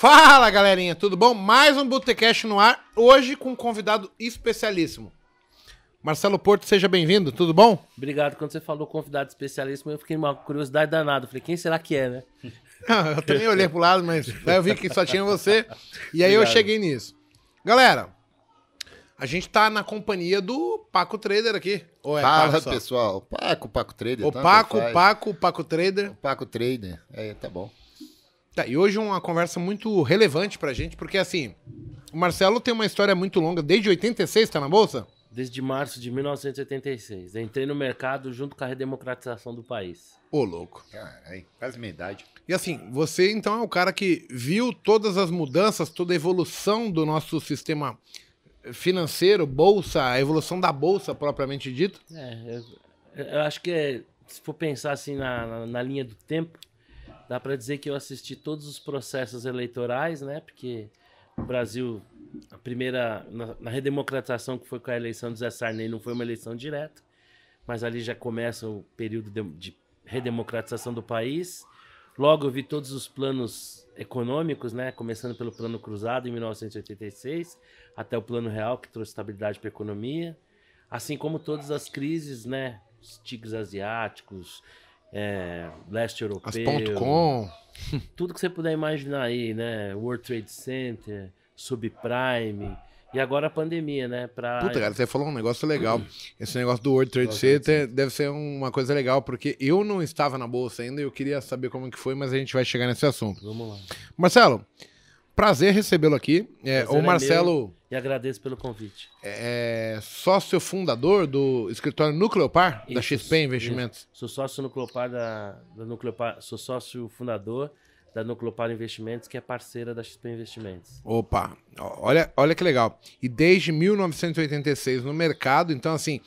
Fala galerinha, tudo bom? Mais um Botecast no ar, hoje com um convidado especialíssimo. Marcelo Porto, seja bem-vindo, tudo bom? Obrigado. Quando você falou convidado especialíssimo, eu fiquei uma curiosidade danada. Falei, quem será que é, né? Ah, eu também olhei pro lado, mas aí eu vi que só tinha você. E aí eu Obrigado. cheguei nisso. Galera, a gente tá na companhia do Paco Trader aqui. Ou é Fala, Paco só? pessoal. Paco, Paco Trader. O tanto Paco, faz. Paco, Paco Trader. Paco Trader. É, tá bom. Tá, e hoje uma conversa muito relevante pra gente, porque assim, o Marcelo tem uma história muito longa, desde 86 tá na bolsa? Desde março de 1986. Entrei no mercado junto com a redemocratização do país. Ô, louco. Caralho, quase minha idade. E assim, você então é o cara que viu todas as mudanças, toda a evolução do nosso sistema financeiro, bolsa, a evolução da bolsa propriamente dito. É, eu, eu acho que é, se for pensar assim na, na, na linha do tempo, dá para dizer que eu assisti todos os processos eleitorais, né? Porque o Brasil, a primeira, na, na redemocratização que foi com a eleição do Zé Sarney, não foi uma eleição direta, mas ali já começa o período de, de redemocratização do país. Logo eu vi todos os planos econômicos, né? Começando pelo plano cruzado em 1986, até o plano real que trouxe estabilidade para a economia, assim como todas as crises, né? Os tigres asiáticos, é, leste europeu, As ponto .com. tudo que você puder imaginar aí, né? World Trade Center, subprime e agora a pandemia, né? Pra... Puta, cara, você falou um negócio legal. Esse negócio do World Trade Center deve ser uma coisa legal, porque eu não estava na bolsa ainda e eu queria saber como que foi, mas a gente vai chegar nesse assunto. Vamos lá. Marcelo, prazer recebê-lo aqui. É, o é Marcelo meu E agradeço pelo convite. é sócio fundador do escritório Nucleopar, da Isso, XP Investimentos. isso. Sou sócio nucleopar da, da Nucleopar, sou sócio fundador da Nucleopar Investimentos, que é parceira da XP Investimentos. Opa, olha, olha que legal. E desde 1986 no mercado, então assim,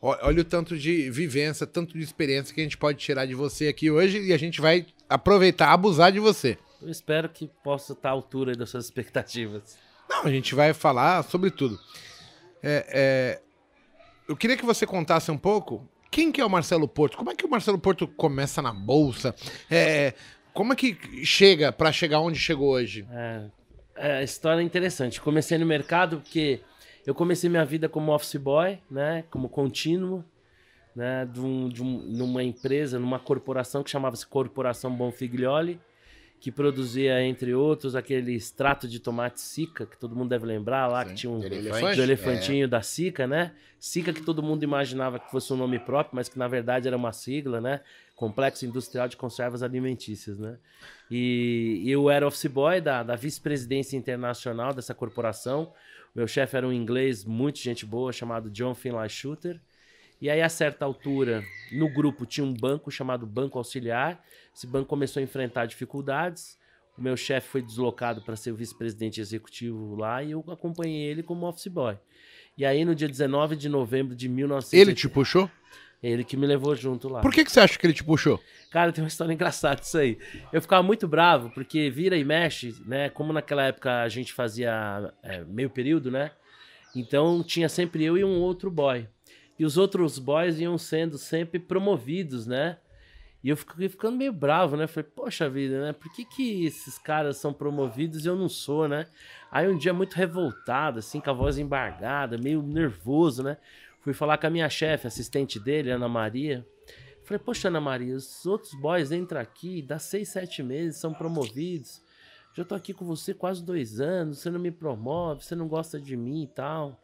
olha o tanto de vivência, tanto de experiência que a gente pode tirar de você aqui hoje e a gente vai aproveitar, abusar de você. Eu espero que possa estar à altura das suas expectativas. Não, a gente vai falar sobre tudo. É, é, eu queria que você contasse um pouco quem que é o Marcelo Porto, como é que o Marcelo Porto começa na bolsa, É, como é que chega para chegar onde chegou hoje? É, é, a história é interessante. Comecei no mercado porque eu comecei minha vida como office boy, né? Como contínuo, né? De, um, de um- numa empresa, numa corporação que chamava-se Corporação Bonfiglioli, que produzia, entre outros, aquele extrato de tomate Sica, que todo mundo deve lembrar lá, que Sim, tinha um de do elefante. elefantinho da Sica, né? Sica que todo mundo imaginava que fosse um nome próprio, mas que na verdade era uma sigla, né? Complexo Industrial de Conservas Alimentícias, né? E, e eu era office boy da, da vice-presidência internacional dessa corporação. Meu chefe era um inglês muito gente boa, chamado John Finlay Shooter. E aí, a certa altura, no grupo tinha um banco chamado Banco Auxiliar. Esse banco começou a enfrentar dificuldades. O meu chefe foi deslocado para ser o vice-presidente executivo lá e eu acompanhei ele como office boy. E aí, no dia 19 de novembro de 1980... Ele te puxou? Ele que me levou junto lá. Por que, que você acha que ele te puxou? Cara, tem uma história engraçada disso aí. Eu ficava muito bravo, porque vira e mexe, né? Como naquela época a gente fazia é, meio período, né? Então tinha sempre eu e um outro boy. E os outros boys iam sendo sempre promovidos, né? E eu fiquei ficando meio bravo, né? Falei, poxa vida, né? Por que, que esses caras são promovidos e eu não sou, né? Aí um dia muito revoltado, assim, com a voz embargada, meio nervoso, né? Fui falar com a minha chefe, assistente dele, Ana Maria. Falei, poxa, Ana Maria, os outros boys entram aqui, dá seis, sete meses, são promovidos. Já tô aqui com você quase dois anos, você não me promove, você não gosta de mim e tal.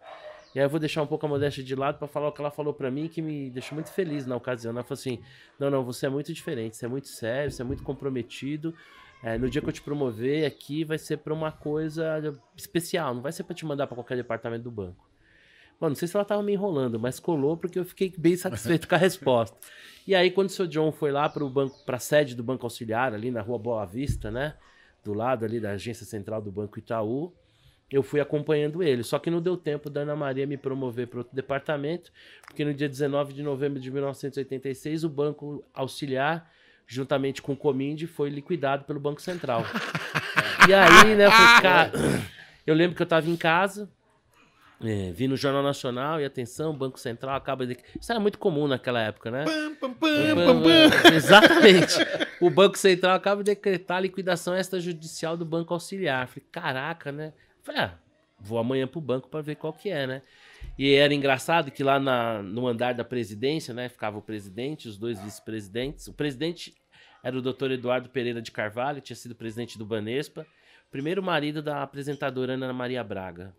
E aí eu vou deixar um pouco a modéstia de lado pra falar o que ela falou pra mim, que me deixou muito feliz na ocasião. Ela falou assim: não, não, você é muito diferente, você é muito sério, você é muito comprometido. É, no dia que eu te promover aqui, vai ser pra uma coisa especial, não vai ser pra te mandar pra qualquer departamento do banco. Mano, não sei se ela tava me enrolando, mas colou porque eu fiquei bem satisfeito com a resposta. E aí, quando o seu John foi lá para o banco, para a sede do Banco Auxiliar, ali na rua Boa Vista, né? Do lado ali da agência central do Banco Itaú, eu fui acompanhando ele. Só que não deu tempo da Ana Maria me promover para outro departamento, porque no dia 19 de novembro de 1986, o Banco Auxiliar, juntamente com o Cominde, foi liquidado pelo Banco Central. e aí, né, eu falei, cara, eu lembro que eu tava em casa, É, vi no Jornal Nacional e atenção, Banco Central acaba de. Isso era muito comum naquela época, né? Pam, pam, pam. Exatamente. O Banco Central acaba de decretar a liquidação extrajudicial do Banco Auxiliar. Falei, caraca, né? Falei, ah, vou amanhã pro banco para ver qual que é, né? E era engraçado que lá na, no andar da presidência, né? Ficava o presidente, os dois vice-presidentes. O presidente era o doutor Eduardo Pereira de Carvalho, tinha sido presidente do Banespa. Primeiro marido da apresentadora Ana Maria Braga.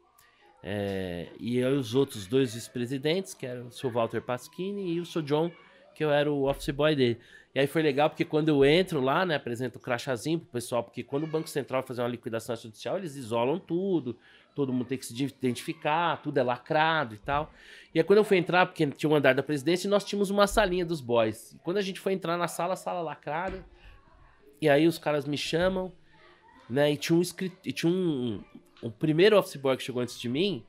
É, e os outros dois vice-presidentes, que eram o seu Walter Pasquini e o seu John, que eu era o office boy dele. E aí foi legal porque quando eu entro lá, né, apresento o crachazinho pro pessoal, porque quando o Banco Central fazer uma liquidação judicial, eles isolam tudo, todo mundo tem que se identificar, tudo é lacrado e tal. E aí quando eu fui entrar, porque tinha um andar da presidência, nós tínhamos uma salinha dos boys. E quando a gente foi entrar na sala, sala lacrada, e aí os caras me chamam, né, e tinha um, e tinha um, o primeiro office boy que chegou antes de mim,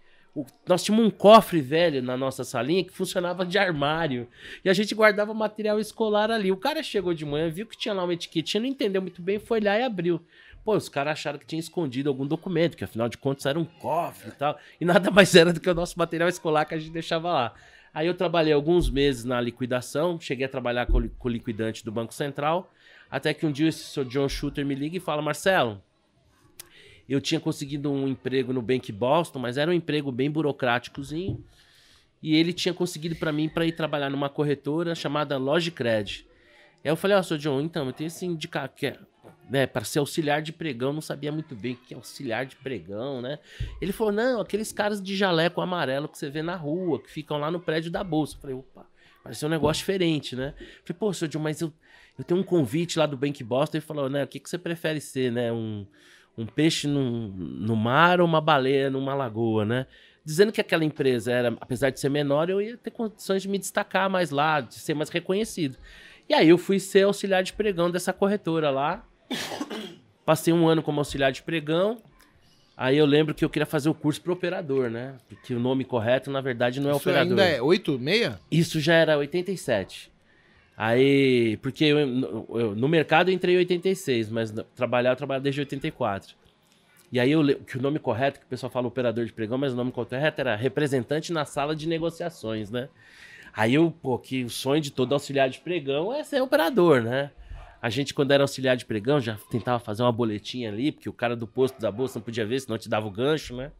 nós tínhamos um cofre velho na nossa salinha que funcionava de armário. E a gente guardava material escolar ali. O cara chegou de manhã, viu que tinha lá uma etiquetinha, não entendeu muito bem, foi lá e abriu. Pô, os caras acharam que tinha escondido algum documento, que afinal de contas era um cofre e tal. E nada mais era do que o nosso material escolar que a gente deixava lá. Aí eu trabalhei alguns meses na liquidação, cheguei a trabalhar com, o liquidante do Banco Central, até que um dia esse seu John Shooter me liga e fala, Marcelo, eu tinha conseguido um emprego no Bank Boston, mas era um emprego bem burocráticozinho. E ele tinha conseguido para mim para ir trabalhar numa corretora chamada Logicred. Aí eu falei, ó, seu John, então, eu tenho esse indicado que é, né, para ser auxiliar de pregão, não sabia muito bem o que é auxiliar de pregão, né? Ele falou, não, aqueles caras de jaleco amarelo que você vê na rua, que ficam lá no prédio da bolsa. Eu falei, opa, pareceu um negócio diferente, né? Eu falei, pô, seu John, mas eu, eu tenho um convite lá do Bank Boston. Ele falou, né, o que, que você prefere ser, né? Um, um peixe no, no mar ou uma baleia numa lagoa, né? Dizendo que aquela empresa era, apesar de ser menor, eu ia ter condições de me destacar mais lá, de ser mais reconhecido. E aí eu fui ser auxiliar de pregão dessa corretora lá. Passei um ano como auxiliar de pregão. Aí eu lembro que eu queria fazer o curso para operador, né? Porque o nome correto, na verdade, não é Isso operador. ainda é 8, meia? Isso já era 87. Aí, porque eu, eu- no mercado eu entrei em 86, mas trabalhar eu trabalho desde 84. E aí eu, que o nome correto, que o pessoal fala operador de pregão, mas o nome correto era representante na sala de negociações, né? Aí eu, pô, que o sonho de todo auxiliar de pregão é ser operador, né? A gente, quando era auxiliar de pregão, já tentava fazer uma boletinha ali, porque o cara do posto da bolsa não podia ver, senão te dava o gancho, né?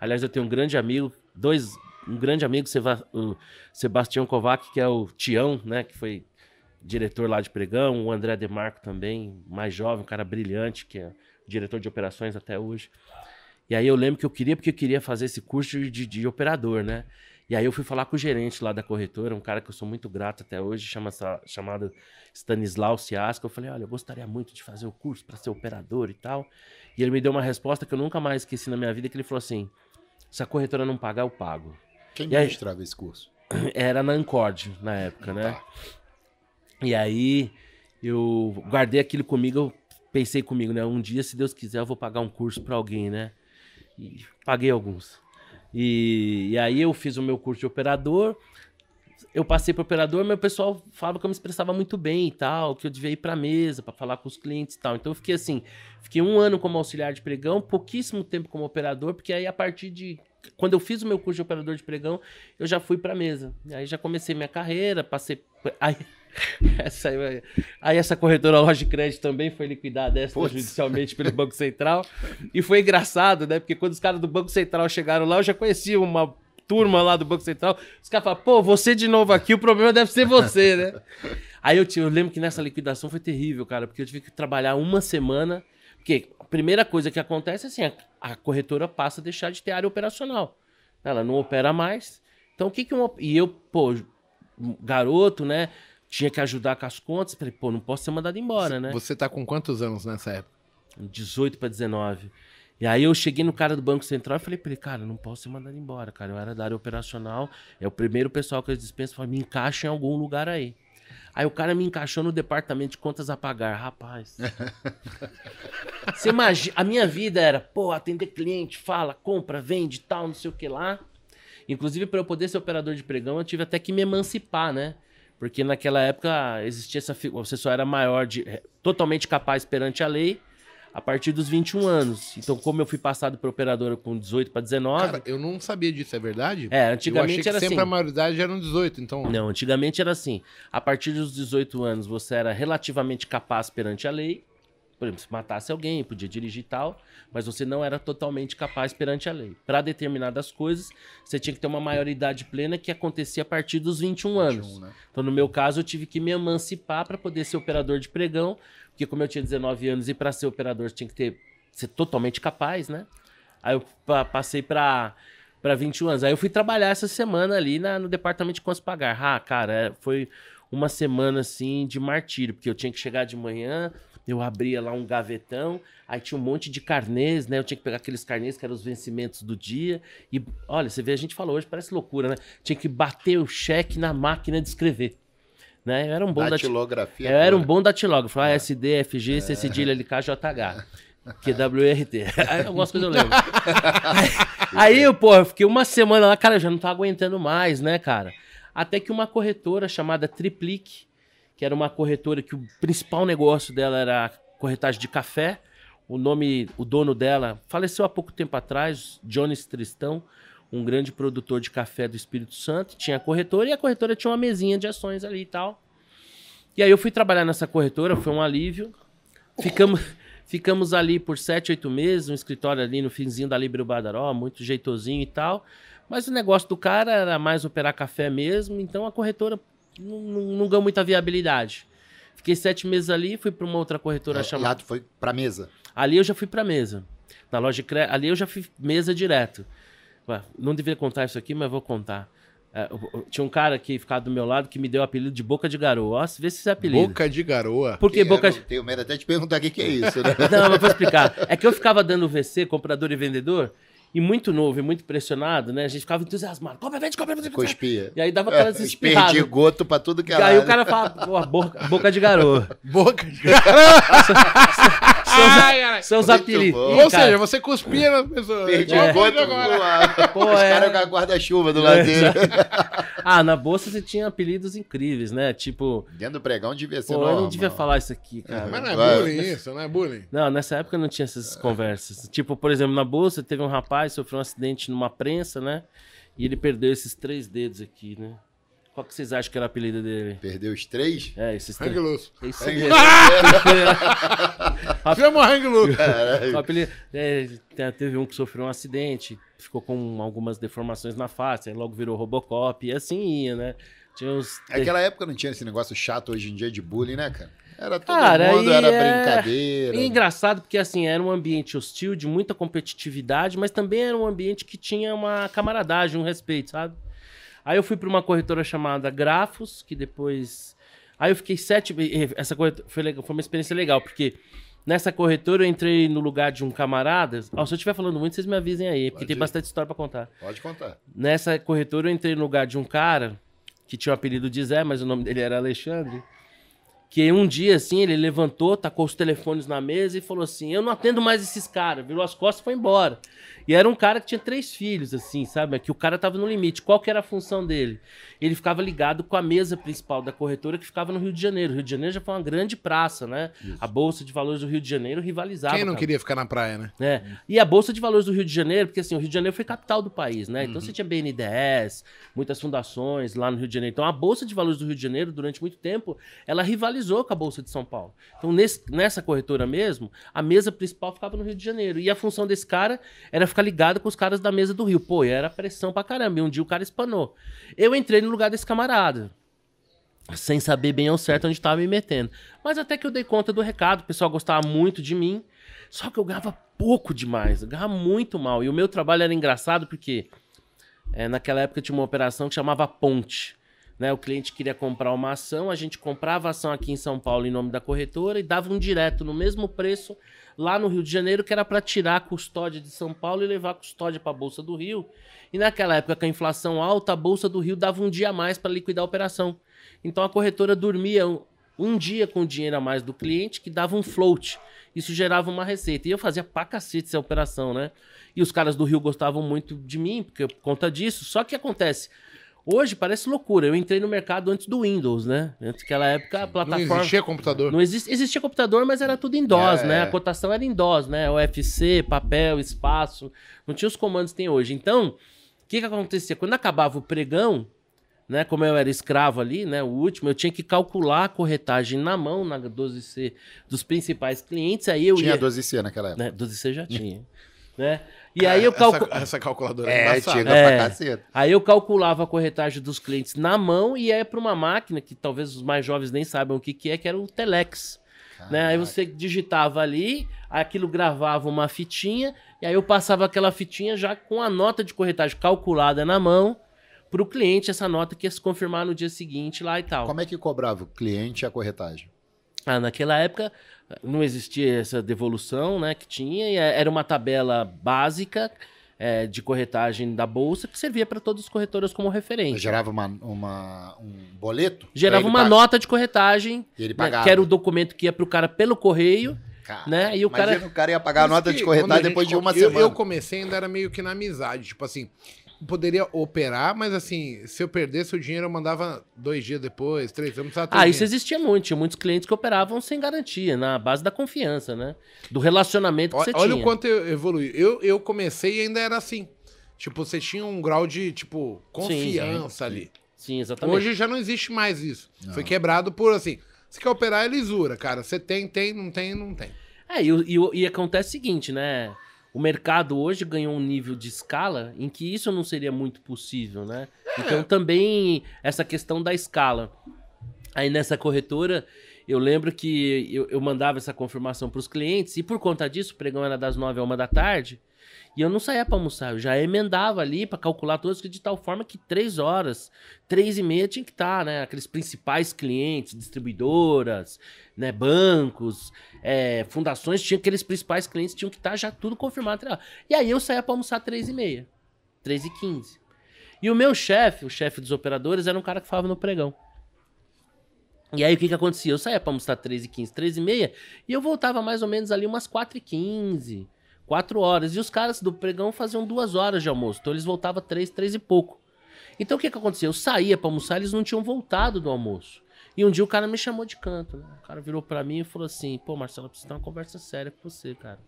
Aliás, eu tenho um grande amigo, dois, um grande amigo, o Sebastião Kovac, que é o Tião, né? Que foi diretor lá de pregão, o André Demarco também, mais jovem, um cara brilhante, que é diretor de operações até hoje. E aí eu lembro que eu queria, porque eu queria fazer esse curso de, de- operador, né? E aí eu fui falar com o gerente lá da corretora, um cara que eu sou muito grato até hoje, chama, chamado Stanislau Ciasca. Eu falei, olha, eu gostaria muito de fazer o curso para ser operador e tal. E ele me deu uma resposta que eu nunca mais esqueci na minha vida, que ele falou assim, se a corretora não pagar, eu pago. Quem E aí? esse curso? Era na Ancord, na época, né? E aí eu guardei aquilo comigo, eu pensei comigo, né? Um dia, se Deus quiser, eu vou pagar um curso pra alguém, né? E paguei alguns. E, e aí eu fiz o meu curso de operador. Eu passei para operador, mas o pessoal falava que eu me expressava muito bem e tal, que eu devia ir pra mesa para falar com os clientes e tal. Então eu fiquei assim, fiquei um ano como auxiliar de pregão, pouquíssimo tempo como operador, porque aí a partir de quando eu fiz o meu curso de operador de pregão, eu já fui pra mesa. Aí já comecei minha carreira, passei. Aí, essa, aí, aí essa corretora Loja de Crédito também foi liquidada extrajudicialmente pelo Banco Central. E foi engraçado, né? Porque quando os caras do Banco Central chegaram lá, eu já conhecia uma turma lá do Banco Central. Os caras falaram, pô, você de novo aqui, o problema deve ser você, né? Aí eu, eu lembro que nessa liquidação foi terrível, cara, porque eu tive que trabalhar uma semana. Porque a primeira coisa que acontece é assim, a, a corretora passa a deixar de ter área operacional. Ela não opera mais. Então o que que um, op- e eu, pô, garoto, né, tinha que ajudar com as contas, falei, pô, não posso ser mandado embora, né? Você tá com quantos anos nessa época? 18 para 19. E aí eu cheguei no cara do Banco Central e falei pra ele, cara, eu não posso ser mandado embora, cara. Eu era da área operacional, é o primeiro pessoal que eles dispensam, falei, me encaixa em algum lugar aí. Aí o cara me encaixou no departamento de contas a pagar, rapaz. Você imagina, a minha vida era, pô, atender cliente, fala, compra, vende, tal, não sei o que lá. Inclusive, para eu poder ser operador de pregão, eu tive até que me emancipar, né? Porque naquela época existia essa. fi- Você só era maior de. eh, totalmente capaz perante a lei a partir dos 21 anos. Então, como eu fui passado por operadora com 18 para 19. Cara, eu não sabia disso, é verdade? É, antigamente era sempre assim. a maioridade eram 18, então... Não, antigamente era assim. A partir dos 18 anos, você era relativamente capaz perante a lei. Por exemplo, se matasse alguém, podia dirigir e tal, mas você não era totalmente capaz perante a lei. Para determinadas coisas, você tinha que ter uma maioridade plena que acontecia a partir dos 21 anos. 21, né? Então, no meu caso, eu tive que me emancipar para poder ser operador de pregão, porque como eu tinha 19 anos e para ser operador tinha que ter ser totalmente capaz, né? Aí eu pa- passei para para 21 anos. Aí eu fui trabalhar essa semana ali na- no departamento de contas pagar. Ah, cara, é, foi uma semana assim de martírio, porque eu tinha que chegar de manhã, eu abria lá um gavetão, aí tinha um monte de carnês, né? Eu tinha que pegar aqueles carnês que eram os vencimentos do dia. E olha, você vê, a gente falou hoje, parece loucura, né? Tinha que bater o cheque na máquina de escrever. Né? Eu era um bom dati- Datilografia. eu era um bom datilógrafo. Ah, SD, FG, C cedilha, LK, JH. QWRT. Aí Algumas coisas eu lembro. Aí eu, pô, eu fiquei uma semana lá, cara, eu já não tava aguentando mais, né, cara? Até que uma corretora chamada Triplique, que era uma corretora que o principal negócio dela era corretagem de café. O nome, o dono dela faleceu há pouco tempo atrás, Jones Tristão, um grande produtor de café do Espírito Santo. Tinha a corretora e a corretora tinha uma mesinha de ações ali e tal. E aí eu fui trabalhar nessa corretora, foi um alívio. Ficamos, ficamos ali por sete, oito meses, um escritório ali no finzinho da Libro Badaró, muito jeitosinho e tal. Mas o negócio do cara era mais operar café mesmo, então a corretora não, não, não ganhou muita viabilidade. Fiquei sete meses ali, fui para uma outra corretora chamada. Lá tu foi pra mesa. Ali eu já fui pra mesa. Na loja de crédito, ali eu já fui mesa direto. Ué, Não deveria contar isso aqui, mas vou contar. É, eu- eu- tinha um cara que ficava do meu lado que me deu o apelido de Boca de Garoa. Ó, vê se esse é apelido. Boca de garoa. Por que Eu Boca de... Tenho medo até de perguntar o que, que é isso, né? Não, mas vou explicar. É que eu ficava dando VC, comprador e vendedor, e muito novo e muito pressionado, né? A gente ficava entusiasmado. Compra, vende, compra, vende. Cuspia. E aí dava aquelas Perdi espirradas. goto pra tudo que E é aí o cara fala, pô, boca, boca de garoa. Boca de garoa. Ai. São os Muito apelidos. Ou cara, seja, você cuspia na pessoa. Perdi É. goto agora. Pô, Os é. caras com a guarda-chuva do lado dele. Ah, na bolsa você tinha apelidos incríveis, né? Tipo, Dentro do pregão devia ser pô, eu normal. não devia falar isso aqui, cara. Mas não é bullying isso, não é bullying? Não, nessa época não tinha essas conversas. Tipo, por exemplo, na bolsa teve um rapaz que sofreu um acidente numa prensa, né? E ele perdeu esses três dedos aqui, né? Qual que vocês acham que era o apelido dele? Perdeu os três? É, esses três. Hang loose. Isso Hang mesmo. Chama o hang loose. Apelido- é, te- teve um que sofreu um acidente, ficou com algumas deformações na face, aí logo virou Robocop, e assim ia, né? Tinha uns. Naquela época não tinha esse negócio chato hoje em dia de bullying, né, cara? Era todo Cara, mundo, era é- brincadeira. E engraçado porque assim, era um ambiente hostil, de muita competitividade, mas também era um ambiente que tinha uma camaradagem, um respeito, sabe? Aí eu fui para uma corretora chamada Grafos, que depois. Aí eu fiquei sete. e- e Essa corretora foi, legal- foi uma experiência legal, porque nessa corretora eu entrei no lugar de um camarada. Ó, se eu estiver falando muito, vocês me avisem aí, porque Pode tem ir. bastante história para contar. Pode contar. Nessa corretora eu entrei no lugar de um cara que tinha o apelido de Zé, mas o nome dele era Alexandre. Que um dia, assim, ele levantou, tacou os telefones na mesa e falou assim: Eu não atendo mais esses caras. Virou as costas e foi embora. E era um cara que tinha três filhos, assim, sabe? Que o cara tava no limite. Qual que era a função dele? Ele ficava ligado com a mesa principal da corretora que ficava no Rio de Janeiro. O Rio de Janeiro já foi uma grande praça, né? A Bolsa de Valores do Rio de Janeiro rivalizava. Quem não cara. queria ficar na praia, né? É. E a Bolsa de Valores do Rio de Janeiro, porque assim, o Rio de Janeiro foi capital do país, né? Então você tinha BNDES, muitas fundações lá no Rio de Janeiro. Então a Bolsa de Valores do Rio de Janeiro, durante muito tempo, ela rivalizou com a Bolsa de São Paulo. Então nesse- nessa corretora mesmo, a mesa principal ficava no Rio de Janeiro. E a função desse cara era ficar ligado com os caras da mesa do Rio. Pô, era pressão pra caramba. E um dia o cara espanou. Eu entrei no lugar desse camarada sem saber bem ao certo onde estava me metendo. Mas até que eu dei conta do recado, o pessoal gostava muito de mim, só que eu ganhava pouco demais, eu ganhava muito mal. E o meu trabalho era engraçado porque é, naquela época tinha uma operação que chamava Ponte. Né? O cliente queria comprar uma ação, a gente comprava a ação aqui em São Paulo em nome da corretora e dava um direto no mesmo preço lá no Rio de Janeiro, que era para tirar a custódia de São Paulo e levar a custódia para a Bolsa do Rio. E naquela época, com a inflação alta, a Bolsa do Rio dava um dia a mais para liquidar a operação. Então a corretora dormia um, um dia com o dinheiro a mais do cliente, que dava um float. Isso gerava uma receita. E eu fazia pra cacete essa operação, né? E os caras do Rio gostavam muito de mim, porque por conta disso. Só que acontece, Hoje parece loucura. Eu entrei no mercado antes do Windows, né? Antes daquela época, a Não plataforma. existia computador. Não existia computador, mas era tudo em DOS, É. né? A cotação era em DOS, né? UFC, papel, espaço. Não tinha os comandos que tem hoje. Então, o que que acontecia? Quando acabava o pregão, né? Como eu era escravo ali, né? O último, eu tinha que calcular a corretagem na mão, na 12C dos principais clientes. Aí eu Tinha ia... 12C naquela época. Né? 12C já tinha. né? E aí eu calculo... essa, essa calculadora é, É, chega É. pra caceta. Aí eu calculava a corretagem dos clientes na mão e ia para uma máquina que talvez os mais jovens nem saibam o que, que é, que era o Telex. Né? Aí você digitava ali, aquilo gravava uma fitinha, e aí eu passava aquela fitinha já com a nota de corretagem calculada na mão para o cliente, essa nota que ia se confirmar no dia seguinte lá e tal. Como é que cobrava o cliente a corretagem? Ah, naquela época não existia essa devolução, né, que tinha, e era uma tabela básica é, de corretagem da bolsa que servia para todas as corretoras como referência. Gerava uma, uma- um boleto? Gerava uma pag- nota de corretagem, E ele né, pagava. que era o documento que ia pro cara pelo correio, Cara, né? E o cara. O cara ia pagar a nota de corretagem depois de uma eu, semana. Eu comecei ainda era meio que na amizade. Tipo assim, poderia operar, mas assim, se eu perdesse o dinheiro, eu mandava dois dias depois, três, eu não precisava ter Ah, o isso dinheiro. existia muito. Tinha muitos clientes que operavam sem garantia, na base da confiança, né? Do relacionamento que Olha, você olha tinha. o quanto eu evolui. Eu, eu comecei e ainda era assim. Tipo, você tinha um grau de, tipo, confiança ali. Sim, exatamente. Hoje já não existe mais isso. Foi quebrado por, assim, você quer operar, é lisura, cara. Você tem, tem, não tem, não tem. É, e, o- e o- e acontece o seguinte, né? O mercado hoje ganhou um nível de escala em que isso não seria muito possível, né? Então também essa questão da escala. Aí nessa corretora, eu lembro que eu, eu mandava essa confirmação para os clientes e por conta disso, o pregão era das 9 a 1 da tarde, e eu não saía para almoçar, eu já emendava ali para calcular todos de tal forma que três horas, três e meia tinha que estar, né? Aqueles principais clientes, distribuidoras, né? Bancos, é, fundações, tinha aqueles principais clientes tinham que estar já tudo confirmado. E aí eu saía para almoçar três e meia, três e quinze. E o meu chefe, o chefe dos operadores, era um cara que falava no pregão. E aí o que que acontecia? Eu saía pra almoçar 3 e 15, 3 e meia, e eu voltava mais ou menos ali umas 4 e 15, 4 horas. E os caras do pregão faziam duas horas de almoço, então eles voltavam 3, 3 e pouco. Então o que que acontecia? Eu saía pra almoçar, eles não tinham voltado do almoço. E um dia o cara me chamou de canto, né? O cara virou pra mim e falou assim, pô Marcelo, eu preciso ter uma conversa séria com você, cara.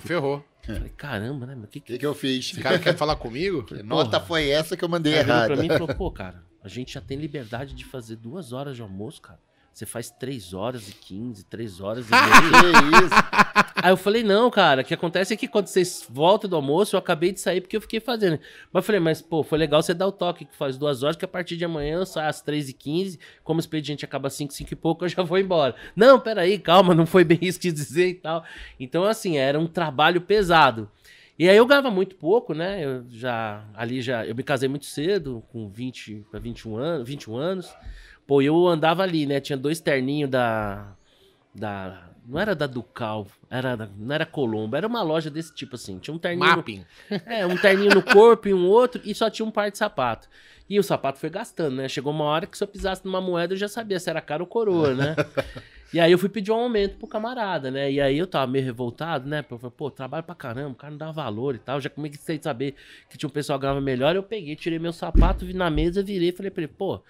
Ferrou. Eu falei, caramba, né? Que O que que, que eu fiz? Esse cara quer falar comigo? Que nota foi essa que eu mandei virou errada? pra mim e falou, pô, cara, a gente já tem liberdade de fazer duas horas de almoço, cara. Você faz três horas e quinze, três horas e meia. Que isso? Aí eu falei, não, cara, o que acontece é que quando vocês voltam do almoço, eu acabei de sair porque eu fiquei fazendo. Mas eu falei, mas, pô, foi legal você dar o toque que faz duas horas, que a partir de amanhã eu saio às três e quinze, como o expediente acaba às cinco, cinco e pouco, eu já vou embora. Não, peraí, calma, não foi bem isso que dizer e tal. Então, assim, era um trabalho pesado. E aí eu ganhava muito pouco, né? Eu já, ali já, eu me casei muito cedo, com 20 para 21 anos, 21 anos. Pô, eu andava ali, né? Tinha dois terninhos da da não era da Ducal, era da- não era Colombo, era uma loja desse tipo assim. Tinha um terninho, no- Mapping. é, um terninho no corpo e um outro e só tinha um par de sapato. E o sapato foi gastando, né? Chegou uma hora que se eu pisasse numa moeda eu já sabia se era caro ou coroa, né? E aí eu fui pedir um aumento pro camarada, né? E aí eu tava meio revoltado, né? Eu falei, pô, trabalho pra caramba, o cara não dá valor e tal. Já comecei a saber que tinha um pessoal que ganhava melhor. Eu peguei, tirei meu sapato, vi na mesa, virei e falei pra ele, pô,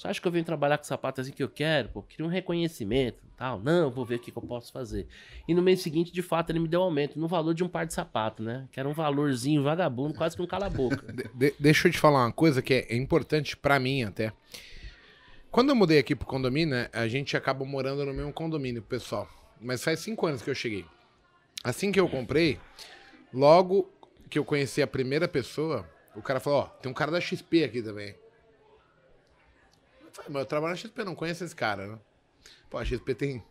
você acha que eu venho trabalhar com sapato assim que eu quero? Pô, queria um reconhecimento tal. Não, vou ver o que, que eu posso fazer. E no mês seguinte, de fato, ele me deu um aumento no valor de um par de sapato, né? Que era um valorzinho vagabundo, quase que um cala-boca. De- de- deixa eu te falar uma coisa que é importante pra mim até. Quando eu mudei aqui pro condomínio, né, a gente acaba morando no mesmo condomínio, pessoal. Mas faz cinco anos que eu cheguei. Assim que eu comprei, logo que eu conheci a primeira pessoa, o cara falou, ó, tem um cara da XP aqui também. Eu mas eu trabalho na XP, não conheço esse cara, né? Pô, a XP tem...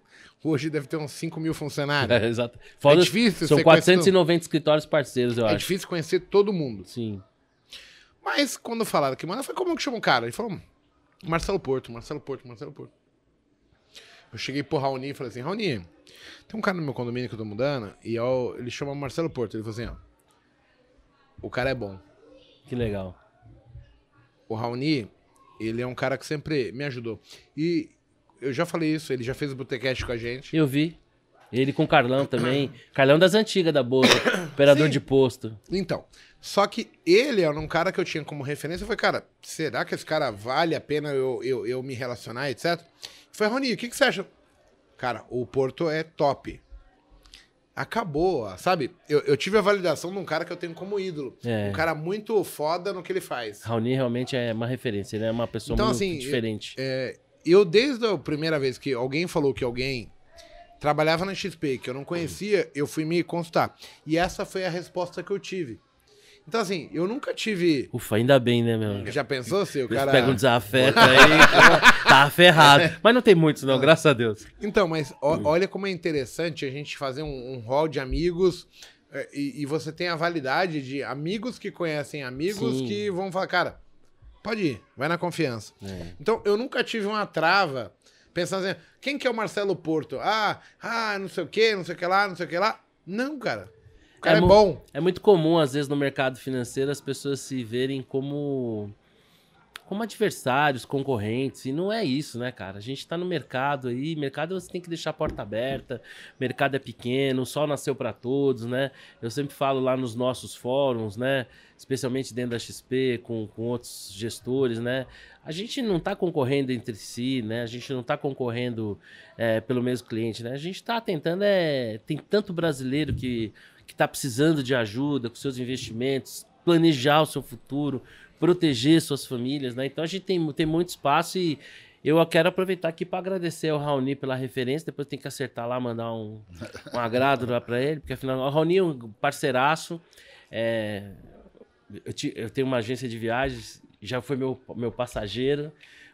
Hoje deve ter uns 5 mil funcionários. É, exato. Fora- difícil São você 490 escritórios parceiros, eu É acho. difícil conhecer todo mundo. Sim. Mas quando falaram que mano, eu falei, como que chama o cara? Ele falou, Marcelo Porto, Marcelo Porto, Marcelo Porto. Eu cheguei pro Raoni e falei assim, Raoni, tem um cara no meu condomínio que eu tô mudando, e ó, ele chama Marcelo Porto. Ele falou assim, ó, o cara é bom. Que legal. O Raoni, ele é um cara que sempre me ajudou. E eu já falei isso, ele já fez o Botecast com a gente. Eu vi. Ele com o Carlão também. Carlão das antigas da Bolsa, operador Sim. de posto. Então, só que ele era um cara que eu tinha como referência. Eu falei, cara, será que esse cara vale a pena eu, eu, eu me relacionar, etc? Foi, Rony, o que, que você acha? Cara, o Porto é top. Acabou, sabe? Eu, eu tive a validação de um cara que eu tenho como ídolo. É. Um cara muito foda no que ele faz. Raoni realmente é uma referência, ele é uma pessoa Então, muito assim, diferente. É, eu, desde a primeira vez que alguém falou que alguém trabalhava na XP, que eu não conhecia, eu fui me consultar. E essa foi a resposta que eu tive. Então, assim, eu nunca tive. Ufa, ainda bem, né, meu? Já pensou se o Eles cara. pegam um desafeto aí, tá ferrado. Mas não tem muitos, não, graças a Deus. Então, mas ó- olha como é interessante a gente fazer um, um hall de amigos é, e, e você tem a validade de amigos que conhecem amigos Sim. que vão falar, cara, pode ir, vai na confiança. É. Então, eu nunca tive uma trava pensando assim, quem que é o Marcelo Porto? Ah, ah, não sei o que, não sei o que lá, não sei o que lá. Não, cara. O cara é, mu- bom. É muito comum, às vezes, no mercado financeiro, as pessoas se verem como, como adversários, concorrentes. E não é isso, né, cara? A gente tá no mercado aí. Mercado você tem que deixar a porta aberta. Mercado é pequeno, o sol nasceu para todos, né? Eu sempre falo lá nos nossos fóruns, né? Especialmente dentro da XP, com, com outros gestores, né? A gente não tá concorrendo entre si, né? A gente não tá concorrendo é, pelo mesmo cliente, né? A gente tá tentando, é... Tem tanto brasileiro que que está precisando de ajuda com seus investimentos, planejar o seu futuro, proteger suas famílias, né? Então a gente tem, tem muito espaço e eu quero aproveitar aqui para agradecer ao Raoni pela referência, depois tem que acertar lá, mandar um, um agrado lá para ele, porque afinal o Raoni é um parceiraço, é, eu, ti- eu tenho uma agência de viagens, já foi meu, meu passageiro,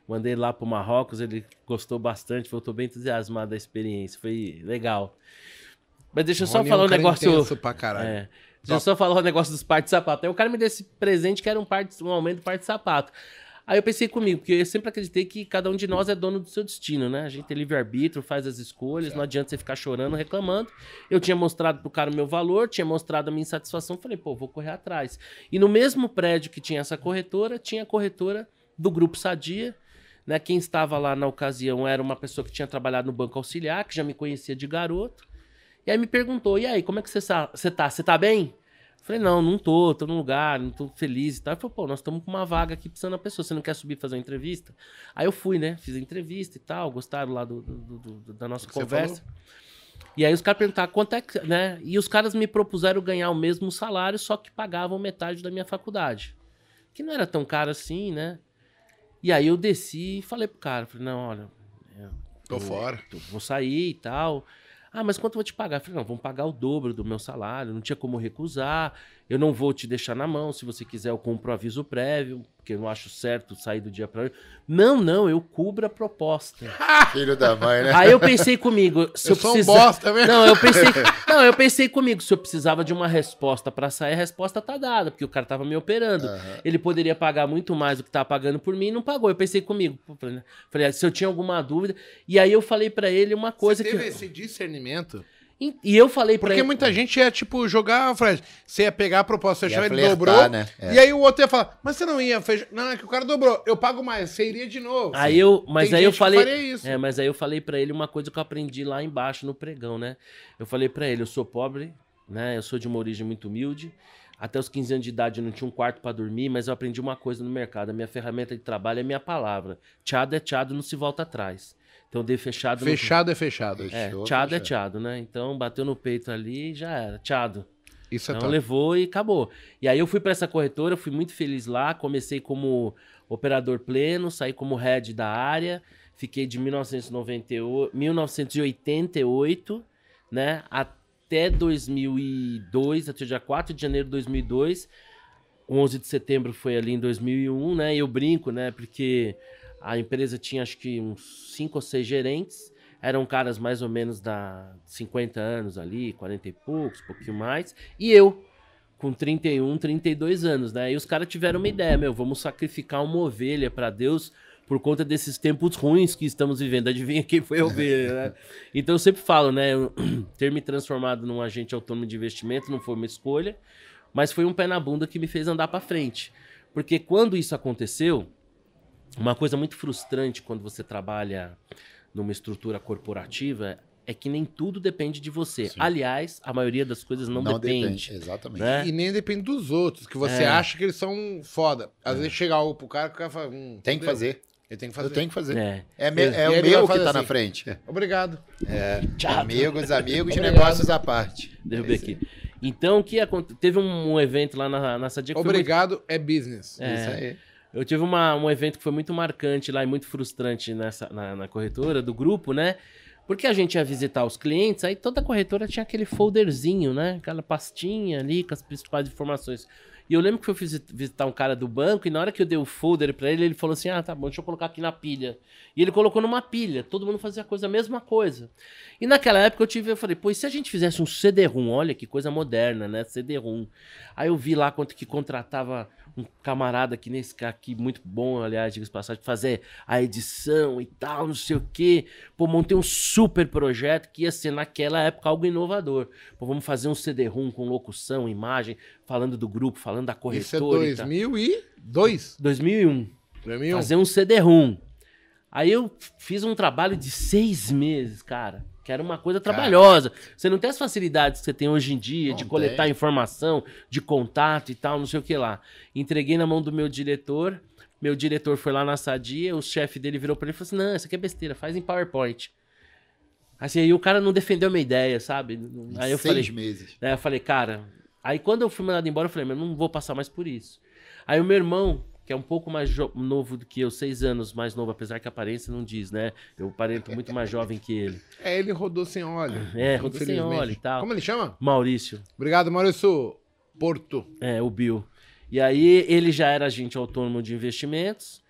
mandei lá para o Marrocos, ele gostou bastante, voltou bem entusiasmado da experiência, foi legal. Mas deixa eu só Rony é falar um cara negócio. pra caralho. É. Deixa eu só falar o negócio dos par de sapato. Aí o cara me deu esse presente que era um, par de- um aumento do par de sapato. Aí eu pensei comigo, porque eu sempre acreditei que cada um de nós é dono do seu destino, né? A gente tem livre-arbítrio, faz as escolhas, não adianta você ficar chorando, reclamando. Eu tinha mostrado pro cara o meu valor, tinha mostrado a minha insatisfação, falei, pô, vou correr atrás. E no mesmo prédio que tinha essa corretora, tinha a corretora do Grupo Sadia, né? Quem estava lá na ocasião era uma pessoa que tinha trabalhado no Banco Auxiliar, que já me conhecia de garoto. E aí me perguntou, e aí, como é que você tá? Você tá bem? Falei, não, não tô, tô num lugar, não tô feliz e tal. Ele falou, pô, nós estamos com uma vaga aqui precisando da pessoa, você não quer subir fazer uma entrevista? Aí eu fui, né? Fiz a entrevista e tal, gostaram lá do, do- do- da nossa conversa. E aí os caras perguntaram quanto é que, né? E os caras me propuseram ganhar o mesmo salário, só que pagavam metade da minha faculdade. Que não era tão caro assim, né? E aí eu desci e falei pro cara, falei, não, olha, Tô fora. eu vou sair e tal. Ah, mas quanto eu vou te pagar? Eu falei, não, vamos pagar o dobro do meu salário, não tinha como recusar, eu não vou te deixar na mão, se você quiser eu compro aviso prévio, porque eu não acho certo sair do dia para noite. Não, não, eu cubro a proposta. Filho da mãe, né? Aí eu pensei comigo, se eu, Eu sou um precisar... bosta mesmo. Não, eu pensei, não, eu pensei comigo, se eu precisava de uma resposta para sair, a resposta tá dada, porque o cara tava me operando. Aham. Ele poderia pagar muito mais do que tava pagando por mim e não pagou. Eu pensei comigo, falei, né? falei, se eu tinha alguma dúvida, e aí eu falei para ele uma coisa Você que teve esse discernimento? E eu falei pra Porque ele. muita gente ia, tipo, jogar, Fred. Você ia pegar a proposta, Ia achava ele dobrou. né? É. E aí o outro ia falar, mas você não ia fechar. Não, é que o cara dobrou. Eu pago mais, você iria de novo. Aí eu, mas Tem aí eu falei. isso. É, mas aí eu falei pra ele uma coisa que eu aprendi lá embaixo no pregão, né? Eu falei pra ele, eu sou pobre, né? Eu sou de uma origem muito humilde. Até os 15 anos de idade eu não tinha um quarto pra dormir, mas eu aprendi uma coisa no mercado. A minha ferramenta de trabalho é minha palavra. Tchado é tchado, não se volta atrás. Então dei fechado no- Fechado é fechado. É, Fechou, tchado é tchado, né? Então bateu no peito ali e já era. Tchado. Isso é Então top. levou e acabou. E aí eu fui para essa corretora, fui muito feliz lá, comecei como operador pleno, saí como head da área, fiquei de 1998, 1988, né, até 2002, até o dia 4 de janeiro de 2002. 11 de setembro foi ali em 2001, né? E eu brinco, né? Porque a empresa tinha acho que uns cinco ou seis gerentes, eram caras mais ou menos da 50 anos ali, 40 e poucos, um pouquinho mais, e eu com 31, 32 anos, né? E os caras tiveram uma ideia, meu, vamos sacrificar uma ovelha para Deus por conta desses tempos ruins que estamos vivendo. Adivinha quem foi a ovelha, né? Então eu sempre falo, né, ter me transformado num agente autônomo de investimento não foi uma escolha, mas foi um pé na bunda que me fez andar para frente. Porque quando isso aconteceu, uma coisa muito frustrante quando você trabalha numa estrutura corporativa é que nem tudo depende de você. Sim. Aliás, a maioria das coisas não, depende. Exatamente. né? E nem depende dos outros, que você É. acha que eles são foda. Às vezes chega algo pro cara que o cara fala. Hum, Tem que fazer. Ele tem que fazer. Eu tenho que fazer. É. É, me- E- é o meu que fazer tá assim. na frente. Obrigado. Tchau. Amigos, amigos, Obrigado. negócios à parte. Derrubei É aqui. Então, o que aconteceu? Teve um, um evento lá na, na Sadia que foi muito Obrigado é business. É. Isso aí. Eu tive uma- um evento que foi muito marcante lá e muito frustrante nessa, na, na corretora do grupo, né? Porque a gente ia visitar os clientes, aí toda corretora tinha aquele folderzinho, né? Aquela pastinha ali com as principais informações. E eu lembro que eu fui visi- visitar um cara do banco e na hora que eu dei o folder pra ele, ele falou assim: Ah, tá bom, deixa eu colocar aqui na pilha. E ele colocou numa pilha, todo mundo fazia a coisa, a mesma coisa. E naquela época eu tive, eu falei, pô, e se a gente fizesse um CD-ROM? Olha que coisa moderna, né? CD-ROM. Aí eu vi lá quanto que contratava um camarada aqui nesse cara aqui, muito bom, aliás, diga-se de passagem, fazer a edição e tal, não sei o quê. Pô, montei um super projeto que ia ser naquela época algo inovador. Pô, vamos fazer um CD-ROM com locução, imagem, falando do grupo, falando da Isso é corretora e tal. 2002. 2001 2001. fazer um CD-ROM. Aí eu fiz um trabalho de seis meses, cara. Que era uma coisa trabalhosa. Você não tem as facilidades que você tem hoje em dia Não de coletar tem. informação, de contato e tal, não sei o que lá. Entreguei na mão do meu diretor. Meu diretor foi lá na Sadia, o chefe dele virou pra ele e falou assim: Não, isso aqui é besteira, faz em PowerPoint. Assim, aí o cara não defendeu a minha ideia, sabe? Aí eu Seis falei, meses. Aí eu falei, cara. Aí quando eu fui mandado embora, eu falei, mas não vou passar mais por isso. Aí o meu irmão, que é um pouco mais novo do que eu, seis anos mais novo, apesar que a aparência não diz, né? Eu parento muito mais jovem que ele. É, ele rodou sem óleo. É, rodou sem óleo e tal. Como ele chama? Maurício, Obrigado, Maurício Porto. é, o Bill. E aí ele já era agente autônomo de investimentos.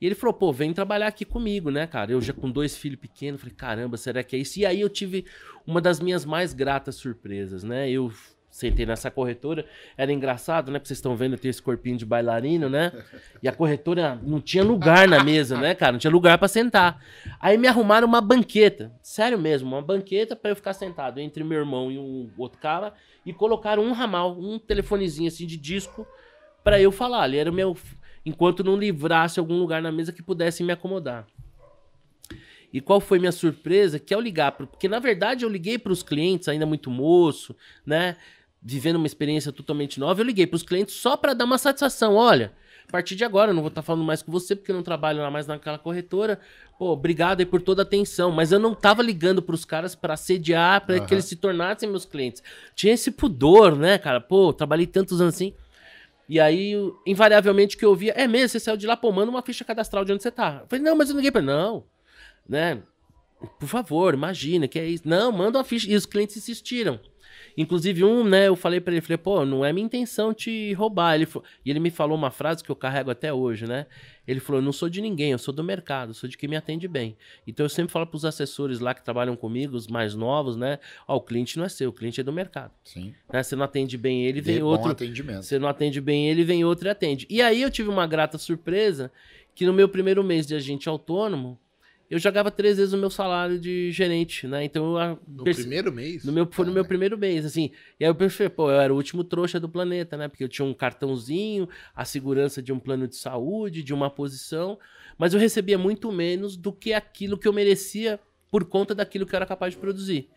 E ele falou, pô, vem trabalhar aqui comigo, né, cara? Eu já com dois filhos pequenos, falei, caramba, será que é isso? E aí eu tive uma das minhas mais gratas surpresas, né? Eu sentei nessa corretora, era engraçado, né? Porque vocês estão vendo, eu tenho esse corpinho de bailarino, né? E a corretora não tinha lugar na mesa, né, cara? Não tinha lugar pra sentar. Aí me arrumaram uma banqueta, sério mesmo, uma banqueta pra eu ficar sentado entre meu irmão e um outro cara e colocaram um ramal, um telefonezinho assim de disco pra eu falar. Ali era o meu enquanto não livrasse algum lugar na mesa que pudesse me acomodar. E qual foi minha surpresa? Que ao ligar, pro- porque na verdade eu liguei para os clientes, ainda muito moço, né? Vivendo uma experiência totalmente nova, eu liguei para os clientes só para dar uma satisfação. Olha, a partir de agora eu não vou estar falando mais com você porque eu não trabalho lá mais naquela corretora. Pô, obrigado aí por toda a atenção. Mas eu não tava ligando para os caras para sediar, para que Aham. eles se tornassem meus clientes. Tinha esse pudor, né, cara? Pô, trabalhei tantos anos assim. E aí, invariavelmente, o que eu ouvia, é mesmo, você saiu de lá, pô, manda uma ficha cadastral de onde você tá. Eu falei, não, mas eu liguei ele. Não, né? Por favor, imagina, que é isso. Não, manda uma ficha. E os clientes insistiram. Inclusive, um, né, eu falei pra ele, falei, pô, não é minha intenção te roubar. Ele, e ele me falou uma frase que eu carrego até hoje, né? Ele falou, eu não sou de ninguém, eu sou do mercado, sou de quem me atende bem. Então eu sempre falo pros assessores lá que trabalham comigo, os mais novos, né? Ó, o cliente não é seu, o cliente é do mercado. Sim. Né? Você não atende bem ele, vem De outro. Bom atendimento. Você não atende bem ele, vem outro e atende. E aí eu tive uma grata surpresa que no meu primeiro mês de agente autônomo, eu já ganhava três vezes o meu salário de gerente, né? Então eu ah, No perce- primeiro mês? no meu, foi no meu primeiro mês, assim. E aí eu pensei, pô, eu era o último trouxa do planeta, né? Porque eu tinha um cartãozinho, a segurança de um plano de saúde, de uma posição, mas eu recebia muito menos do que aquilo que eu merecia por conta daquilo que eu era capaz de produzir.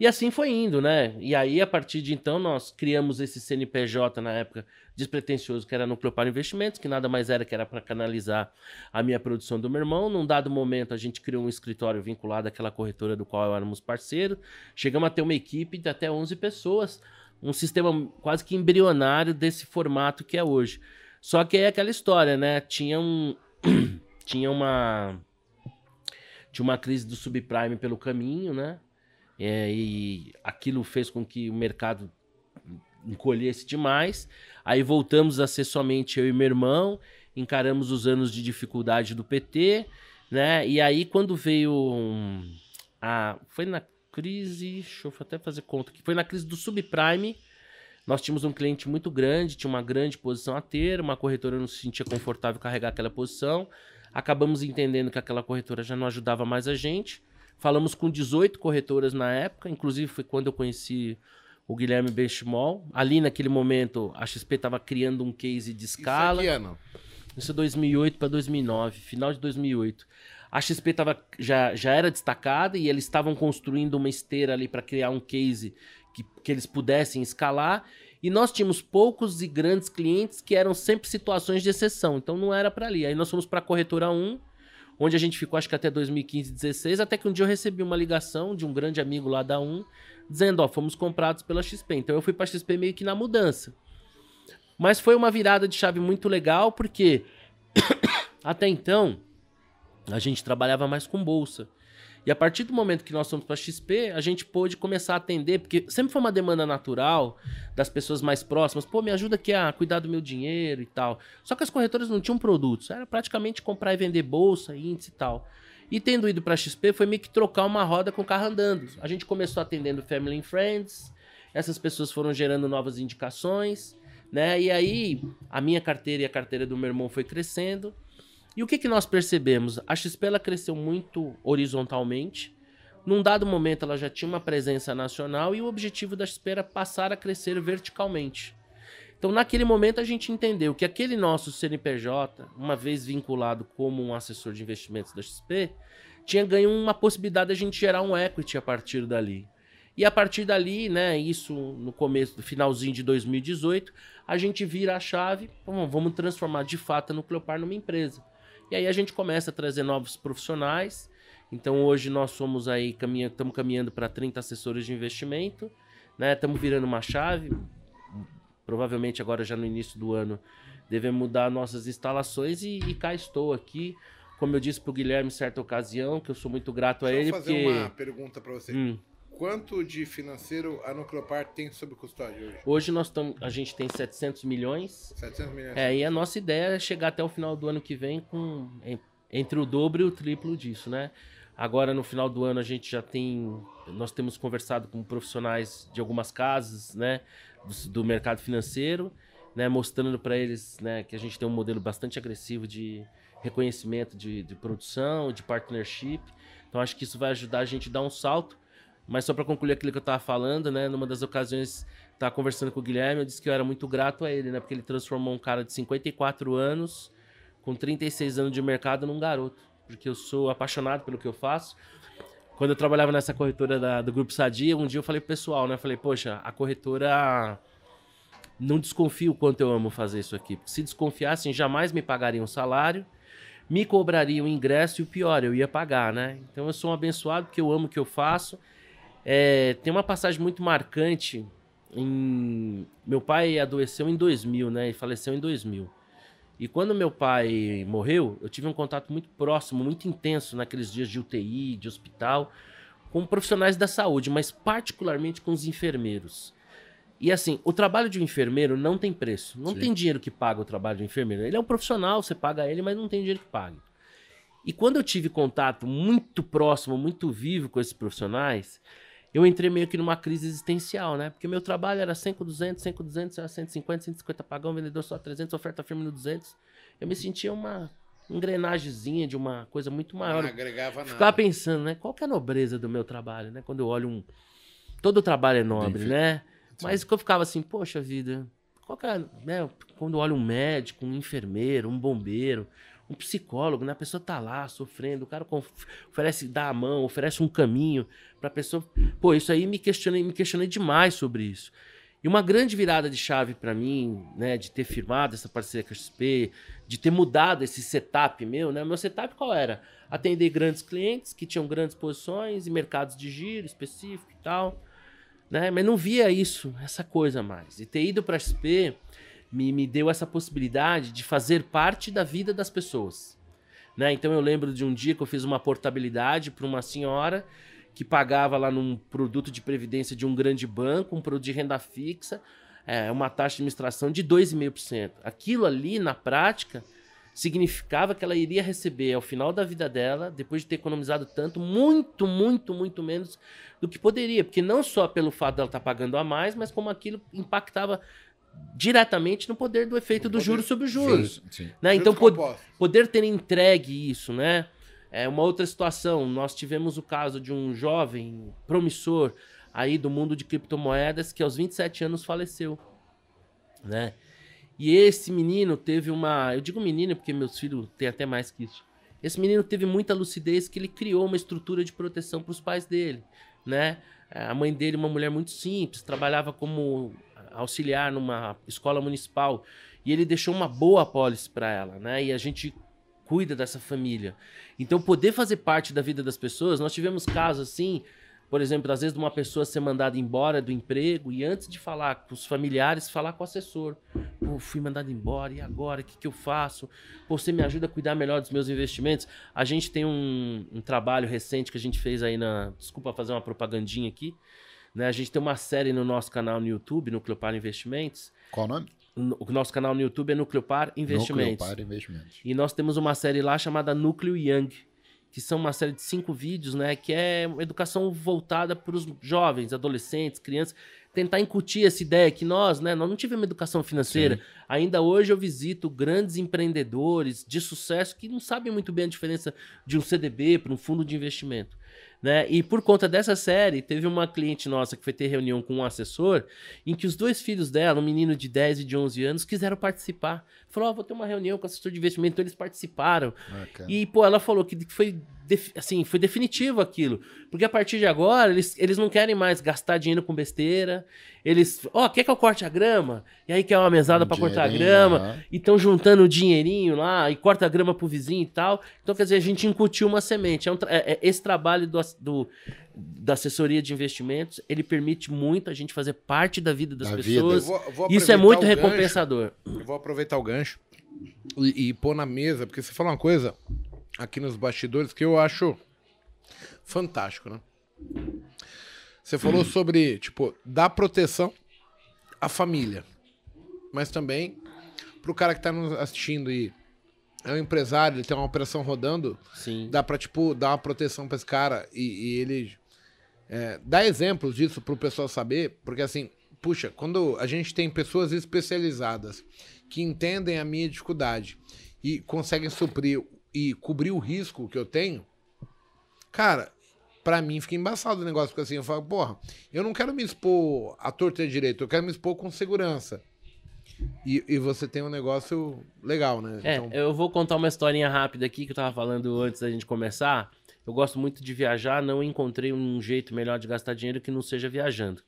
E assim foi indo, né? E aí, a partir de então, nós criamos esse CNPJ na época despretensioso, que era no Cleopar Investimentos, que nada mais era que era para canalizar a minha produção do meu irmão. Num dado momento, a gente criou um escritório vinculado àquela corretora do qual éramos parceiros. Chegamos a ter uma equipe de até 11 pessoas, um sistema quase que embrionário desse formato que é hoje. Só que é aquela história, né? Tinha um tinha uma tinha uma crise do subprime pelo caminho, né? É, e aquilo fez com que o mercado encolhesse demais. Aí voltamos a ser somente eu e meu irmão, encaramos os anos de dificuldade do PT, né? E aí quando veio a foi na crise, deixa eu até fazer conta aqui, foi na crise do subprime. Nós tínhamos um cliente muito grande, tinha uma grande posição a ter, uma corretora não se sentia confortável carregar aquela posição. Acabamos entendendo que aquela corretora já não ajudava mais a gente. Falamos com 18 corretoras na época, inclusive foi quando eu conheci o Guilherme Benchimol. Ali naquele momento, a XP estava criando um case de escala. Isso aqui, ano. Isso é 2008 para 2009, final de 2008. A XP tava, já, já era destacada e eles estavam construindo uma esteira ali para criar um case que, que eles pudessem escalar. E nós tínhamos poucos e grandes clientes que eram sempre situações de exceção, então não era para ali. Aí nós fomos para a corretora 1, onde a gente ficou acho que até 2015, 16, até que um dia eu recebi uma ligação de um grande amigo lá da 1, dizendo, ó, fomos comprados pela XP. Então eu fui para XP meio que na mudança. Mas foi uma virada de chave muito legal, porque até então a gente trabalhava mais com bolsa. E a partir do momento que nós fomos para XP, a gente pôde começar a atender, porque sempre foi uma demanda natural das pessoas mais próximas. Pô, me ajuda aqui a cuidar do meu dinheiro e tal. Só que as corretoras não tinham produtos, era praticamente comprar e vender bolsa, índice e tal. E tendo ido para XP, foi meio que trocar uma roda com o carro andando. A gente começou atendendo Family and Friends, essas pessoas foram gerando novas indicações, né? E aí a minha carteira e a carteira do meu irmão foi crescendo. E o que, que nós percebemos? A XP ela cresceu muito horizontalmente. Num dado momento, ela já tinha uma presença nacional e o objetivo da XP era passar a crescer verticalmente. Então, naquele momento, a gente entendeu que aquele nosso CNPJ, uma vez vinculado como um assessor de investimentos da XP, tinha ganho uma possibilidade de a gente gerar um equity a partir dali. E a partir dali, né, isso no começo, finalzinho de 2018, a gente vira a chave, vamos transformar de fato a Nucleopar numa empresa. E aí a gente começa a trazer novos profissionais. Então hoje nós somos aí, caminha, estamos caminhando para 30 assessores de investimento, né? Estamos virando uma chave. Provavelmente agora já no início do ano devemos mudar nossas instalações e, e cá estou aqui. Como eu disse para o Guilherme em certa ocasião, que eu sou muito grato Deixa a ele. eu fazer porque... uma pergunta para você. Hum. Quanto de financeiro a Nucleopar tem sob custódia hoje? Hoje nós tam, a gente tem 700 milhões. 700 milhões. É, e a nossa ideia é chegar até o final do ano que vem com entre o dobro e o triplo disso, né? Agora no final do ano a gente já tem, nós temos conversado com profissionais de algumas casas, né, do, do mercado financeiro, né, mostrando para eles, né, que a gente tem um modelo bastante agressivo de reconhecimento de, de produção, de partnership. Então acho que isso vai ajudar a gente a dar um salto. Mas só para concluir aquilo que eu tava falando, né? Numa das ocasiões, tava conversando com o Guilherme, eu disse que eu era muito grato a ele, né? Porque ele transformou um cara de 54 anos, com 36 anos de mercado, num garoto. Porque eu sou apaixonado pelo que eu faço. Quando eu trabalhava nessa corretora da- do Grupo Sadia, um dia eu falei pro pessoal, né? Eu falei, poxa, a corretora não desconfio o quanto eu amo fazer isso aqui. Se desconfiassem, jamais me pagariam um salário, me cobrariam ingresso e o pior, eu ia pagar, né? Então eu sou um abençoado porque eu amo o que eu faço. É, tem uma passagem muito marcante. Em... Meu pai adoeceu em 2000, né? E faleceu em 2000. E quando meu pai morreu, eu tive um contato muito próximo, muito intenso naqueles dias de UTI, de hospital, com profissionais da saúde, mas particularmente com os enfermeiros. E assim, o trabalho de um enfermeiro não tem preço. Não Sim. tem dinheiro que paga o trabalho de um enfermeiro. Ele é um profissional, você paga ele, mas não tem dinheiro que pague. E quando eu tive contato muito próximo, muito vivo com esses profissionais, eu entrei meio que numa crise existencial, né? Porque meu trabalho era 100 com 200, 100 com 200, era 150, 150 pagão, vendedor só 300, oferta firme no 200. Eu me sentia uma engrenagemzinha de uma coisa muito maior. Não agregava nada. Ficava pensando, né? Qual que é a nobreza do meu trabalho, né? Quando eu olho um... Todo trabalho é nobre, Bem né? Mas que eu ficava assim, poxa vida, qual que é, né? Quando eu olho um médico, um enfermeiro, um bombeiro, um psicólogo, né? A pessoa tá lá sofrendo, o cara oferece, dá a mão, oferece um caminho pra pessoa. Pô, isso aí me questionei, me questionei demais sobre isso. E uma grande virada de chave pra mim, né, de ter firmado essa parceria com a XP, de ter mudado esse setup meu, né? Meu setup qual era? Atender grandes clientes que tinham grandes posições e mercados de giro específico e tal, né? Mas não via isso, essa coisa mais. E ter ido para XP me, me deu essa possibilidade de fazer parte da vida das pessoas. Né? Então eu lembro de um dia que eu fiz uma portabilidade para uma senhora que pagava lá num produto de previdência de um grande banco, um produto de renda fixa, é, uma taxa de administração de 2,5%. Aquilo ali, na prática, significava que ela iria receber ao final da vida dela, depois de ter economizado tanto, muito, muito, muito menos do que poderia. Porque não só pelo fato dela estar pagando a mais, mas como aquilo impactava diretamente no poder do efeito do poder- juros sobre juros. Sim. Né? Então, pod- poder ter entregue isso, né? É uma outra situação. Nós tivemos o caso de um jovem promissor aí do mundo de criptomoedas que aos 27 anos faleceu, né? E esse menino teve uma, eu digo menino porque meus filhos têm até mais que isso. Esse menino teve muita lucidez que ele criou uma estrutura de proteção para os pais dele, né? A mãe dele, uma mulher muito simples, trabalhava como auxiliar numa escola municipal e ele deixou uma boa apólice para ela, né? E a gente cuida dessa família. Então, poder fazer parte da vida das pessoas, nós tivemos casos assim, por exemplo, às vezes de uma pessoa ser mandada embora do emprego e antes de falar com os familiares, falar com o assessor. Pô, fui mandado embora, e agora? O que, que eu faço? Pô, você me ajuda a cuidar melhor dos meus investimentos? A gente tem um, um trabalho recente que a gente fez aí na. Desculpa fazer uma propagandinha aqui. Né? A gente tem uma série no nosso canal no YouTube, no Cleopar Investimentos. Qual o nome? O nosso canal no YouTube é Nucleopar Investimentos. Nucleopar Investimentos. E nós temos uma série lá chamada Núcleo Young, que são uma série de cinco vídeos, né? Que é uma educação voltada para os jovens, adolescentes, crianças. Tentar incutir essa ideia que nós, né? Nós não tivemos educação financeira. Sim. Ainda hoje eu visito grandes empreendedores de sucesso que não sabem muito bem a diferença de um CDB para um fundo de investimento. Né? E por conta dessa série, teve uma cliente nossa que foi ter reunião com um assessor, em que os dois filhos dela, um menino de 10 e de 11 anos, quiseram participar. Falou, oh, vou ter uma reunião com o assessor de investimento, então eles participaram. E, pô, ela falou que foi, assim, foi definitivo aquilo. Porque a partir de agora, eles, eles não querem mais gastar dinheiro com besteira. Eles, ó, oh, quer que eu corte a grama? E aí quer uma mesada um para cortar a grama. E estão juntando o dinheirinho lá, e corta a grama pro vizinho e tal. Então, quer dizer, a gente incutiu uma semente. É um é, é, esse trabalho do, do, da assessoria de investimentos, ele permite muito a gente fazer parte da vida das da pessoas. Vida. Vou, vou Isso é muito recompensador. Gancho, vou aproveitar o gancho e, e pôr na mesa, porque você falou uma coisa aqui nos bastidores que eu acho fantástico, né? Você falou hum. sobre, tipo, dar proteção à família, mas também pro cara que tá nos assistindo e é um empresário, ele tem uma operação rodando, Sim. dá pra, tipo, dar uma proteção pra esse cara e, e ele é, dá exemplos disso pro pessoal saber, porque assim, puxa, quando a gente tem pessoas especializadas que entendem a minha dificuldade e conseguem suprir e cobrir o risco que eu tenho, cara, para mim fica embaçado o negócio, porque assim, eu falo, porra, eu não quero me expor à torta e direito, eu quero me expor com segurança. E, e você tem um negócio legal, né? É, então... eu vou contar uma historinha rápida aqui que eu tava falando antes da gente começar. Eu gosto muito de viajar, não encontrei um jeito melhor de gastar dinheiro que não seja viajando.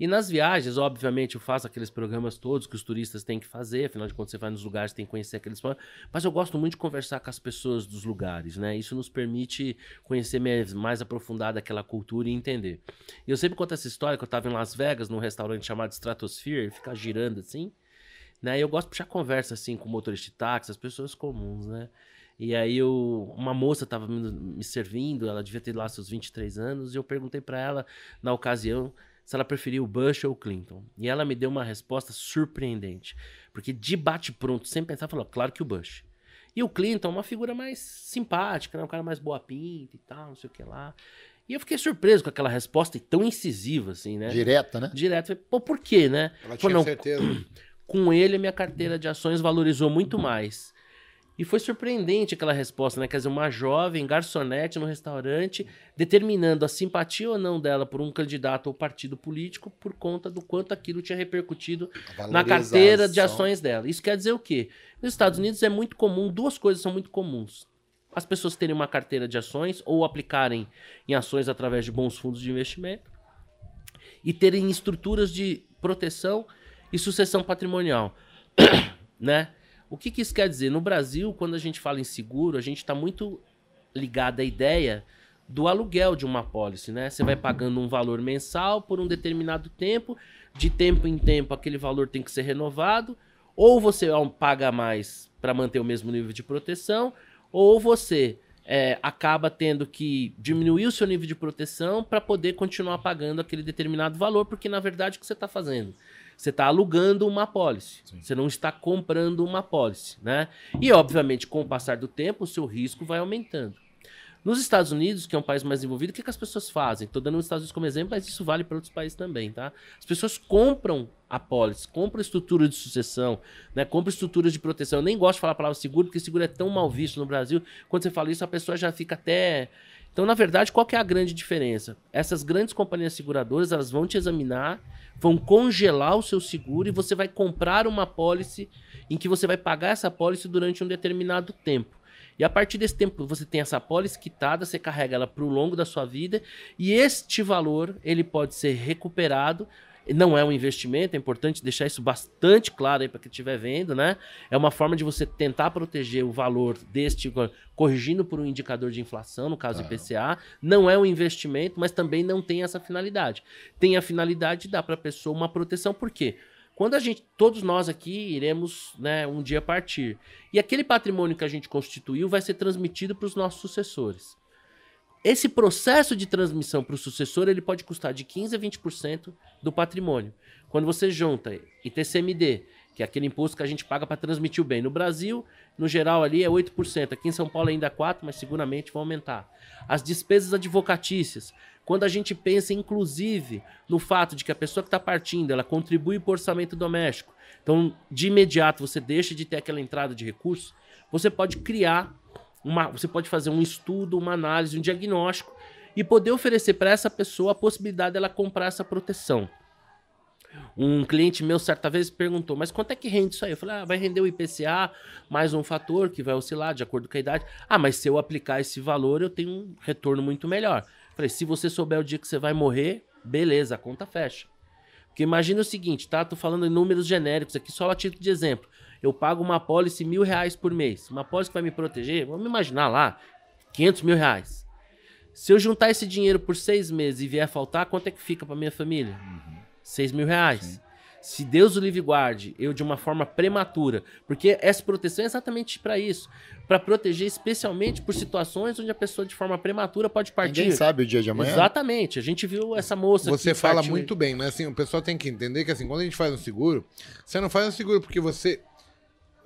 E nas viagens, obviamente, eu faço aqueles programas todos que os turistas têm que fazer, afinal de contas, você vai nos lugares, tem que conhecer aqueles Mas eu gosto muito de conversar com as pessoas dos lugares, né? Isso nos permite conhecer mais, mais aprofundada aquela cultura e entender. E eu sempre conto essa história que eu estava em Las Vegas, num restaurante chamado Stratosphere, ficar girando assim. Né? E eu gosto de puxar conversa assim com motorista de táxi, as pessoas comuns, né? E aí eu, uma moça estava me, servindo, ela devia ter lá seus 23 anos, e eu perguntei para ela na ocasião se ela preferia o Bush ou o Clinton. E ela me deu uma resposta surpreendente. Porque de bate-pronto, sem pensar, falou: claro que o Bush. E o Clinton, uma figura mais simpática, né? um cara mais boa pinta e tal, não sei o que lá. E eu fiquei surpreso com aquela resposta tão incisiva, assim, né? Direta, né? Direta. Pô, por quê, né? Ela tinha não, certeza. Com ele, minha carteira de ações valorizou muito mais. E foi surpreendente aquela resposta, né? Quer dizer, uma jovem garçonete no restaurante determinando a simpatia ou não dela por um candidato ou partido político por conta do quanto aquilo tinha repercutido na carteira de ações dela. Isso quer dizer o quê? Nos Estados Unidos é muito comum, duas coisas são muito comuns. As pessoas terem uma carteira de ações ou aplicarem em ações através de bons fundos de investimento e terem estruturas de proteção e sucessão patrimonial, né? O que, que isso quer dizer? No Brasil, quando a gente fala em seguro, a gente está muito ligado à ideia do aluguel de uma pólice, né? Você vai pagando um valor mensal por um determinado tempo, de tempo em tempo aquele valor tem que ser renovado, ou você paga mais para manter o mesmo nível de proteção, ou você é, acaba tendo que diminuir o seu nível de proteção para poder continuar pagando aquele determinado valor, porque na verdade o que você está fazendo? Você está alugando uma apólice. Você não está comprando uma apólice, né? E, obviamente, com o passar do tempo, o seu risco vai aumentando. Nos Estados Unidos, que é um país mais desenvolvido, o que, que as pessoas fazem? Estou dando os Estados Unidos como exemplo, mas isso vale para outros países também, tá? As pessoas compram apólice, compram estrutura de sucessão, né? compram estruturas de proteção. Eu nem gosto de falar a palavra seguro, porque seguro é tão mal visto no Brasil. Quando você fala isso, a pessoa já fica até... Então, na verdade, qual que é a grande diferença? Essas grandes companhias seguradoras, elas vão te examinar vão congelar o seu seguro e você vai comprar uma pólice em que você vai pagar essa pólice durante um determinado tempo. E a partir desse tempo você tem essa pólice quitada, você carrega ela para o longo da sua vida e este valor ele pode ser recuperado não é um investimento, é importante deixar isso bastante claro aí para quem estiver vendo, né? É uma forma de você tentar proteger o valor deste, corrigindo por um indicador de inflação, no caso do IPCA. Não é um investimento, mas também não tem essa finalidade. Tem a finalidade de dar para a pessoa uma proteção, por quê? Quando a gente, todos nós aqui iremos, né, um dia partir. E aquele patrimônio que a gente constituiu vai ser transmitido para os nossos sucessores. Esse processo de transmissão para o sucessor ele pode custar de 15% a 20% do patrimônio. Quando você junta ITCMD, que é aquele imposto que a gente paga para transmitir o bem. No Brasil, no geral, ali é 8%. Aqui em São Paulo ainda é 4%, mas seguramente vão aumentar. As despesas advocatícias. Quando a gente pensa, inclusive, no fato de que a pessoa que está partindo, ela contribui para o orçamento doméstico. Então, de imediato, você deixa de ter aquela entrada de recursos. Você pode criar uma, você pode fazer um estudo, uma análise, um diagnóstico e poder oferecer para essa pessoa a possibilidade dela comprar essa proteção. Um cliente meu certa vez perguntou, mas quanto é que rende isso aí? Eu falei, ah, vai render o IPCA mais um fator que vai oscilar de acordo com a idade. Ah, mas se eu aplicar esse valor, eu tenho um retorno muito melhor. Eu falei, se você souber o dia que você vai morrer, beleza, a conta fecha. Porque imagina o seguinte, tá? Tô falando em números genéricos aqui, só a título de exemplo eu pago uma pólice mil reais por mês. Uma pólice que vai me proteger, vamos imaginar lá, 500 mil reais. Se eu juntar esse dinheiro por seis meses e vier faltar, quanto é que fica para minha família? Uhum. 6 mil reais. Sim. Se Deus o livre guarde, eu de uma forma prematura, porque essa proteção é exatamente para isso, para proteger especialmente por situações onde a pessoa de forma prematura pode partir. Ninguém sabe o dia de amanhã. Exatamente. A gente viu essa moça. Você fala partiu... muito bem, mas assim o pessoal tem que entender que assim quando a gente faz um seguro, você não faz um seguro porque você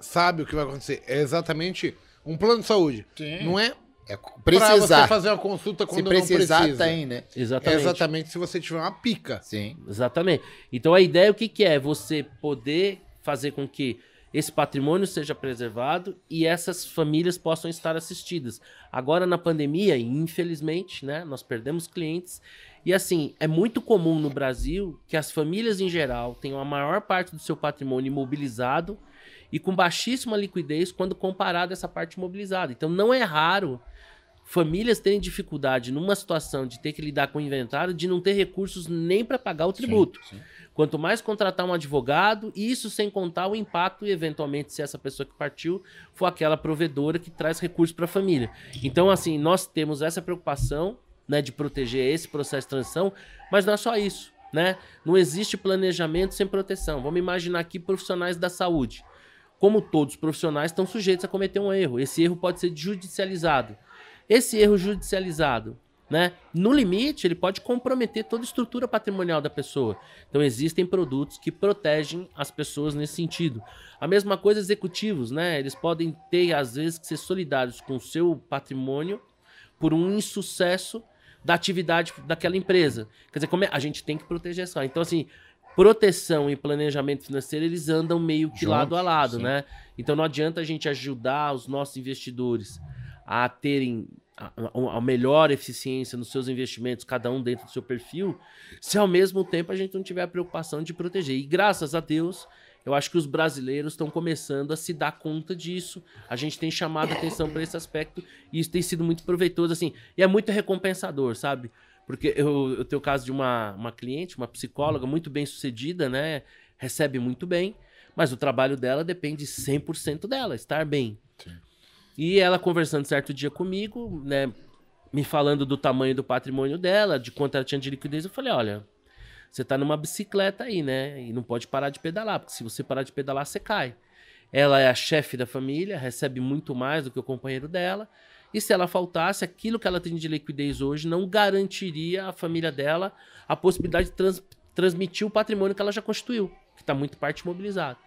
sabe o que vai acontecer. É exatamente um plano de saúde. Sim. Não é é precisar. Pra você fazer uma consulta quando se precisar, não precisa. tem, né? Exatamente. É exatamente se você tiver uma pica. Sim. Exatamente. Então a ideia o que, que é? Você poder fazer com que esse patrimônio seja preservado e essas famílias possam estar assistidas. Agora na pandemia, infelizmente, né, nós perdemos clientes e assim, é muito comum no Brasil que as famílias em geral tenham a maior parte do seu patrimônio imobilizado e com baixíssima liquidez quando comparado a essa parte imobilizada. Então não é raro famílias terem dificuldade numa situação de ter que lidar com o inventário de não ter recursos nem para pagar o tributo. Sim, sim. Quanto mais contratar um advogado, isso sem contar o impacto e eventualmente se essa pessoa que partiu for aquela provedora que traz recursos para a família. Então assim, nós temos essa preocupação, né, de proteger esse processo de transição, mas não é só isso, né? Não existe planejamento sem proteção. Vamos imaginar aqui profissionais da saúde como todos os profissionais, estão sujeitos a cometer um erro. Esse erro pode ser judicializado. Esse erro judicializado, né, no limite, ele pode comprometer toda a estrutura patrimonial da pessoa. Então, existem produtos que protegem as pessoas nesse sentido. A mesma coisa executivos, né? Eles podem ter, às vezes, que ser solidários com o seu patrimônio por um insucesso da atividade daquela empresa. Quer dizer, como é? a gente tem que proteger só. Então, assim, proteção e planejamento financeiro, eles andam meio que Juntos, lado a lado, sim. né? Então não adianta a gente ajudar os nossos investidores a terem a, a, melhor eficiência nos seus investimentos, cada um dentro do seu perfil, se ao mesmo tempo a gente não tiver a preocupação de proteger. E graças a Deus, eu acho que os brasileiros estão começando a se dar conta disso. A gente tem chamado a atenção para esse aspecto e isso tem sido muito proveitoso, assim, e é muito recompensador, sabe? Porque eu, eu tenho o caso de uma, uma cliente, uma psicóloga muito bem sucedida, né? Recebe muito bem, mas o trabalho dela depende 100% dela, estar bem. Sim. E ela conversando certo dia comigo, né? Me falando do tamanho do patrimônio dela, de quanto ela tinha de liquidez, eu falei: olha, você tá numa bicicleta aí, né? E não pode parar de pedalar, porque se você parar de pedalar, você cai. Ela é a chefe da família, recebe muito mais do que o companheiro dela. E se ela faltasse, aquilo que ela tem de liquidez hoje não garantiria à família dela a possibilidade de trans, transmitir o patrimônio que ela já constituiu, que está muito parte imobilizado.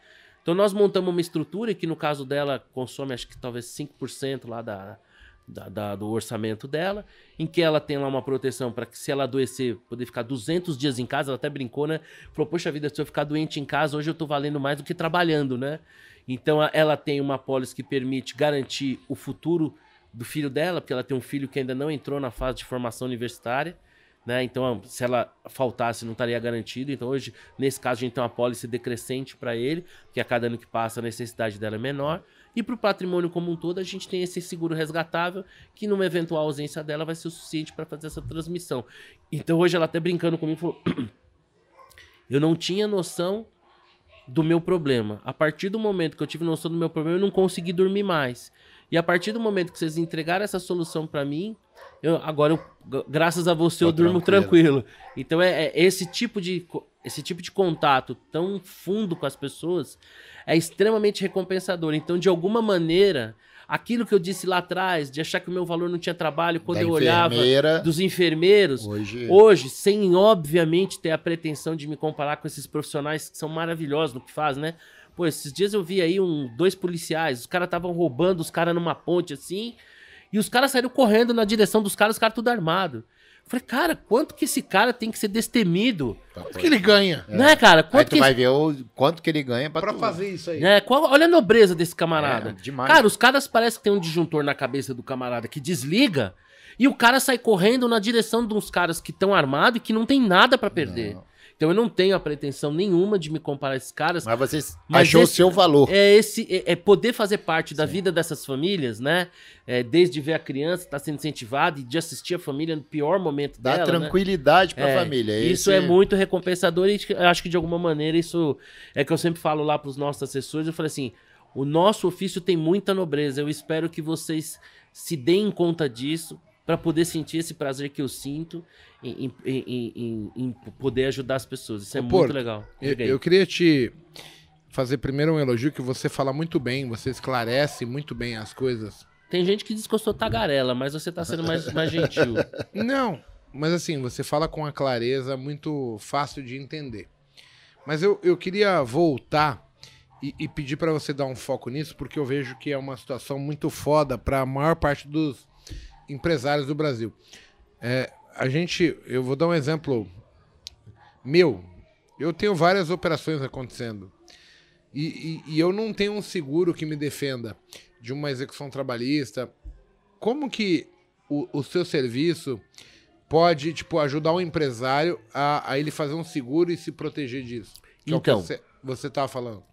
Então nós montamos uma estrutura que no caso dela consome acho que talvez 5% lá da, da, da, do orçamento dela, em que ela tem lá uma proteção para que se ela adoecer, poder ficar 200 dias em casa, ela até brincou, né? Falou, poxa vida, se eu ficar doente em casa, hoje eu estou valendo mais do que trabalhando, né? Então ela tem uma pólice que permite garantir o futuro do filho dela, porque ela tem um filho que ainda não entrou na fase de formação universitária. Né? Então, se ela faltasse, não estaria garantido. Então, hoje, nesse caso, a gente tem uma pólice decrescente para ele, que a cada ano que passa a necessidade dela é menor. E para o patrimônio como um todo, a gente tem esse seguro resgatável, que numa eventual ausência dela vai ser o suficiente para fazer essa transmissão. Então hoje ela até brincando comigo falou: Eu não tinha noção do meu problema. A partir do momento que eu tive noção do meu problema, eu não consegui dormir mais. E a partir do momento que vocês entregaram essa solução para mim, eu, agora, eu, graças a você, Tô eu durmo tranquilo. tranquilo. Então é, é, esse tipo de esse tipo de contato tão fundo com as pessoas é extremamente recompensador. Então, de alguma maneira, aquilo que eu disse lá atrás, de achar que o meu valor não tinha trabalho, quando da eu olhava dos enfermeiros, hoje... hoje, sem obviamente ter a pretensão de me comparar com esses profissionais que são maravilhosos no que fazem, né? Pô, esses dias eu vi aí um, dois policiais, os caras estavam roubando os caras numa ponte assim, e os caras saíram correndo na direção dos caras, os caras tudo armado. Falei, cara, quanto que esse cara tem que ser destemido? Quanto que ele ganha? É. Né, cara? Quanto aí tu que vai ver o quanto que ele ganha pra, pra fazer isso aí. É, qual, olha a nobreza desse camarada. É, demais. Cara, os caras parecem que tem um disjuntor na cabeça do camarada que desliga e o cara sai correndo na direção de uns caras que estão armados e que não tem nada para perder. Não. Então eu não tenho a pretensão nenhuma de me comparar a esses caras. Mas você mas achou o seu valor. É esse é, é poder fazer parte da Sim. vida dessas famílias, né? É, desde ver a criança estar tá sendo incentivada e de assistir a família no pior momento Dá dela. Dá né? tranquilidade né? para a é, família. Isso é muito recompensador e acho que de alguma maneira isso é que eu sempre falo lá para os nossos assessores. Eu falei assim: o nosso ofício tem muita nobreza. Eu espero que vocês se deem conta disso para poder sentir esse prazer que eu sinto em, em, em, em poder ajudar as pessoas. Isso é Ô, muito Porto, legal. Eu, eu, queria te fazer primeiro um elogio que você fala muito bem, você esclarece muito bem as coisas. Tem gente que diz que eu sou tagarela, mas você está sendo mais, mais gentil. Não, mas assim, você fala com a clareza muito fácil de entender. Mas eu, eu queria voltar e, e pedir para você dar um foco nisso, porque eu vejo que é uma situação muito foda para a maior parte dos empresários do Brasil. É, a gente, eu vou dar um exemplo meu. Eu tenho várias operações acontecendo e, e, e eu não tenho um seguro que me defenda de uma execução trabalhista. Como que o, o seu serviço pode tipo ajudar o empresário a, a ele fazer um seguro e se proteger disso? Que então, é você estava falando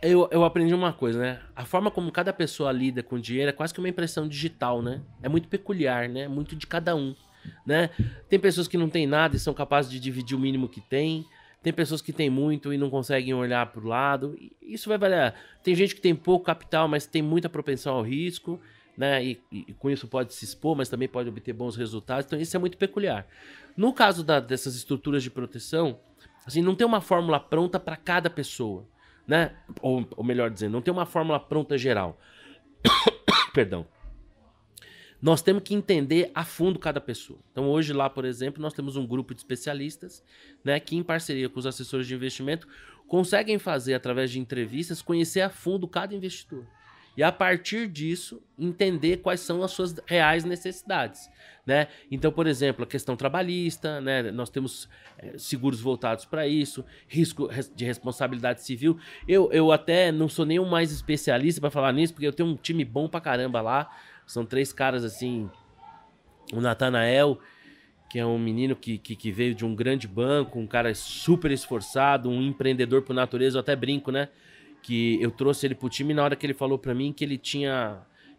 eu, eu aprendi uma coisa, né? A forma como cada pessoa lida com dinheiro é quase que uma impressão digital, né? É muito peculiar, né? Muito de cada um, né? Tem pessoas que não têm nada e são capazes de dividir o mínimo que têm. Tem pessoas que têm muito e não conseguem olhar para o lado. Isso vai variar. Tem gente que tem pouco capital, mas tem muita propensão ao risco, né? E, e com isso pode se expor, mas também pode obter bons resultados. Então isso é muito peculiar. No caso da, dessas estruturas de proteção, assim, não tem uma fórmula pronta para cada pessoa né? Ou, ou melhor dizendo, não tem uma fórmula pronta geral. Perdão. Nós temos que entender a fundo cada pessoa. Então, hoje lá, por exemplo, nós temos um grupo de especialistas, né, que em parceria com os assessores de investimento conseguem fazer através de entrevistas conhecer a fundo cada investidor e a partir disso entender quais são as suas reais necessidades, né? Então, por exemplo, a questão trabalhista, né? Nós temos é, seguros voltados para isso, risco de responsabilidade civil. Eu, eu até não sou nenhum mais especialista para falar nisso, porque eu tenho um time bom pra caramba lá. São três caras assim, o Natanael, que é um menino que, que, que, veio de um grande banco, um cara super esforçado, um empreendedor por natureza, eu até brinco, né? Que eu trouxe ele pro time na hora que ele falou para mim que ele tinha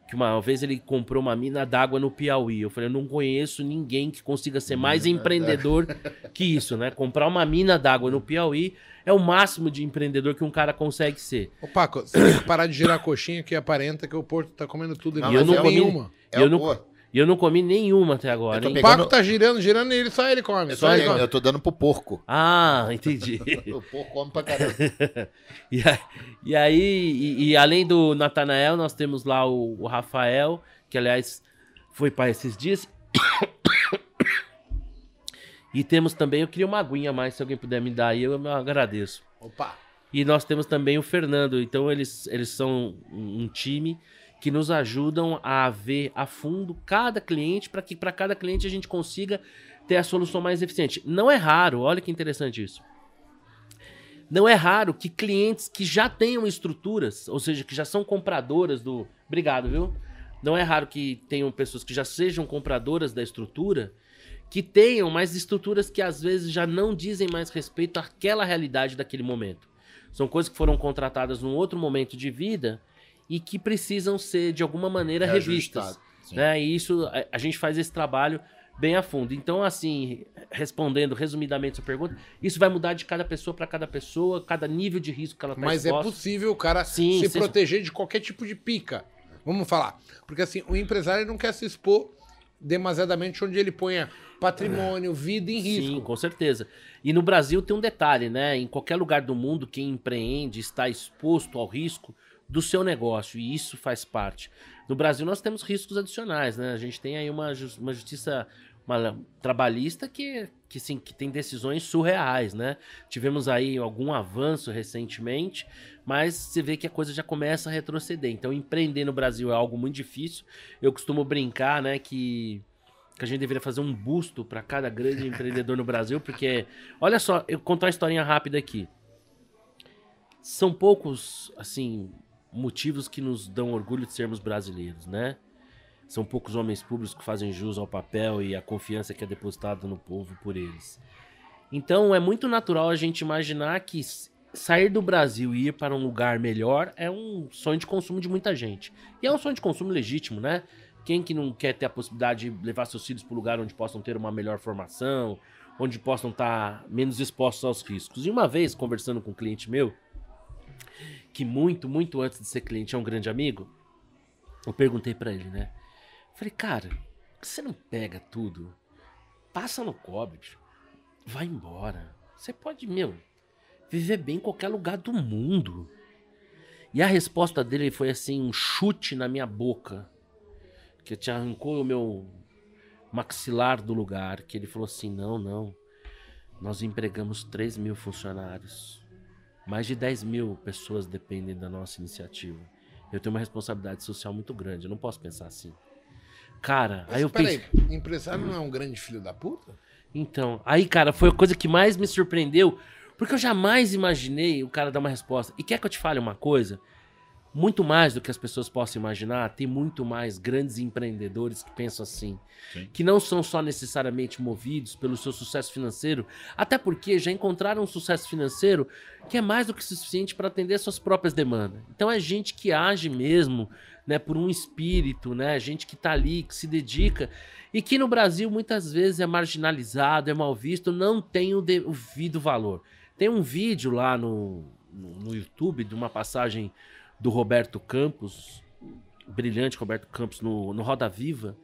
que uma vez ele comprou uma mina d'água no Piauí. Eu falei, eu não conheço ninguém que consiga ser mais empreendedor que isso, né? Comprar uma mina d'água no Piauí é o máximo de empreendedor que um cara consegue ser. Ô Paco, você tem que parar de girar a coxinha que aparenta que o Porto tá comendo tudo. Não, e eu não é comi nenhuma. É eu não, e eu não comi nenhuma até agora. O Paco tá girando, girando e ele só ele come. Só ele come. Eu tô dando pro porco. Ah, entendi. o porco come pra caramba. e, aí, e, aí e, e, além do Natanael, nós temos lá o, o Rafael, que aliás foi para esses dias. e temos também, eu queria uma aguinha a mais, se alguém puder me dar aí, eu, eu agradeço. Opa! E nós temos também o Fernando, então eles, eles são um time que nos ajudam a ver a fundo cada cliente para que para cada cliente a gente consiga ter a solução mais eficiente. Não é raro, olha que interessante isso. Não é raro que clientes que já tenham estruturas, ou seja, que já são compradoras do. Obrigado, viu? Não é raro que tenham pessoas que já sejam compradoras da estrutura que tenham mais estruturas que às vezes já não dizem mais respeito àquela realidade daquele momento. São coisas que foram contratadas num outro momento de vida e que precisam ser de alguma maneira revistas. Reajustado, sim. Né? E isso a, a gente faz esse trabalho bem a fundo. Então, assim, respondendo resumidamente a sua pergunta, isso vai mudar de cada pessoa para cada pessoa, cada nível de risco que ela está Mas é exposta. possível o cara Sim, se sim. proteger de qualquer tipo de pica. Vamos falar. Porque assim, o empresário não quer se expor demasiadamente onde ele ponha patrimônio, vida em risco. Sim, com certeza. E no Brasil tem um detalhe, né? Em qualquer lugar do mundo, quem empreende está exposto ao risco do seu negócio, e isso faz parte. No Brasil, nós temos riscos adicionais, né? A gente tem aí uma, uma justiça uma trabalhista que, que, sim, que tem decisões surreais, né? Tivemos aí algum avanço recentemente, mas você vê que a coisa já começa a retroceder. Então, empreender no Brasil é algo muito difícil. Eu costumo brincar, né, que que a gente deveria fazer um busto para cada grande empreendedor no Brasil, porque olha só, eu contar uma historinha rápida aqui. São poucos, assim, motivos que nos dão orgulho de sermos brasileiros, né? São poucos homens públicos que fazem jus ao papel e à confiança que é depositada no povo por eles. Então é muito natural a gente imaginar que sair do Brasil e ir para um lugar melhor é um sonho de consumo de muita gente. E é um sonho de consumo legítimo, né? Quem que não quer ter a possibilidade de levar seus filhos para um lugar onde possam ter uma melhor formação, onde possam estar menos expostos aos riscos? E uma vez, conversando com um cliente meu, que muito, muito antes de ser cliente é um grande amigo, eu perguntei para ele, né? Falei, cara, você não pega tudo? Passa no cobre, vai embora. Você pode, meu, viver bem em qualquer lugar do mundo. E a resposta dele foi assim, um chute na minha boca. Que te arrancou o meu maxilar do lugar. Que ele falou assim: não, não. Nós empregamos 3 mil funcionários. Mais de 10 mil pessoas dependem da nossa iniciativa. Eu tenho uma responsabilidade social muito grande. Eu não posso pensar assim. Cara, aí Mas eu peraí, pensei. empresário não é um grande filho da puta? Então, aí, cara, foi a coisa que mais me surpreendeu, porque eu jamais imaginei o cara dar uma resposta. E quer que eu te fale uma coisa? Muito mais do que as pessoas possam imaginar, tem muito mais grandes empreendedores que pensam assim. Sim. Que não são só necessariamente movidos pelo seu sucesso financeiro, até porque já encontraram um sucesso financeiro que é mais do que suficiente para atender suas próprias demandas. Então é gente que age mesmo, né, por um espírito, né, gente que tá ali, que se dedica e que no Brasil muitas vezes é marginalizado, é mal visto, não tem o devido valor. Tem um vídeo lá no, no, no YouTube de uma passagem do Roberto Campos, brilhante Roberto Campos no, no Roda Viva,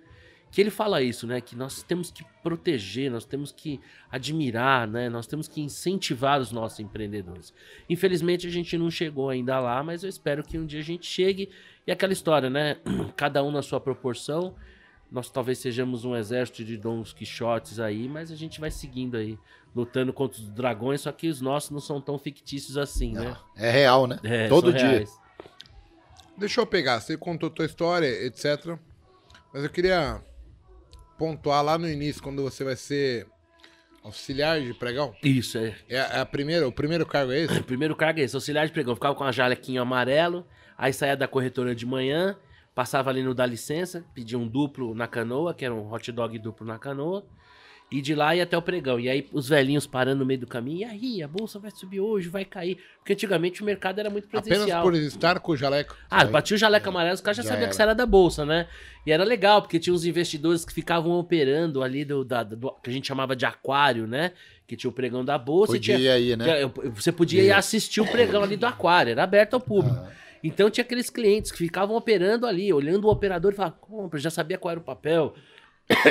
que ele fala isso, né? Que nós temos que proteger, nós temos que admirar, né? Nós temos que incentivar os nossos empreendedores. Infelizmente a gente não chegou ainda lá, mas eu espero que um dia a gente chegue. E aquela história, né? Cada um na sua proporção. Nós talvez sejamos um exército de Dons Quixotes aí, mas a gente vai seguindo aí, lutando contra os dragões, só que os nossos não são tão fictícios assim, né? É real, né? É, Todo dia. reais. Deixa eu pegar, você contou tua história, etc. Mas eu queria pontuar lá no início, quando você vai ser auxiliar de pregão. Isso, é. É a, é a primeira, o primeiro cargo é esse? O primeiro cargo é esse, auxiliar de pregão. Ficava com a jalequinha amarelo, aí saía da corretora de manhã, passava ali no Dá Licença, pedia um duplo na canoa, que era um hot dog duplo na canoa, e de lá ia até o pregão. E aí os velhinhos parando no meio do caminho, e aí, a bolsa vai subir hoje, vai cair. Porque antigamente o mercado era muito Apenas presencial. por estar com o jaleco. Ah, batia o jaleco amarelo, os caras já, Já sabiam que você era da bolsa, né? E era legal, porque tinha uns investidores que ficavam operando ali do, da, do que a gente chamava de aquário, né? Que tinha o pregão da bolsa Podia tinha, ir aí, né? Você podia ir assistir o pregão ali do aquário, era aberto ao público. Ah. Então tinha aqueles clientes que ficavam operando ali, olhando o operador e falavam, compra, já sabia qual era o papel.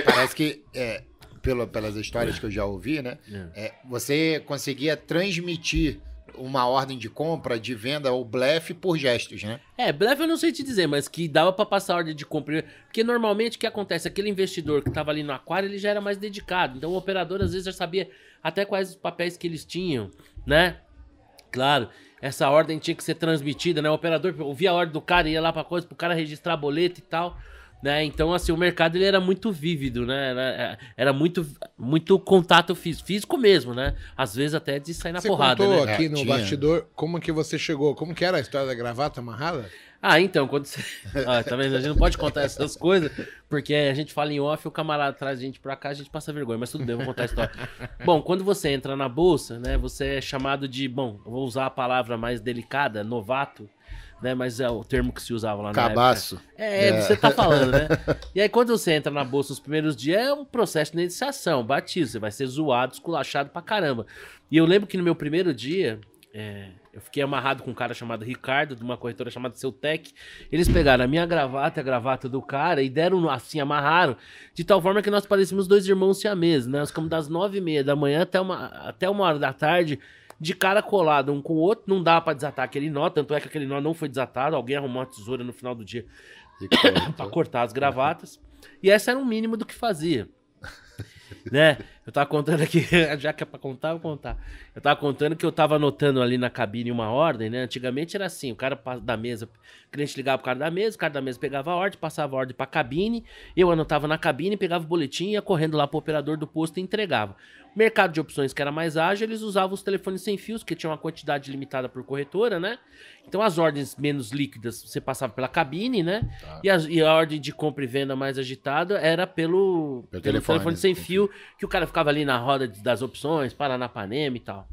Parece que, é, pelo, pelas histórias que eu já ouvi, né? é, você conseguia transmitir uma ordem de compra, de venda ou blefe por gestos, né? É, blefe eu não sei te dizer, mas que dava pra passar a ordem de compra. Porque normalmente o que acontece? Aquele investidor que tava ali no aquário, ele já era mais dedicado. Então o operador às vezes já sabia até quais os papéis que eles tinham, né? Claro, essa ordem tinha que ser transmitida, né? O operador ouvia a ordem do cara, ia lá pra coisa, pro cara registrar boleto e tal. Né? Então, assim, o mercado ele era muito vívido, né? Era, era muito, muito contato físico, físico mesmo, né? Às vezes até de sair na você porrada, contou né? aqui É, no tinha. bastidor como que você chegou, como que era a história da gravata amarrada? Ah, então, quando você. Ah, tá vendo? A gente não pode contar essas coisas, porque a gente fala em off, o camarada traz a gente pra cá, a gente passa vergonha, mas tudo bem, eu vou contar a história. bom, quando você entra na bolsa, né, você é chamado de, bom, vou usar a palavra mais delicada, novato, né, mas é o termo que se usava lá na Cabaço. época. É, é, você tá falando, né? E aí quando você entra na bolsa os primeiros dias, é um processo de iniciação, batismo, você vai ser zoado, esculachado pra caramba. E eu lembro que no meu primeiro dia, é, eu fiquei amarrado com um cara chamado Ricardo, de uma corretora chamada Seutec. Eles pegaram a minha gravata e a gravata do cara e deram assim, amarraram, de tal forma que nós parecíamos dois irmãos siameses, né? Nós ficamos das nove e meia da manhã até uma, até uma hora da tarde, de cara colado um com o outro. Não dava para desatar aquele nó, tanto é que aquele nó não foi desatado. Alguém arrumou uma tesoura no final do dia para cortar as gravatas. E essa era o mínimo do que fazia né? Eu tava contando aqui, já que é pra contar, vou contar. Eu tava contando que eu tava anotando ali na cabine uma ordem, né? Antigamente era assim, o cara da mesa, o cliente ligava pro cara da mesa, o cara da mesa pegava a ordem, passava a ordem pra cabine, eu anotava na cabine, pegava o boletim, ia correndo lá pro operador do posto e entregava. Mercado de opções que era mais ágil, eles usavam os telefones sem fios, que tinha uma quantidade limitada por corretora, né? Então as ordens menos líquidas você passava pela cabine, né? Tá. E, a, e, a, ordem de compra e venda mais agitada era pelo, pelo, pelo telefone, telefone, sem fio, que o cara ficava ali na roda das opções, Paranapanema e tal.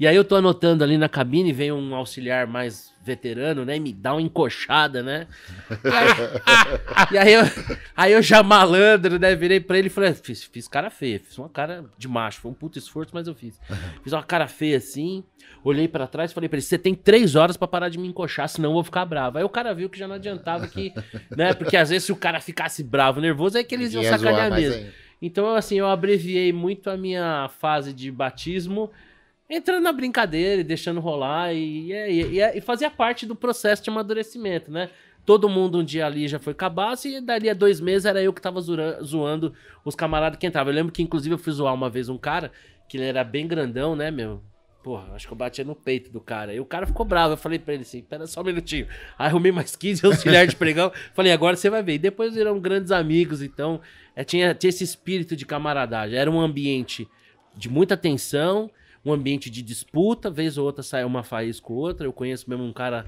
E aí eu tô anotando ali na cabine, vem um auxiliar mais veterano, né? E me dá uma encoxada, né? E aí, aí, eu, aí eu já malandro, né? Virei pra ele e falei, fiz, fiz cara feia, fiz uma cara de macho. Foi um puto esforço, mas eu fiz. Fiz uma cara feia assim, olhei para trás e falei pra ele, você tem três horas para parar de me encoxar, senão eu vou ficar bravo. Aí o cara viu que já não adiantava que, né? Porque às vezes se o cara ficasse bravo, nervoso, é que eles iam sacanear mesmo. Então, assim, eu abreviei muito a minha fase de batismo entrando na brincadeira e deixando rolar e, e, e, e fazia parte do processo de amadurecimento, né? Todo mundo um dia ali já foi cabaço e dali a dois meses era eu que tava zoando os camaradas que entravam. Eu lembro que inclusive eu fui zoar uma vez um cara que ele era bem grandão, né, meu? Porra, acho que eu batia no peito do cara. E o cara ficou bravo. Eu falei pra ele assim: pera só um minutinho. Aí arrumei mais 15 auxiliares de pregão. falei, agora você vai ver. E depois viram grandes amigos. Então, é, tinha, tinha esse espírito de camaradagem. Era um ambiente de muita tensão, um ambiente de disputa, vez ou outra sai uma faísca ou outra. Eu conheço mesmo um cara,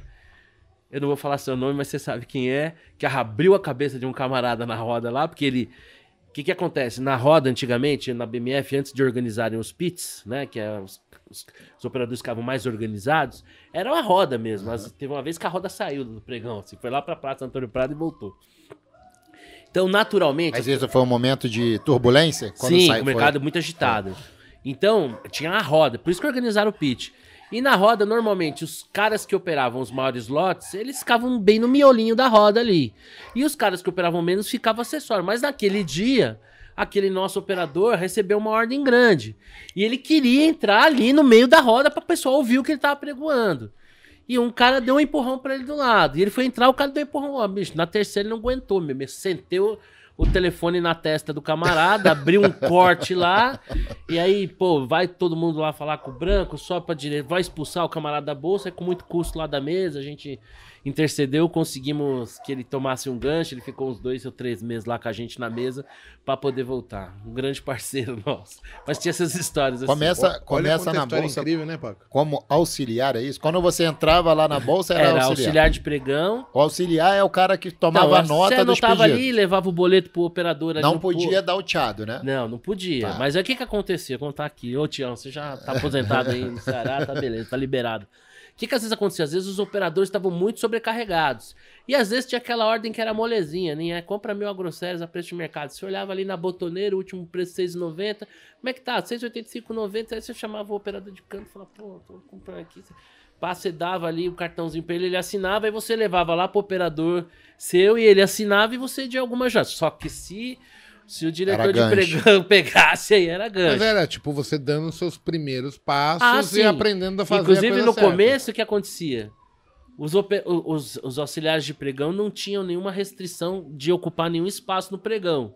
eu não vou falar seu nome, mas você sabe quem é, que abriu a cabeça de um camarada na roda lá, porque ele. O que, que acontece? Na roda, antigamente, na BMF, antes de organizarem os pits, né? Que é os, os, os operadores ficavam mais organizados, era uma roda mesmo. Uhum. Mas teve uma vez que a roda saiu do pregão, assim, foi lá pra Praça Antônio Prado e voltou. Então, naturalmente. Mas isso foi um momento de turbulência? sim, sai, o mercado foi... muito agitado. Então, tinha a roda, por isso que organizaram o pitch. E na roda, normalmente, os caras que operavam os maiores lotes, eles ficavam bem no miolinho da roda ali. E os caras que operavam menos ficavam acessório. Mas naquele dia, aquele nosso operador recebeu uma ordem grande. E ele queria entrar ali no meio da roda para o pessoal ouvir o que ele estava pregoando. E um cara deu um empurrão para ele do lado. E ele foi entrar, o cara deu um empurrão. Ó, bicho, na terceira ele não aguentou mesmo. Ele sentou o telefone na testa do camarada, abriu um corte lá, e aí, pô, vai todo mundo lá falar com o branco, só pra direita, vai expulsar o camarada da bolsa, é com muito custo lá da mesa, a gente intercedeu, conseguimos que ele tomasse um gancho, ele ficou uns dois ou três meses lá com a gente na mesa para poder voltar. Um grande parceiro nosso. Mas tinha essas histórias assim. Começa, começa na bolsa incrível, né, Paco? como auxiliar, é isso? Quando você entrava lá na bolsa era, era auxiliar. auxiliar de pregão. O auxiliar é o cara que tomava a nota dos pedidos. Você ali, levava o boleto pro operador ali Não podia dar o tchado, né? Não, não podia. Tá. Mas aí o que que acontecia? Vou contar aqui. Ô, Tião, você já tá aposentado aí no Ceará, tá beleza, tá liberado que, que às vezes acontecia? Às vezes os operadores estavam muito sobrecarregados. E às vezes tinha aquela ordem que era molezinha, né? Compra mil agrossérios a preço de mercado. Você olhava ali na botoneira, o último preço 6,90. Como é que tá? 6,85,90. Aí você chamava o operador de canto e falava, pô, tô comprando aqui. Você dava ali o cartãozinho pra ele, ele assinava, e você levava lá pro operador seu e ele assinava e você de alguma já. Só que se se o diretor de pregão pegasse aí, era gancho. Mas era tipo você dando os seus primeiros passos ah, e aprendendo a fazer Inclusive, a no certa. começo, o que acontecia? Os, os, os, auxiliares de pregão não tinham nenhuma restrição de ocupar nenhum espaço no pregão.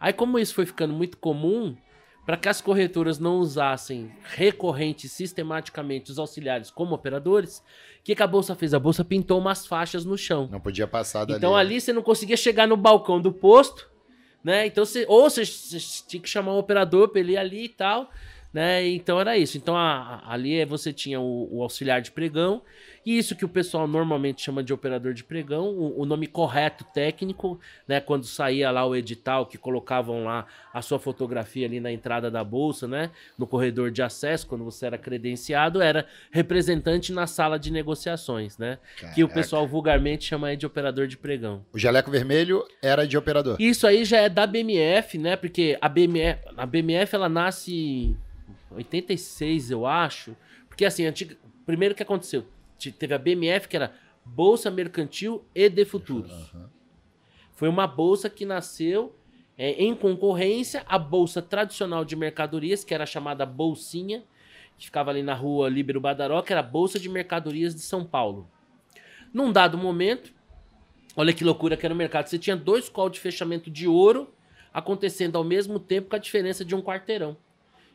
Aí, como isso foi ficando muito comum, para que as corretoras não usassem recorrente, sistematicamente, os auxiliares como operadores, o que, que, a Bolsa fez? A Bolsa pintou umas faixas no chão. Não podia passar dali. Então ali você não conseguia chegar no balcão do posto né? Então você ou você, tinha que chamar um operador para ele ir ali e tal, né? Então era isso. Então a, ali você tinha o, o, auxiliar de pregão E isso que o pessoal normalmente chama de operador de pregão, o, o, nome correto técnico, né? Quando saía lá o edital que colocavam lá a sua fotografia ali na entrada da bolsa, né? No corredor de acesso, quando você era credenciado, era representante na sala de negociações, né? Caraca. Que o pessoal vulgarmente chama de operador de pregão. O jaleco vermelho era de operador. Isso aí já é da BMF, né? Porque a BMF, a BMF ela nasce em 86, eu acho. Porque assim, antiga, primeiro que aconteceu, teve a BMF, que era Bolsa Mercantil e de Futuros. Uhum. Foi uma bolsa que nasceu é, em concorrência à bolsa tradicional de mercadorias, que era chamada Bolsinha, que ficava ali na rua Líbero Badaró, que era a Bolsa de Mercadorias de São Paulo. Num dado momento, olha que loucura que era o mercado, você tinha dois calls de fechamento de ouro acontecendo ao mesmo tempo com a diferença de um quarteirão.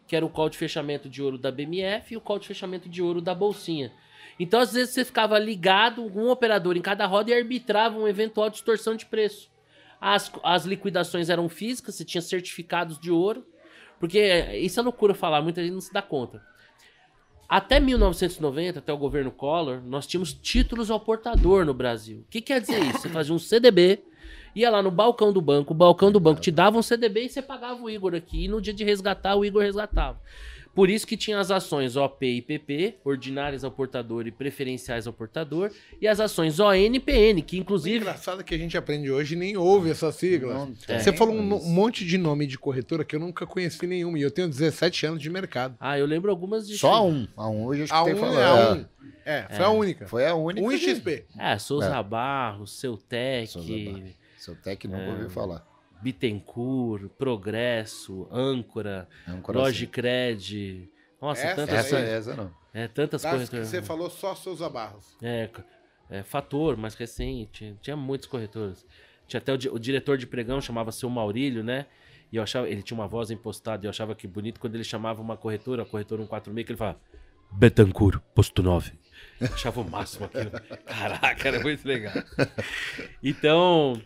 Que era o call de fechamento de ouro da BMF e o call de fechamento de ouro da Bolsinha. Então, às vezes, você ficava ligado, um operador em cada roda e arbitrava uma eventual distorção de preço. As, as liquidações eram físicas, você tinha certificados de ouro. Porque isso é loucura falar, muita gente não se dá conta. Até 1990, até o governo Collor, nós tínhamos títulos ao portador no Brasil. O que quer dizer isso? Você fazia um CDB, ia lá no balcão do banco, o balcão do banco te dava um CDB e você pagava o Igor aqui. E no dia de resgatar, o Igor resgatava. Por isso que tinha as ações OP e PP, ordinárias ao portador e preferenciais ao portador, e as ações ON e PN, que inclusive. O engraçado é que a gente aprende hoje nem ouve essa sigla. Você falou um, um, monte de nome de corretora que eu nunca conheci nenhuma, e eu tenho 17 anos de mercado. Ah, eu lembro algumas de. Só um. A um hoje eu escutei a um, falar. É, a um. É, foi é. a única. Foi a única. Um XP. É, Souza é. Barros, Seutec. Souza Barros. Seutec nunca é. ouviu falar. Bittencourt, Progresso, Âncora, Âncora Logicred. Nossa, essa tantas essa, essa não. É, tantas das corretoras. você falou só Souza Barros. É, é, Fator, mais recente. Tinha muitos corretores. Tinha até o, o, diretor de pregão, chamava seu Maurílio, né? E eu achava, ele tinha uma voz impostada, e eu achava que bonito quando ele chamava uma corretora, a corretora 146, que ele falava Betancourt, posto 9. Eu achava o máximo aquilo. Caraca, era muito legal. Então,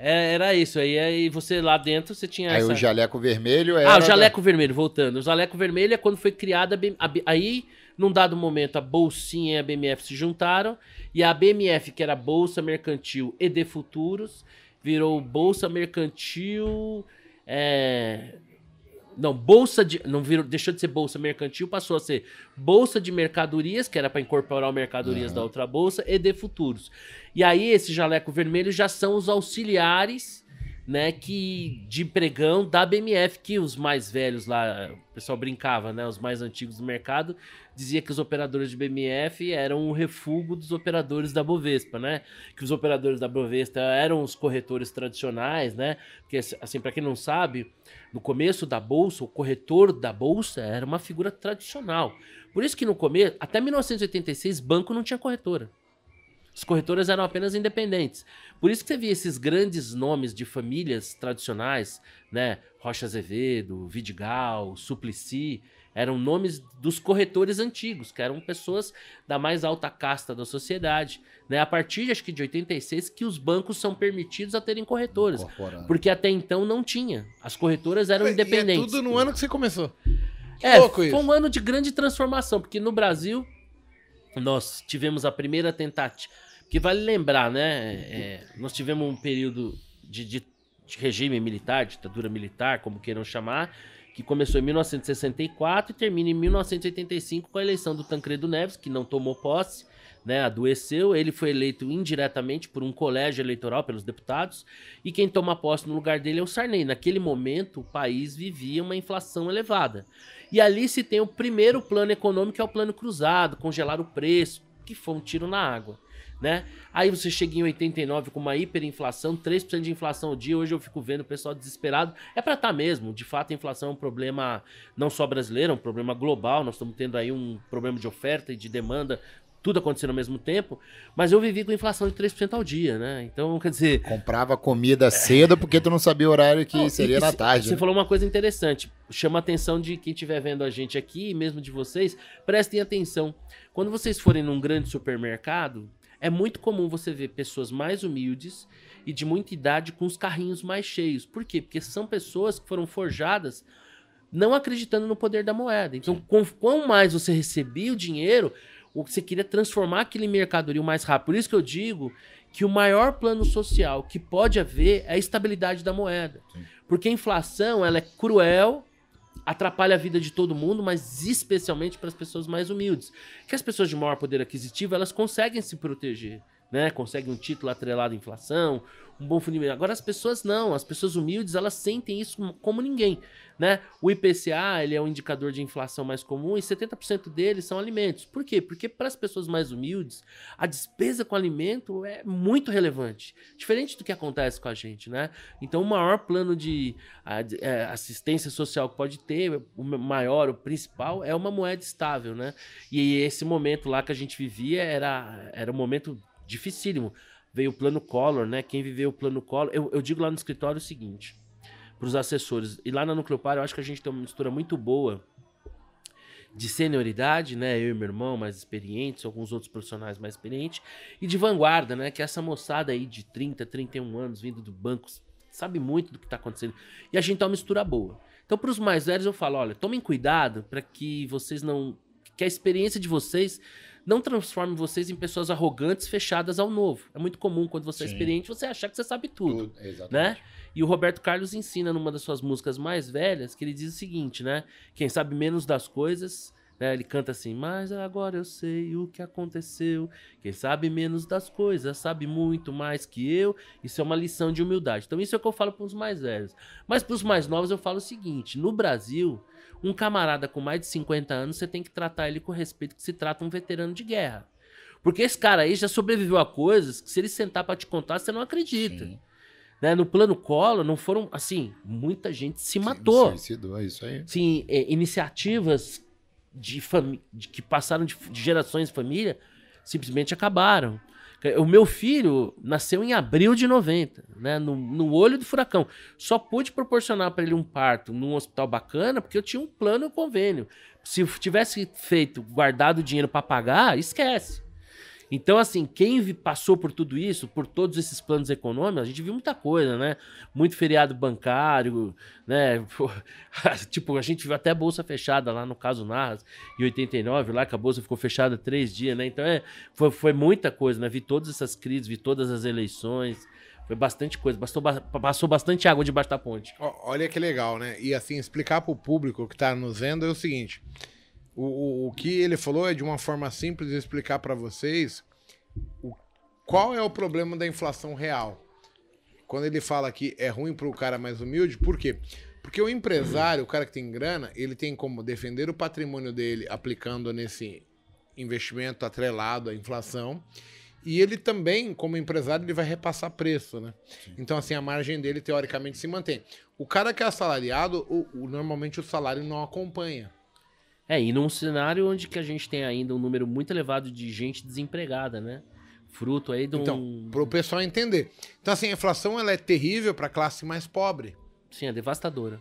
é, era isso. Aí, aí você lá dentro você tinha. Aí essa... o jaleco vermelho era. Ah, o jaleco da... vermelho, voltando. O jaleco vermelho é quando foi criada. A, a, aí, num dado momento, a Bolsinha e a BMF se juntaram. E a BMF, que era Bolsa Mercantil e de Futuros, virou Bolsa Mercantil. É, não, bolsa de. Não virou, deixou de ser bolsa mercantil, passou a ser bolsa de mercadorias, que era para incorporar mercadorias uhum. da outra bolsa, e de futuros. E aí, esse jaleco vermelho já são os auxiliares, né, que de pregão da BMF, que os mais velhos lá, o pessoal brincava, né, os mais antigos do mercado, dizia que os operadores de BMF eram o refúgio dos operadores da Bovespa, né? Que os operadores da Bovespa eram os corretores tradicionais, né? Porque, assim, para quem não sabe, no começo da bolsa, o corretor da bolsa era uma figura tradicional. Por isso que no começo, até 1986, banco não tinha corretora. As corretoras eram apenas independentes. Por isso que você via esses grandes nomes de famílias tradicionais, né? Rocha Azevedo, Vidigal, Suplicy, eram nomes dos corretores antigos, que eram pessoas da mais alta casta da sociedade. Né? A partir, acho que de 86, que os bancos são permitidos a terem corretoras. Porque até então não tinha. As corretoras eram independentes. E é tudo no ano que você começou. Que é, foi isso. um ano de grande transformação, porque no Brasil nós tivemos a primeira tentativa. Que vale lembrar, né? É, nós tivemos um período de, de, de regime militar, ditadura militar, como queiram chamar, que começou em 1964 e termina em 1985 com a eleição do Tancredo Neves, que não tomou posse, né, adoeceu. Ele foi eleito indiretamente por um colégio eleitoral pelos deputados e quem toma posse no lugar dele é o Sarney. Naquele momento, o país vivia uma inflação elevada. E ali se tem o primeiro plano econômico, que é o plano cruzado, congelar o preço, que foi um tiro na água né? Aí você chega em 89 com uma hiperinflação, 3% de inflação ao dia. Hoje eu fico vendo o pessoal desesperado. É para estar tá mesmo. De fato, a inflação é um problema não só brasileiro, é um problema global. Nós estamos tendo aí um problema de oferta e de demanda tudo acontecendo ao mesmo tempo, mas eu vivi com inflação de 3% ao dia, né? Então, quer dizer. Comprava comida cedo porque tu não sabia o horário que não, seria na tarde. Você né? falou uma coisa interessante. Chama a atenção de quem estiver vendo a gente aqui, mesmo de vocês, prestem atenção. Quando vocês forem num grande supermercado, é muito comum você ver pessoas mais humildes e de muita idade com os carrinhos mais cheios. Por quê? Porque são pessoas que foram forjadas não acreditando no poder da moeda. Então, com, quanto mais você recebia o dinheiro, o que você queria transformar aquele mercadoria o mais rápido. Por isso que eu digo que o maior plano social que pode haver é a estabilidade da moeda. Porque a inflação ela é cruel, atrapalha a vida de todo mundo, mas especialmente para as pessoas mais humildes. Que as pessoas de maior poder aquisitivo, elas conseguem se proteger né? Consegue um título atrelado à inflação, um bom fundimento. Agora as pessoas não, as pessoas humildes, elas sentem isso como ninguém, né? O IPCA, ele é um indicador de inflação mais comum e 70% deles são alimentos. Por quê? Porque para as pessoas mais humildes, a despesa com alimento é muito relevante, diferente do que acontece com a gente, né? Então o maior plano de é, assistência social que pode ter, o maior, o principal, é uma moeda estável, né? E esse momento lá que a gente vivia era, era um momento dificílimo. Veio o plano Collor, né? Quem viveu o plano Collor. Eu, eu digo lá no escritório o seguinte: para os assessores. E lá na Nucleopar eu acho que a gente tem uma mistura muito boa de senioridade, né? Eu e meu irmão mais experientes, alguns outros profissionais mais experientes, e de vanguarda, né? Que é essa moçada aí de 30, 31 anos vindo do banco, sabe muito do que está acontecendo. E a gente tem uma mistura boa. Então, para os mais velhos, eu falo: olha, tomem cuidado para que vocês não. que a experiência de vocês não transforme vocês em pessoas arrogantes, fechadas ao novo. É muito comum quando você é Sim. é experiente você achar que você sabe tudo, tudo né? E o Roberto Carlos ensina numa das suas músicas mais velhas que ele diz o seguinte, né? Quem sabe menos das coisas, né? Ele canta assim: "Mas agora eu sei o que aconteceu. Quem sabe menos das coisas sabe muito mais que eu". Isso é uma lição de humildade. Então isso é o que eu falo para os mais velhos. Mas para os mais novos eu falo o seguinte: no Brasil, um camarada com mais de 50 anos, você tem que tratar ele com respeito que se trata um veterano de guerra. Porque esse cara aí já sobreviveu a coisas que se ele sentar para te contar, você não acredita. Né? No plano colo, não foram, assim, muita gente se matou. Suicidou, é isso aí. Sim, é, iniciativas de, de que passaram de, de gerações de família simplesmente acabaram. O meu filho nasceu em abril de 90, né? No, no olho do furacão. Só pude proporcionar para ele um parto num hospital bacana porque eu tinha um plano convênio. Se tivesse feito, guardado dinheiro para pagar, esquece. Então, assim, quem passou por tudo isso, por todos esses planos econômicos, a gente viu muita coisa, né? Muito feriado bancário, né? tipo, a gente viu até bolsa fechada lá no caso Narras, em 89, lá que a bolsa ficou fechada três dias, né? Então, é, foi, foi muita coisa, né? Vi todas essas crises, vi todas as eleições. Foi bastante coisa, bastou, passou bastante água debaixo da ponte. Olha que legal, né? E assim, explicar para o público que está nos vendo é o seguinte: o, o, o que ele falou é de uma forma simples de explicar para vocês o, qual é o problema da inflação real. Quando ele fala que é ruim para o cara mais humilde, por quê? Porque o empresário, o cara que tem grana, ele tem como defender o patrimônio dele aplicando nesse investimento atrelado à inflação. E ele também, como empresário, ele vai repassar preço, né? Sim. Então, assim, a margem dele, teoricamente, se mantém. O cara que é assalariado, o, o, normalmente o salário não acompanha. É, e num cenário onde que a gente tem ainda um número muito elevado de gente desempregada, né? Fruto aí de um... Então, para o pessoal entender. Então, assim, a inflação ela é terrível para a classe mais pobre. Sim, é devastadora.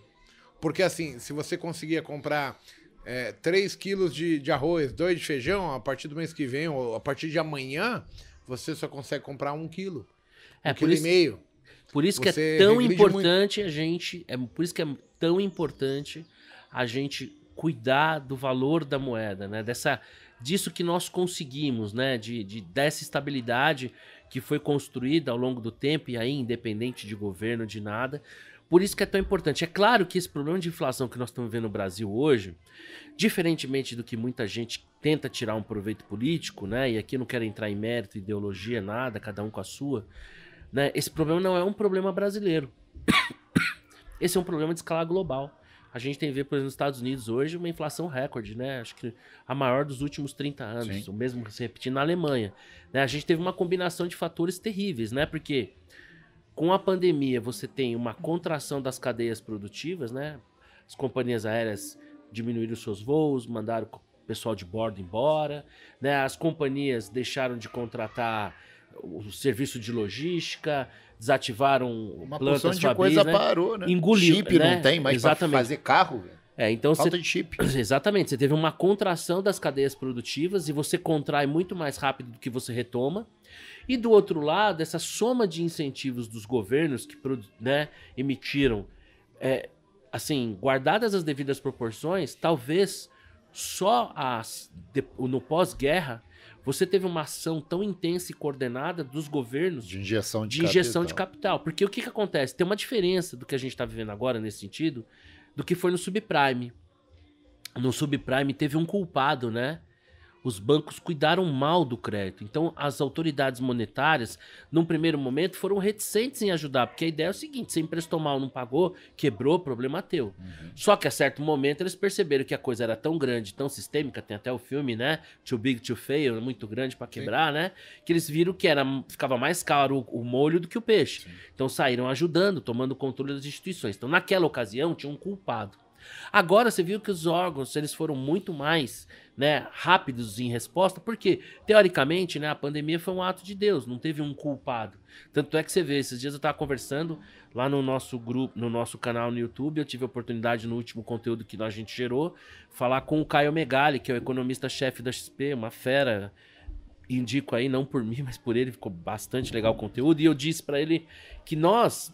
Porque, assim, se você conseguia comprar é, 3 quilos de, de arroz, 2 de feijão, a partir do mês que vem, ou a partir de amanhã, você só consegue comprar um quilo. É, um quilo isso, e meio. Por isso que é tão importante muito. a gente... É por isso que é tão importante a gente cuidar do valor da moeda, né? Dessa, disso que nós conseguimos, né? De, de, dessa estabilidade que foi construída ao longo do tempo e aí independente de governo, de nada. Por isso que é tão importante. É claro que esse problema de inflação que nós estamos vendo no Brasil hoje, diferentemente do que muita gente tenta tirar um proveito político, né? E aqui não quero entrar em mérito, ideologia, nada, cada um com a sua, né? Esse problema não é um problema brasileiro. Esse é um problema de escala global. A gente tem ver, por exemplo, nos Estados Unidos hoje uma inflação recorde, né? Acho que a maior dos últimos 30 anos, Sim. o mesmo se repetir na Alemanha. Né? A gente teve uma combinação de fatores terríveis, né? Porque com a pandemia você tem uma contração das cadeias produtivas, né? As companhias aéreas diminuíram seus voos, mandaram o pessoal de bordo embora, né? As companhias deixaram de contratar o serviço de logística, desativaram Uma plantas de fabris, coisa né? parou, né? Engoliu, chip né? não tem mais para fazer carro. É, então Falta você, de chip. Exatamente, você teve uma contração das cadeias produtivas e você contrai muito mais rápido do que você retoma. E do outro lado, essa soma de incentivos dos governos que né, emitiram, é, assim, guardadas as devidas proporções, talvez só as, no pós-guerra você teve uma ação tão intensa e coordenada dos governos De injeção de, de injeção de capital. capital. Porque o que, que acontece? Tem uma diferença do que a gente está vivendo agora nesse sentido do que foi no subprime. No subprime teve um culpado, né? Os bancos cuidaram mal do crédito. Então, as autoridades monetárias, num primeiro momento, foram reticentes em ajudar, porque a ideia é o seguinte: você emprestou mal, não pagou, quebrou, problema teu. Só que a certo momento eles perceberam que a coisa era tão grande, tão sistêmica, tem até o filme, né? Too Big to Fail, muito grande para quebrar, né? Que eles viram que era, ficava mais caro o, o molho do que o peixe. Então saíram ajudando, tomando controle das instituições. Então, naquela ocasião, tinha um culpado. Agora você viu que os órgãos eles foram muito mais né, rápidos em resposta, porque teoricamente né, a pandemia foi um ato de Deus, não teve um culpado. Tanto é que você vê, esses dias eu estava conversando lá no nosso grupo, no nosso canal no YouTube, eu tive a oportunidade no último conteúdo que a gente gerou, falar com o Caio Megali, que é o economista-chefe da XP, uma fera indico aí, não por mim, mas por ele, ficou bastante legal o conteúdo. E eu disse para ele que nós,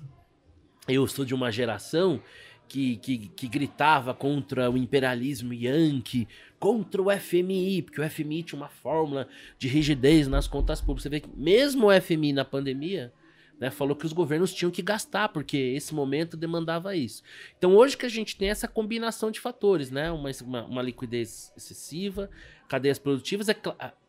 eu sou de uma geração que, que, que gritava contra o imperialismo yankee, contra o FMI, porque o FMI tinha uma fórmula de rigidez nas contas públicas. Você vê que mesmo o FMI na pandemia. Né, falou que os governos tinham que gastar, porque esse momento demandava isso. Então, hoje que a gente tem essa combinação de fatores, né? Uma, uma, uma liquidez excessiva, cadeias produtivas, é,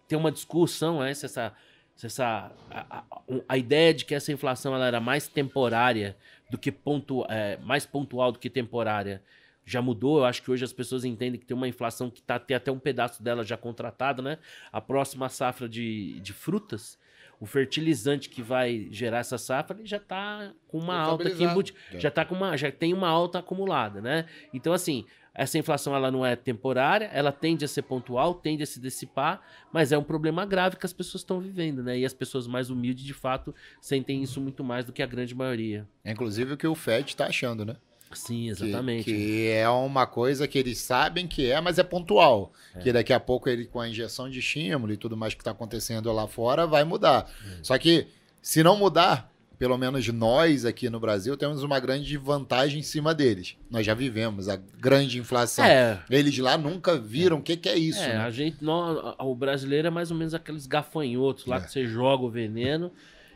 tem uma discussão né, se essa, se essa a, a- a ideia de que essa inflação ela era mais temporária do que pontu, é, mais pontual do que temporária já mudou. Eu acho que hoje as pessoas entendem que tem uma inflação que tá, tem até um pedaço dela já contratada, né? A próxima safra de, de frutas, o fertilizante que vai gerar essa safra, ele já tá com uma alta aqui embutida. Já tá com uma, já tem uma alta acumulada, né? Então assim, essa inflação ela não é temporária, ela tende a ser pontual, tende a se dissipar, mas é um problema grave que as pessoas estão vivendo, né? E as pessoas mais humildes, de fato, sentem isso muito mais do que a grande maioria. É inclusive o que o Fed está achando, né? Sim, Que- exatamente. Que, é uma coisa que eles sabem que é, mas é pontual. Que daqui a pouco ele, com a injeção de estímulo e tudo mais que está acontecendo lá fora, vai mudar. Só que, se não mudar, pelo menos nós aqui no Brasil temos uma grande vantagem em cima deles. Nós já vivemos a grande inflação. É, Eles lá nunca viram o que, que é isso. é, né? a gente, nó- o brasileiro é mais ou menos aqueles gafanhotos lá É. que você joga o veneno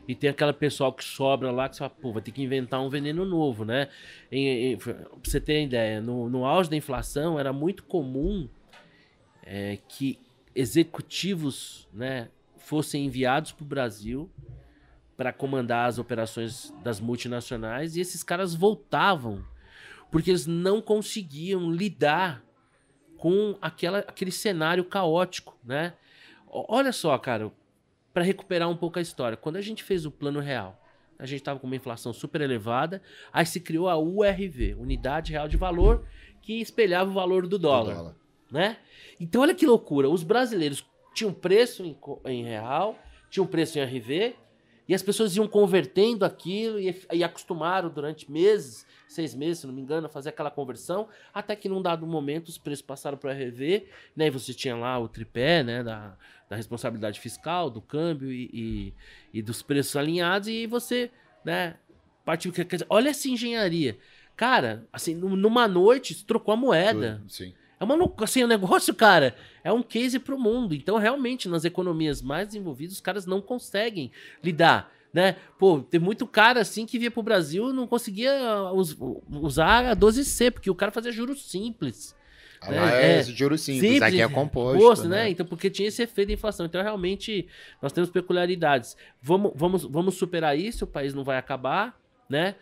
e tem aquela pessoal que sobra lá que você fala, pô, vai ter que inventar um veneno novo, né? Em, em, pra você ter ideia, no, no auge da inflação era muito comum é, que executivos, né, fossem enviados para o Brasil para comandar as operações das multinacionais e esses caras voltavam porque eles não conseguiam lidar com aquela, aquele cenário caótico, né? Olha só, cara, para recuperar um pouco a história, quando a gente fez o plano real, a gente estava com uma inflação super elevada, aí se criou a URV, Unidade Real de Valor, que espelhava o valor do dólar, dólar. né? Então olha que loucura, os brasileiros tinham preço em, em real, tinham preço em RV, e as pessoas iam convertendo aquilo e, e acostumaram durante meses, seis meses, se não me engano, a fazer aquela conversão, até que num dado momento os preços passaram para RV, né? E você tinha lá o tripé, né? Da, da responsabilidade fiscal, do câmbio e, e, e dos preços alinhados, e você, né? Partiu. Quer dizer, olha essa engenharia. Cara, assim, num- numa noite, trocou a moeda. Sim. É uma loucura, assim, o negócio, cara, é um case pro mundo. Então, realmente, nas economias mais desenvolvidas, os caras não conseguem lidar, né? Pô, tem muito cara, assim, que via pro Brasil e não conseguia us- usar a 12C, porque o cara fazia juros simples. Ah, É, lá é, é. juro simples, aqui é composto. Posto, né? Então, porque tinha esse efeito de inflação. Então, realmente, nós temos peculiaridades. Vamos, vamos, vamos superar isso, o país não vai acabar, né?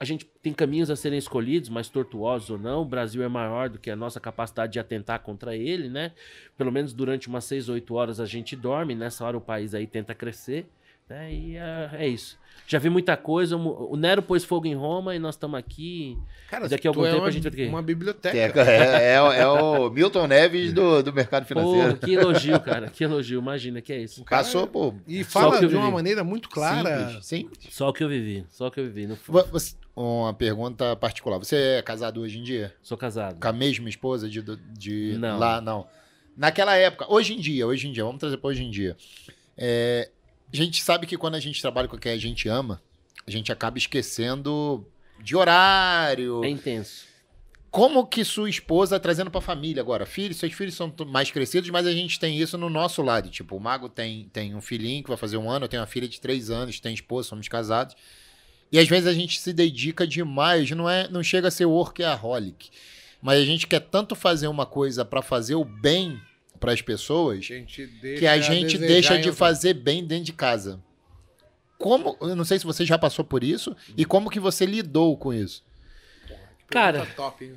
A gente tem caminhos a serem escolhidos, mais tortuosos ou não. O Brasil é maior do que a nossa capacidade de atentar contra ele, né? Pelo menos durante umas 6, 8 horas a gente dorme. Nessa hora o país aí tenta crescer. Né? E é, é isso. Já vi muita coisa. O Nero pôs fogo em Roma e nós estamos aqui. Cara, Daqui a algum é tempo uma, a gente vai ter que- uma biblioteca. É, é, é o Milton Neves do, do mercado financeiro. Pô, que elogio, cara. Que elogio. Imagina que é isso. Passou por E fala de uma maneira muito clara. simples, simples. Só o que eu vivi. Só o que eu vivi. Não Vo- você- uma pergunta particular. Você é casado hoje em dia? Sou casado. Com a mesma esposa de, de Não. lá? Não. Naquela época, hoje em dia, hoje em dia, vamos trazer para hoje em dia. É, a gente sabe que quando a gente trabalha com quem a gente ama, a gente acaba esquecendo de horário. É intenso. como que sua esposa trazendo pra família agora? Filhos, seus filhos são mais crescidos, mas a gente tem isso no nosso lado. Tipo, o Mago tem, tem um filhinho que vai fazer um ano, eu tenho uma filha de três anos, tem esposa, somos casados. E às vezes a gente se dedica demais, não é, não chega a ser workaholic. Mas a gente quer tanto fazer uma coisa pra fazer o bem pras pessoas gente deixa que a gente desejar deixa de fazer bem dentro de casa. Como, eu não sei se você já passou por isso e como que você lidou com isso. Cara, top, hein,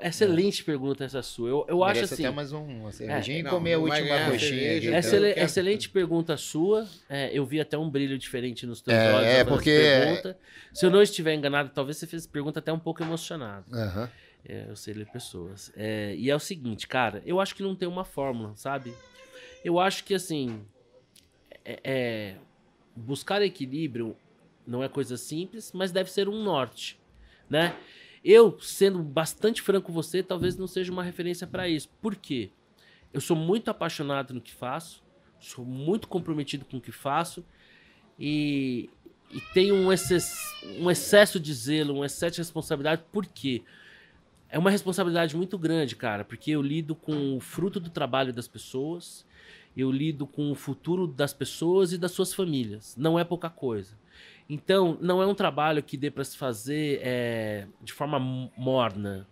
excelente pergunta essa sua. Eu, eu acho assim. até mais um, uma cervejinha e Não, comer a última coxinha. cerveja, aqui. então. Quero- Excelente pergunta sua. É, eu vi até um brilho diferente nos teus É, olhos. é, porque-. Se eu não estiver enganado, talvez você fez pergunta até um pouco emocionado. Aham. É, eu sei ler pessoas. É, e é o seguinte, cara, eu acho que não tem uma fórmula, sabe? Eu acho que assim. é- é, buscar equilíbrio não é coisa simples, mas deve ser um norte, né? Eu, sendo bastante franco com você, talvez não seja uma referência para isso. Por quê? Eu sou muito apaixonado no que faço, sou muito comprometido com o que faço e, e tenho um, exces- um excesso de zelo, um excesso de responsabilidade. Por quê? É uma responsabilidade muito grande, cara, porque eu lido com o fruto do trabalho das pessoas, eu lido com o futuro das pessoas e das suas famílias. Não é pouca coisa. Então, não é um trabalho que dê para se fazer é, de forma morna,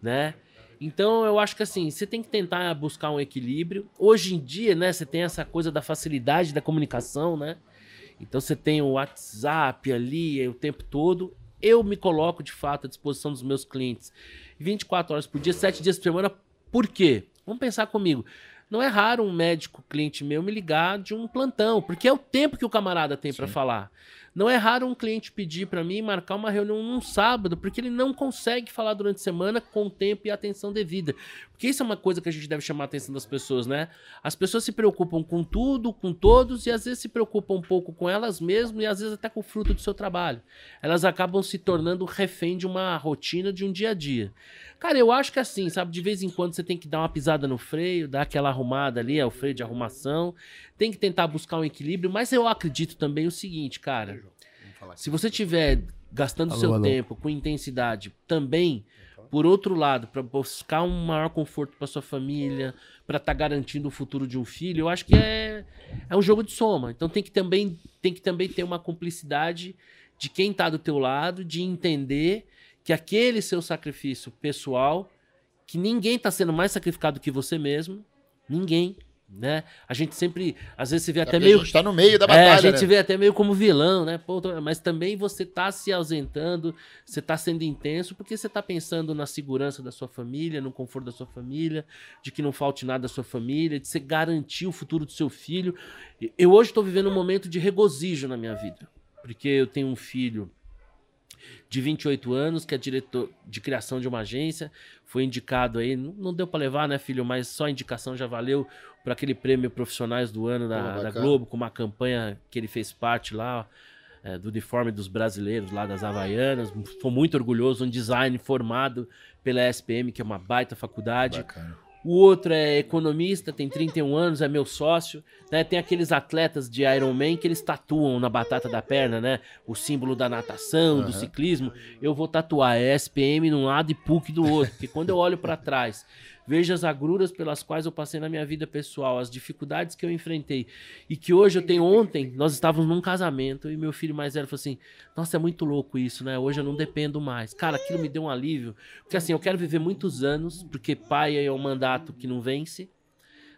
né? Então, eu acho que assim, você tem que tentar buscar um equilíbrio. Hoje em dia, né, você tem essa coisa da facilidade da comunicação, né? Então, você tem o WhatsApp ali é, o tempo todo. Eu me coloco, de fato, à disposição dos meus clientes 24 horas por dia, 7 dias por semana. Por quê? Vamos pensar comigo. Não é raro um médico cliente meu me ligar de um plantão, porque é o tempo que o camarada tem para falar. Não é raro um cliente pedir para mim marcar uma reunião num sábado, porque ele não consegue falar durante a semana com o tempo e a atenção devida. Porque isso é uma coisa que a gente deve chamar a atenção das pessoas, né? As pessoas se preocupam com tudo, com todos, e às vezes se preocupam um pouco com elas mesmas e às vezes até com o fruto do seu trabalho. Elas acabam se tornando refém de uma rotina, de um dia a dia. Cara, eu acho que assim, sabe, de vez em quando você tem que dar uma pisada no freio, dar aquela arrumada ali, é o freio de arrumação. Tem que tentar buscar um equilíbrio, mas eu acredito também o seguinte, cara. Se você tiver gastando Alô, seu alô. tempo com intensidade também, por outro lado, para buscar um maior conforto para sua família, para estar garantindo o futuro de um filho, eu acho que é, é um jogo de soma. Então tem que também tem que também ter uma cumplicidade de quem tá do teu lado, de entender que aquele seu sacrifício pessoal, que ninguém tá sendo mais sacrificado que você mesmo, ninguém, né? A gente sempre, às vezes você vê até Porque meio A gente tá no meio da é, batalha, a gente né? vê até meio como vilão, né? Pô, mas também você tá se ausentando, você tá sendo intenso, porque você tá pensando na segurança da sua família, no conforto da sua família, de que não falte nada da sua família, de você garantir o futuro do seu filho. Eu hoje estou vivendo um momento de regozijo na minha vida, porque eu tenho um filho de 28 anos, que é diretor de criação de uma agência, foi indicado aí, não, deu para levar, né, filho, mas só a indicação já valeu para aquele prêmio Profissionais do Ano da, da. Globo, com uma campanha que ele fez parte lá, é, do uniforme dos brasileiros lá das Havaianas. Foi muito orgulhoso, um design formado pela SPM, que é uma baita faculdade. Bacana. O outro é economista, tem 31 anos, é meu sócio. Né? Tem aqueles atletas de Ironman que eles tatuam na batata da perna, né? O símbolo da natação, do Aham. ciclismo. Eu vou tatuar é SPM num lado e PUC do outro. Porque quando eu olho pra trás, vejo as agruras pelas quais eu passei na minha vida pessoal, as dificuldades que eu enfrentei. E que hoje eu tenho. Ontem, nós estávamos num casamento e meu filho mais velho falou assim: Nossa, é muito louco isso, né? Hoje eu não dependo mais. Cara, aquilo me deu um alívio. Porque assim, eu quero viver muitos anos, porque pai é um mandato que não vence,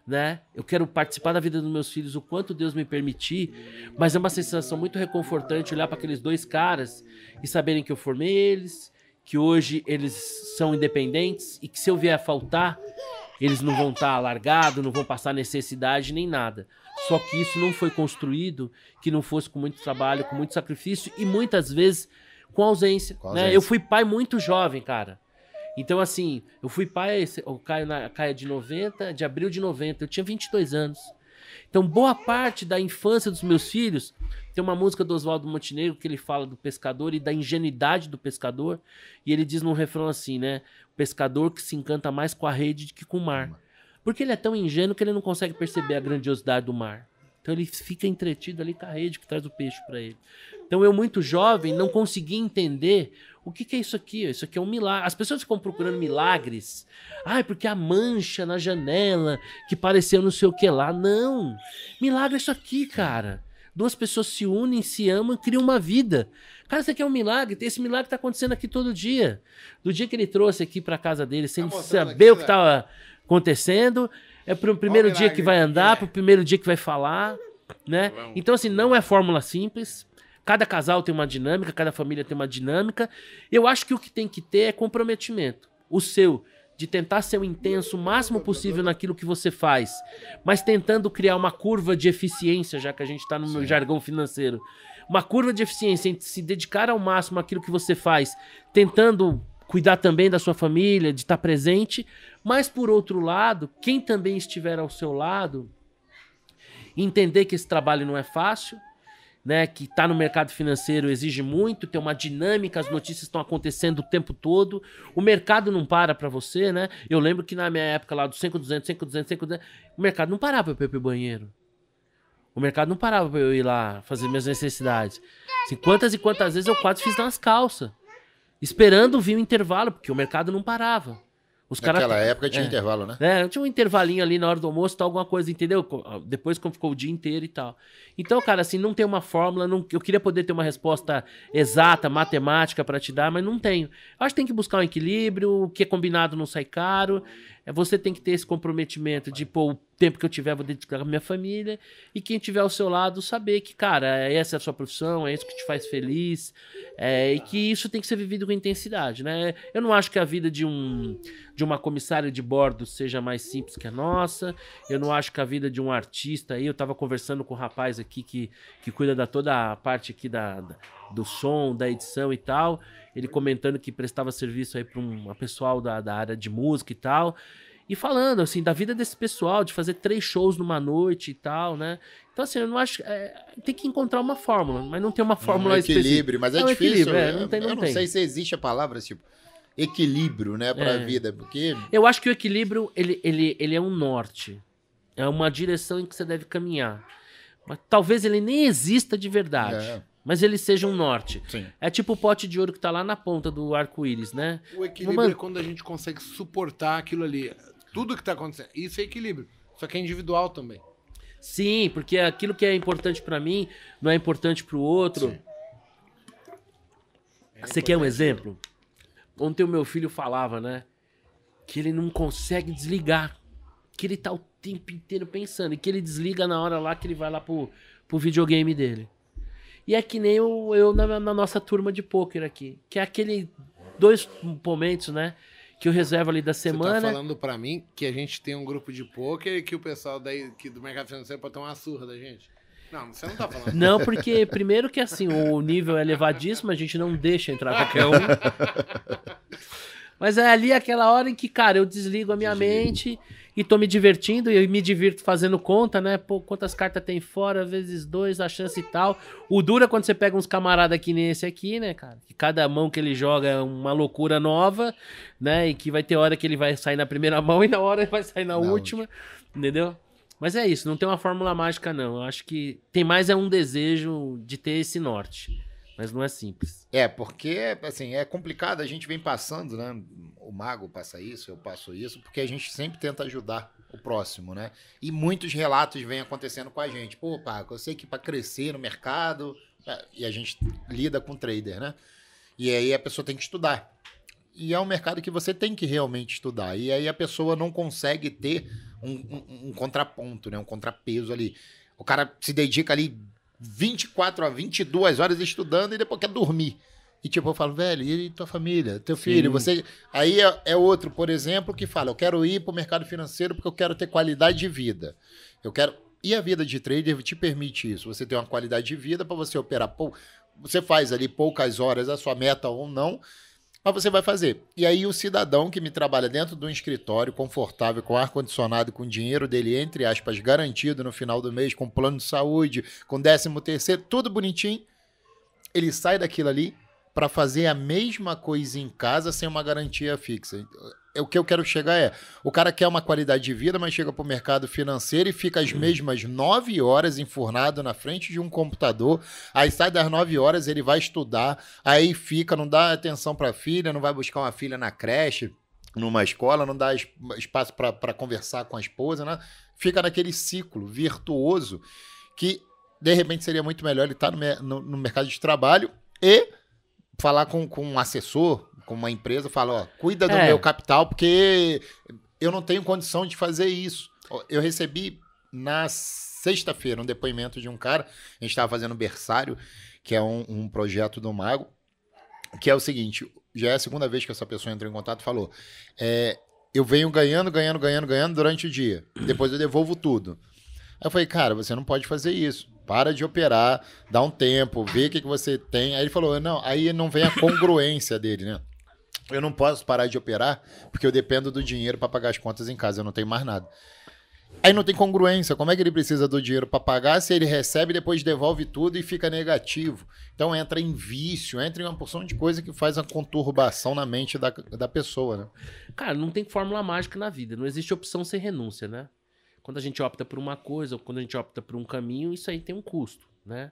né? Eu quero participar da vida dos meus filhos o quanto Deus me permitir, mas é uma sensação muito reconfortante olhar para aqueles dois caras e saberem que eu formei eles, que hoje eles são independentes e que se eu vier a faltar, eles não vão estar largados, não vão passar necessidade nem nada. Só que isso não foi construído que não fosse com muito trabalho, com muito sacrifício e muitas vezes com ausência. Com né? ausência. Eu fui pai muito jovem, cara. Então, assim, eu fui pai, o Caio, na, Caio é de 90, de abril de 90, eu tinha 22 anos. Então, boa parte da infância dos meus filhos, tem uma música do Oswaldo Montenegro que ele fala do pescador e da ingenuidade do pescador, e ele diz num refrão assim, né? O pescador que se encanta mais com a rede do que com o mar. Porque ele é tão ingênuo que ele não consegue perceber a grandiosidade do mar. Então ele fica entretido ali com a rede que traz o peixe para ele. Então eu, muito jovem, não conseguia entender o que, que é isso aqui. Isso aqui é um milagre. As pessoas ficam procurando milagres. Ai, porque a mancha na janela que pareceu não sei o que lá. Não. Milagre é isso aqui, cara. Duas pessoas se unem, se amam e criam uma vida. Cara, isso aqui é um milagre. Esse milagre está acontecendo aqui todo dia. Do dia que ele trouxe aqui para casa dele, sem Tá saber aqui, o que estava acontecendo, é pro primeiro dia que vai andar, pro primeiro dia que vai falar, né? Então assim, não é fórmula simples. Cada casal tem uma dinâmica, cada família tem uma dinâmica. Eu acho que o que tem que ter é comprometimento. O seu de tentar ser o intenso o máximo possível naquilo que você faz, mas tentando criar uma curva de eficiência, já que a gente está no jargão financeiro. Uma curva de eficiência entre se dedicar ao máximo àquilo que você faz, tentando cuidar também da sua família, de estar presente, mas por outro lado, quem também estiver ao seu lado, entender que esse trabalho não é fácil, né, que está no mercado financeiro exige muito, tem uma dinâmica, as notícias estão acontecendo o tempo todo, o mercado não para para você, né? Eu lembro que na minha época lá do 5200, 5200, 5200, o mercado não parava para eu ir pro banheiro. O mercado não parava para eu ir lá fazer minhas necessidades. Assim, quantas e quantas vezes eu quase fiz nas calças, esperando vir o intervalo, porque o mercado não parava. Os Naquela época tinha é. intervalo, né? né? Tinha um intervalinho ali na hora do almoço, tal, alguma coisa, entendeu? Co- Depois como ficou o dia inteiro e tal. Então, cara, assim, não tem uma fórmula, não- eu queria poder ter uma resposta exata, matemática pra te dar, mas não tenho. Eu acho que tem que buscar um equilíbrio, o que é combinado não sai caro. É, Você tem que ter esse comprometimento de, pô, o tempo que eu tiver vou dedicar à minha família e quem tiver ao seu lado saber que, cara, essa é a sua profissão, é isso que te faz feliz é, e que isso tem que ser vivido com intensidade, né? Eu não acho que a vida de um de uma comissária de bordo seja mais simples que a nossa. Eu não acho que a vida de um artista aí. Eu tava conversando com um rapaz aqui que, que cuida da toda a parte aqui da, da- do som, da edição e tal. Ele comentando que prestava serviço aí para um uma pessoal da, da área de música e tal. E falando, assim, da vida desse pessoal, de fazer três shows numa noite e tal, né? Então, assim, eu não acho. é, tem que encontrar uma fórmula, mas não tem uma fórmula um específica. equilíbrio, mas é, É um difícil. equilíbrio, é, não tem- não eu não tem. sei se existe a palavra tipo equilíbrio, né, para a É. vida, porque Eu acho que o equilíbrio, ele, ele, ele é um norte. É uma direção em que você deve caminhar. Mas talvez ele nem exista de verdade. É. Mas ele seja um norte. sim. É tipo o pote de ouro que tá lá na ponta do arco-íris, né? O equilíbrio Mano- é quando a gente consegue suportar aquilo ali. Tudo que tá acontecendo. Isso é equilíbrio. Só que é individual também. Sim, porque aquilo que é importante pra mim não é importante pro outro. Sim. Você quer um exemplo? Ontem o meu filho falava, né? Que ele não consegue desligar. Que ele tá o tempo inteiro pensando. E que ele desliga na hora lá que ele vai lá pro, pro videogame dele. E é que nem eu, eu na, na nossa turma de pôquer aqui. Que é aquele dois momentos, né? Que eu reservo ali da Você semana. tá falando pra mim que a gente tem um grupo de pôquer e que o pessoal daí, que do mercado financeiro pode tomar uma surra da gente. Não, você não tá falando. Não, porque primeiro que assim, o nível é elevadíssimo, a gente não deixa entrar qualquer um. Mas é ali aquela hora em que, cara, eu desligo a minha mente e tô me divertindo e eu me divirto fazendo conta, né? Pô, quantas cartas tem fora, vezes dois, a chance e tal. O dura é quando você pega uns camaradas que nem esse aqui, né, cara? Que cada mão que ele joga é uma loucura nova, né? E que vai ter hora que ele vai sair na primeira mão e na hora ele vai sair na, Na última, entendeu? Mas é isso, não tem uma fórmula mágica, não. Eu acho que tem mais é um desejo de ter esse norte. Mas não é simples. É, porque, assim, é complicado, a gente vem passando, né? O mago passa isso, eu passo isso, porque a gente sempre tenta ajudar o próximo, né? E muitos relatos vêm acontecendo com a gente. Pô, Paco, eu sei que para crescer no mercado, é, e a gente lida com trader, né? E aí a pessoa tem que estudar. E é um mercado que você tem que realmente estudar. E aí a pessoa não consegue ter um, um- um contraponto, né? Um contrapeso ali. O cara se dedica ali 24 a 22 horas estudando e depois quer dormir. E tipo, eu falo, velho, e tua família, teu filho, você. Aí é, é outro, por exemplo, que fala, eu quero ir para o mercado financeiro porque eu quero ter qualidade de vida. Eu quero. E a vida de trader te permite isso. Você tem uma qualidade de vida para você operar. Pou... Você faz ali poucas horas a sua meta ou não, mas você vai fazer. E aí o cidadão que me trabalha dentro de um escritório confortável, com ar-condicionado, com dinheiro dele, entre aspas, garantido no final do mês, com plano de saúde, com décimo terceiro, tudo bonitinho, ele sai daquilo ali para fazer a mesma coisa em casa sem uma garantia fixa. É o que eu quero chegar é, o cara quer uma qualidade de vida, mas chega para o mercado financeiro e fica as mesmas nove horas enfurnado na frente de um computador, aí sai das nove horas, ele vai estudar, aí fica, não dá atenção para a filha, não vai buscar uma filha na creche, numa escola, não dá espaço para conversar com a esposa, né? fica naquele ciclo virtuoso que de repente seria muito melhor ele estar tá no, no, no mercado de trabalho e falar com, com um assessor, com uma empresa, falar, ó, cuida do é. meu capital, porque eu não tenho condição de fazer isso. Eu recebi na sexta-feira um depoimento de um cara, a gente estava fazendo berçário, que é um, um, projeto do Mago, que é o seguinte, já é a segunda vez que essa pessoa entrou em contato e falou, é, eu venho ganhando, ganhando, ganhando, ganhando durante o dia, depois eu devolvo tudo. Aí eu falei, cara, você não pode fazer isso para de operar, dá um tempo, vê o que, que você tem. Aí ele falou, não, aí não vem a congruência dele, né? Eu não posso parar de operar porque eu dependo do dinheiro para pagar as contas em casa, eu não tenho mais nada. Aí não tem congruência. Como é que ele precisa do dinheiro para pagar se ele recebe depois devolve tudo e fica negativo? Então entra em vício, entra em uma porção de coisa que faz a conturbação na mente da, da pessoa, né? Cara, não tem fórmula mágica na vida. Não existe opção sem renúncia, né? Quando a gente opta por uma coisa ou quando a gente opta por um caminho, isso aí tem um custo, né?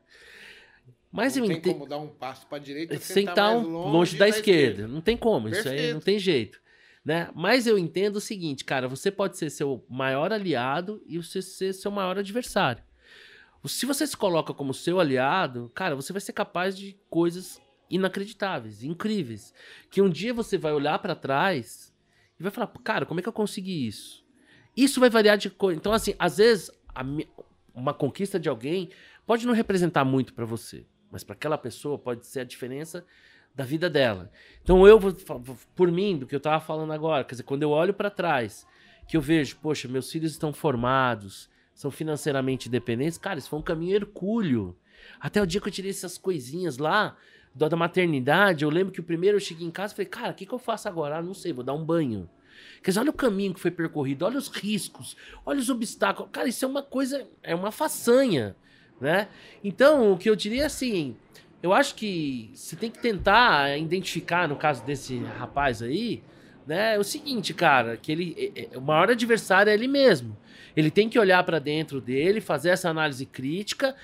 Mas não eu tem ente... como dar um passo para a direita sem estar tá longe, longe da, da esquerda. esquerda. Não tem como, Perfeito. isso aí não tem jeito. Né? Mas eu entendo o seguinte, cara, você pode ser seu maior aliado e você ser seu maior adversário. Se você se coloca como seu aliado, cara, você vai ser capaz de coisas inacreditáveis, incríveis, que um dia você vai olhar para trás e vai falar, cara, como é que eu consegui isso? Isso vai variar de coisa. Então, assim, às vezes uma conquista de alguém pode não representar muito para você, mas para aquela pessoa pode ser a diferença da vida dela. Então eu vou por mim do que eu tava falando agora, quer dizer, quando eu olho para trás, que eu vejo, poxa, meus filhos estão formados, são financeiramente independentes, cara, isso foi um caminho hercúleo. Até o dia que eu tirei essas coisinhas lá da maternidade, eu lembro que o primeiro eu cheguei em casa e falei, cara, o que, que eu faço agora? Ah, não sei, vou dar um banho. Quer dizer, olha o caminho que foi percorrido, olha os riscos, olha os obstáculos. Cara, isso é uma coisa, é uma façanha, né? Então, o que eu diria é assim, eu acho que você tem que tentar identificar, no caso desse rapaz aí, né? É o seguinte, cara, que ele é, o maior adversário é ele mesmo. Ele tem que olhar para dentro dele, fazer essa análise crítica.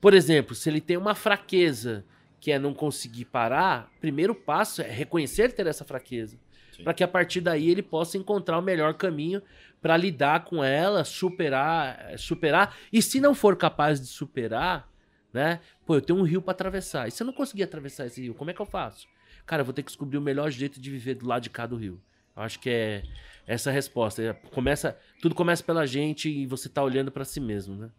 Por exemplo, se ele tem uma fraqueza que é não conseguir parar, primeiro passo é reconhecer ter essa fraqueza, para que a partir daí ele possa encontrar o melhor caminho para lidar com ela, superar, superar. E se não for capaz de superar, né? Pô, eu tenho um rio para atravessar. E se eu não conseguir atravessar esse rio, como é que eu faço? Cara, eu vou ter que descobrir o melhor jeito de viver do lado de cá do rio. Eu acho que é essa a resposta. É, começa, tudo começa pela gente e você tá olhando para si mesmo, né?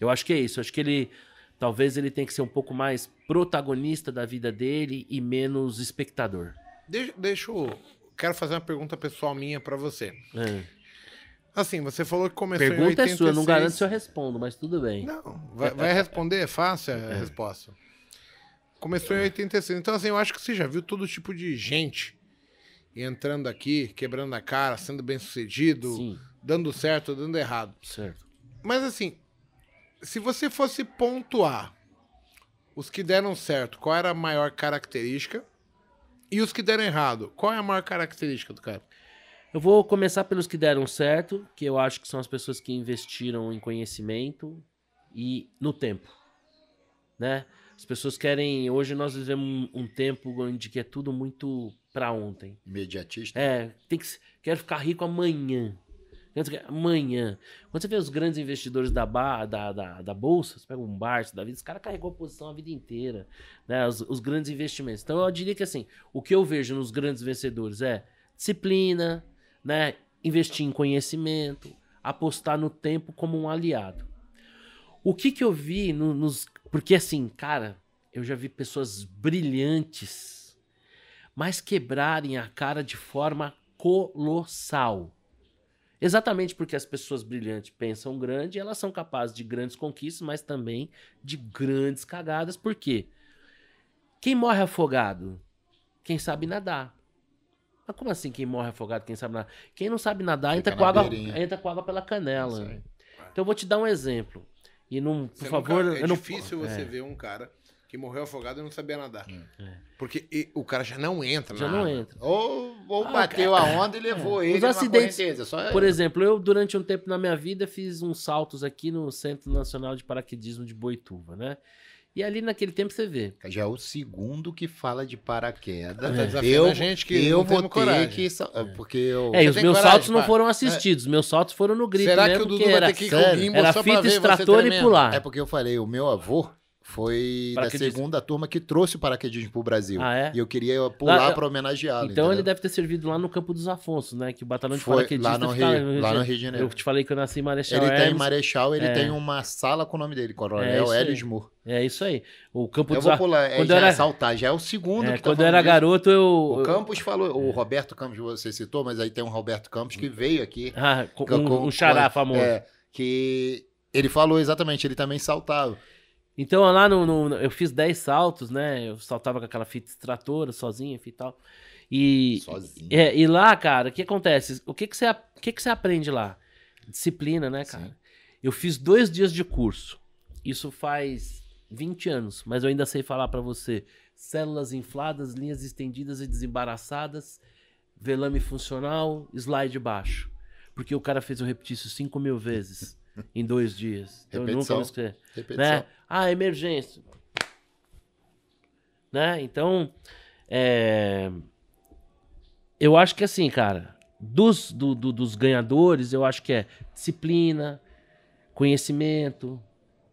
Eu acho que é isso. Eu acho que ele talvez ele tenha que ser um pouco mais protagonista da vida dele e menos espectador. Deixa, deixa eu quero fazer uma pergunta pessoal minha para você. É. Assim, você falou que começou Pergunta em 86. é sua, não garanto se eu respondo, mas tudo bem. Não, vai, vai responder, é fácil a é. resposta. Começou em 86. Então, assim, eu acho que você já viu todo tipo de gente entrando aqui, quebrando a cara, sendo bem sucedido, Sim. dando certo, dando errado. Certo. Mas, assim, se você fosse pontuar os que deram certo, qual era a maior característica? E os que deram errado, qual é a maior característica do cara? Eu vou começar pelos que deram certo, que eu acho que são as pessoas que investiram em conhecimento e no tempo, né? As pessoas querem. Hoje nós vivemos um, um tempo onde que é tudo muito para ontem. Imediatista. É, tem que quero ficar rico amanhã. Amanhã. Quando você vê os grandes investidores da, da, da, da bolsa, você pega um Bart da vida, esse cara carregou a posição a vida inteira, né? Os, os grandes investimentos. Então eu diria que assim, o que eu vejo nos grandes vencedores é disciplina, né? Investir em conhecimento, apostar no tempo como um aliado. O que que eu vi no, nos. Porque assim, cara, eu já vi pessoas brilhantes, mas quebrarem a cara de forma colossal. Exatamente porque as pessoas brilhantes pensam grande, elas são capazes de grandes conquistas, mas também de grandes cagadas. Por quê? Quem morre afogado? Quem sabe nadar. Mas como assim quem morre afogado, quem sabe nadar? Quem não sabe nadar entra com, água, entra com água pela canela. Então eu vou te dar um exemplo. E não, por você favor. Nunca, é eu difícil não, você é. ver um cara que morreu afogado e não sabia nadar. Porque e- o cara já não entra É. Já na não água. entra. Ou, ou Ah, bateu a onda e levou É. ele Os acidentes-. Só Por exemplo, eu durante um tempo na minha vida fiz uns saltos aqui no Centro Nacional de Paraquedismo de Boituva, né? E ali naquele tempo você vê. Já é o segundo que fala de paraquedas. Tá desafiando Eu, gente que eu vou ter coragem. que... sa- Porque eu... É, e os meus coragem, saltos não foram assistidos, meus saltos foram no grito Será que mesmo, o Dudu que vai ter que ir com o gimbal era só fita extrator e pular. É porque eu falei, o meu avô foi da segunda turma que trouxe o paraquedismo pro Brasil. Ah, é? E eu queria pular pra homenageá-lo. Então ele entendeu? deve ter servido lá no Campo dos Afonsos, né? Que o batalhão de Foi paraquedistas lá no Rio- lá no Rio de Janeiro. Eu te falei que eu nasci em Marechal Ele tem Hermes. Marechal, ele É. tem uma sala com o nome dele, É Coronel aí. Hélio Moore. É isso aí. O Campo Eu dos vou Afonsos. pular, é, quando já eu era- é saltar, já é o segundo É, que tá quando eu era disso. garoto, eu. O eu- Campos falou, o Roberto Campos você citou, mas aí tem um Roberto Campos que veio aqui. Ah, com- com- um, com- um xará famoso. É, que ele falou exatamente, ele também saltava. Então lá no, no- eu fiz 10 saltos, né? Eu saltava com aquela fita extratora, sozinho, enfim e tal. E, Sozinho. é, e lá, cara, o que acontece? O que, que, você, o que, que você aprende lá? Disciplina, né, cara? Sim. Eu fiz dois dias de curso. Isso faz 20 anos, mas eu ainda sei falar pra você. Células infladas, linhas estendidas e desembaraçadas, velame funcional, slide baixo. Porque o cara fez eu repetir isso 5 mil vezes em dois dias. Então eu nunca Repetição. me esqueci Repetição. né? Ah, emergência. Né? Então, é, eu acho que assim, cara, dos, do- do- dos ganhadores, eu acho que é disciplina, conhecimento,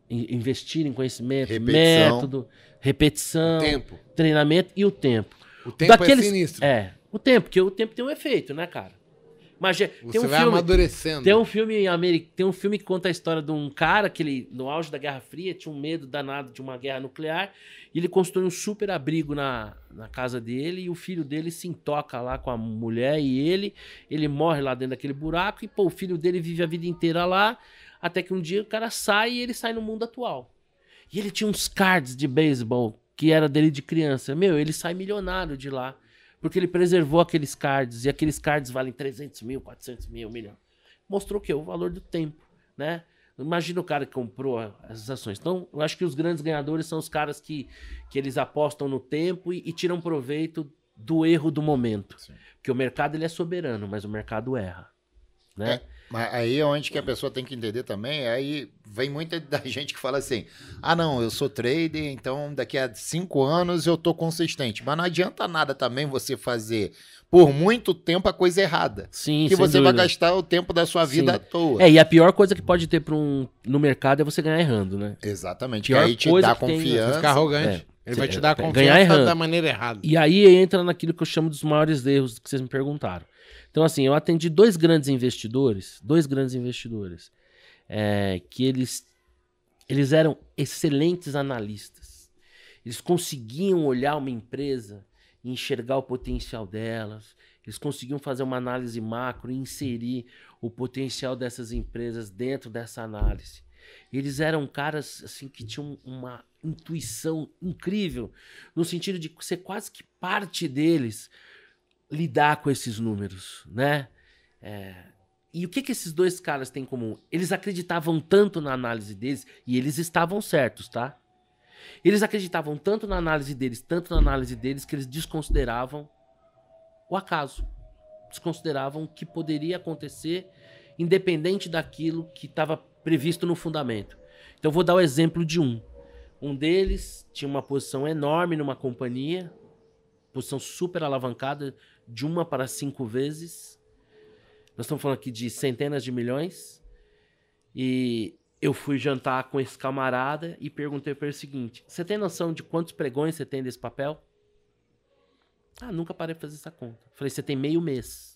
in- investir em conhecimento, Repetição. método, repetição, Tempo. treinamento e o tempo. O tempo Daqueles- é sinistro. É, o tempo, porque o tempo tem um efeito, né, cara? Mas tem Você um vai filme, amadurecendo. tem um filme tem um filme que conta a história de um cara que ele, no auge da Guerra Fria, tinha um medo danado de uma guerra nuclear, e ele constrói um super abrigo na, na casa dele, e o filho dele se intoca lá com a mulher e ele, ele morre lá dentro daquele buraco, e pô, o filho dele vive a vida inteira lá, até que um dia o cara sai e ele sai no mundo atual. E ele tinha uns cards de beisebol que era dele de criança. Meu, ele sai milionário de lá. Porque ele preservou aqueles cards. E aqueles cards valem 300 mil, 400 mil, um milhão. Mostrou o quê? O valor do tempo, né? Imagina o cara que comprou essas ações. Então, eu acho que os grandes ganhadores são os caras que, que eles apostam no tempo e, e tiram proveito do erro do momento. Sim. Porque o mercado ele é soberano, mas o mercado erra. Né? Mas aí é onde que a pessoa tem que entender também, aí vem muita da gente que fala assim, ah não, eu sou trader, então daqui a cinco anos eu tô consistente. Mas não adianta nada também você fazer por muito tempo a coisa errada. Sim, que sem você vai dúvida. gastar o tempo da sua vida Sim. à toa. É, e a pior coisa que pode ter pra um, no mercado é você ganhar errando, né? Exatamente. Pior que aí te coisa dá que tem- Você confiança. fica arrogante. É. Ele vai te dar é, confiança ganhar errando. da maneira errada. E aí entra naquilo que eu chamo dos maiores erros que vocês me perguntaram. Então, assim, eu atendi dois grandes investidores, dois grandes investidores, é, que eles, eles eram excelentes analistas. Eles conseguiam olhar uma empresa e enxergar o potencial delas. Eles conseguiam fazer uma análise macro e inserir o potencial dessas empresas dentro dessa análise. Eles eram caras assim que tinham uma intuição incrível, no sentido de ser quase que parte deles lidar com esses números, né? É, E o que, que esses dois caras têm em comum? Eles acreditavam tanto na análise deles, e eles estavam certos, tá? Eles acreditavam tanto na análise deles, tanto na análise deles, que eles desconsideravam o acaso. Desconsideravam o que poderia acontecer, independente daquilo que estava previsto no fundamento. Então, vou dar o exemplo de um. Um deles tinha uma posição enorme numa companhia, posição super alavancada, de uma para cinco vezes. Nós estamos falando aqui de centenas de milhões. E eu fui jantar com esse camarada e perguntei para ele o seguinte: Você tem noção de quantos pregões você tem desse papel? Ah, nunca parei de fazer essa conta. Falei: Você tem meio mês.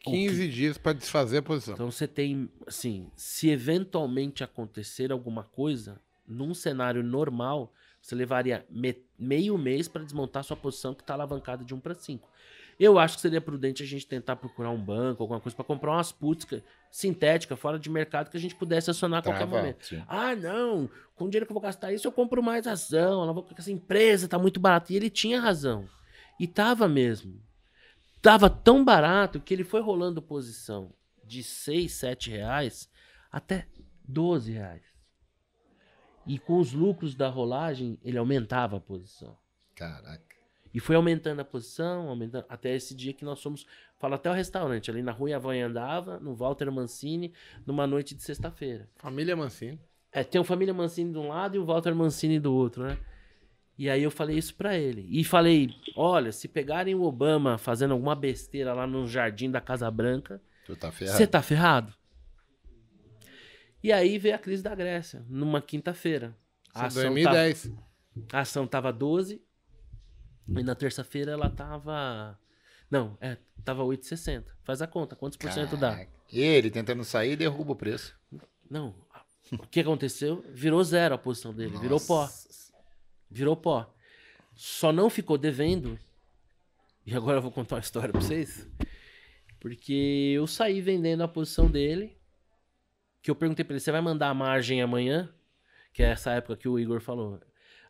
15 dias pra desfazer a posição. Então você tem, assim, se eventualmente acontecer alguma coisa, num cenário normal, você levaria me- meio mês para desmontar sua posição que está alavancada de 1 para 5. Eu acho que seria prudente a gente tentar procurar um banco, alguma coisa, para comprar umas puts sintética, fora de mercado, que a gente pudesse acionar a qualquer Trava, momento. sim. Ah, não, com o dinheiro que eu vou gastar isso, eu compro mais ação, ela vou essa empresa tá muito barata. E ele tinha razão. E tava mesmo. Tava tão barato que ele foi rolando posição de 6, 7 reais até 12 reais. E com os lucros da rolagem, ele aumentava a posição. Caraca. E foi aumentando a posição, aumentando, até esse dia que nós fomos. Fala até o restaurante, ali na rua Avanha andava, no Walter Mancini, numa noite de sexta-feira. Família Mancini. É, tem o Família Mancini de um lado e o Walter Mancini do outro, né? E aí eu falei isso pra ele. E falei: olha, se pegarem o Obama fazendo alguma besteira lá no jardim da Casa Branca, Tu tá ferrado. você tá ferrado. E aí veio a crise da Grécia, numa quinta-feira. A ação, 2010. tava, a ação tava 12 e na terça-feira ela tava. Não, é, tava 8,60. Faz a conta, quantos por cento dá? Ele tentando sair, derruba o preço. Não. O que aconteceu? Virou zero a posição dele, virou pó. Nossa. Virou pó. Só não ficou devendo. E agora eu vou contar uma história pra vocês. Porque eu saí vendendo a posição dele. Que eu perguntei pra ele: você vai mandar a margem amanhã? Que é essa época que o Igor falou.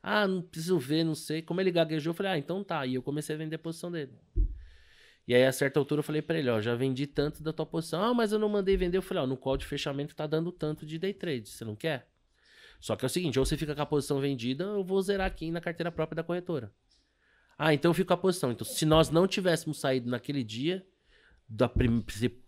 Ah, não preciso ver, não sei. Como ele gaguejou, eu falei: ah, então tá. E eu comecei a vender a posição dele. E aí, a certa altura, eu falei pra ele: ó, já vendi tanto da tua posição. Ah, mas eu não mandei vender. Eu falei: ó, no call de fechamento tá dando tanto de day trade. Você não quer? Só que é o seguinte, ou você fica com a posição vendida, eu vou zerar aqui na carteira própria da corretora. Ah, então eu fico com a posição. Então, se nós não tivéssemos saído naquele dia, da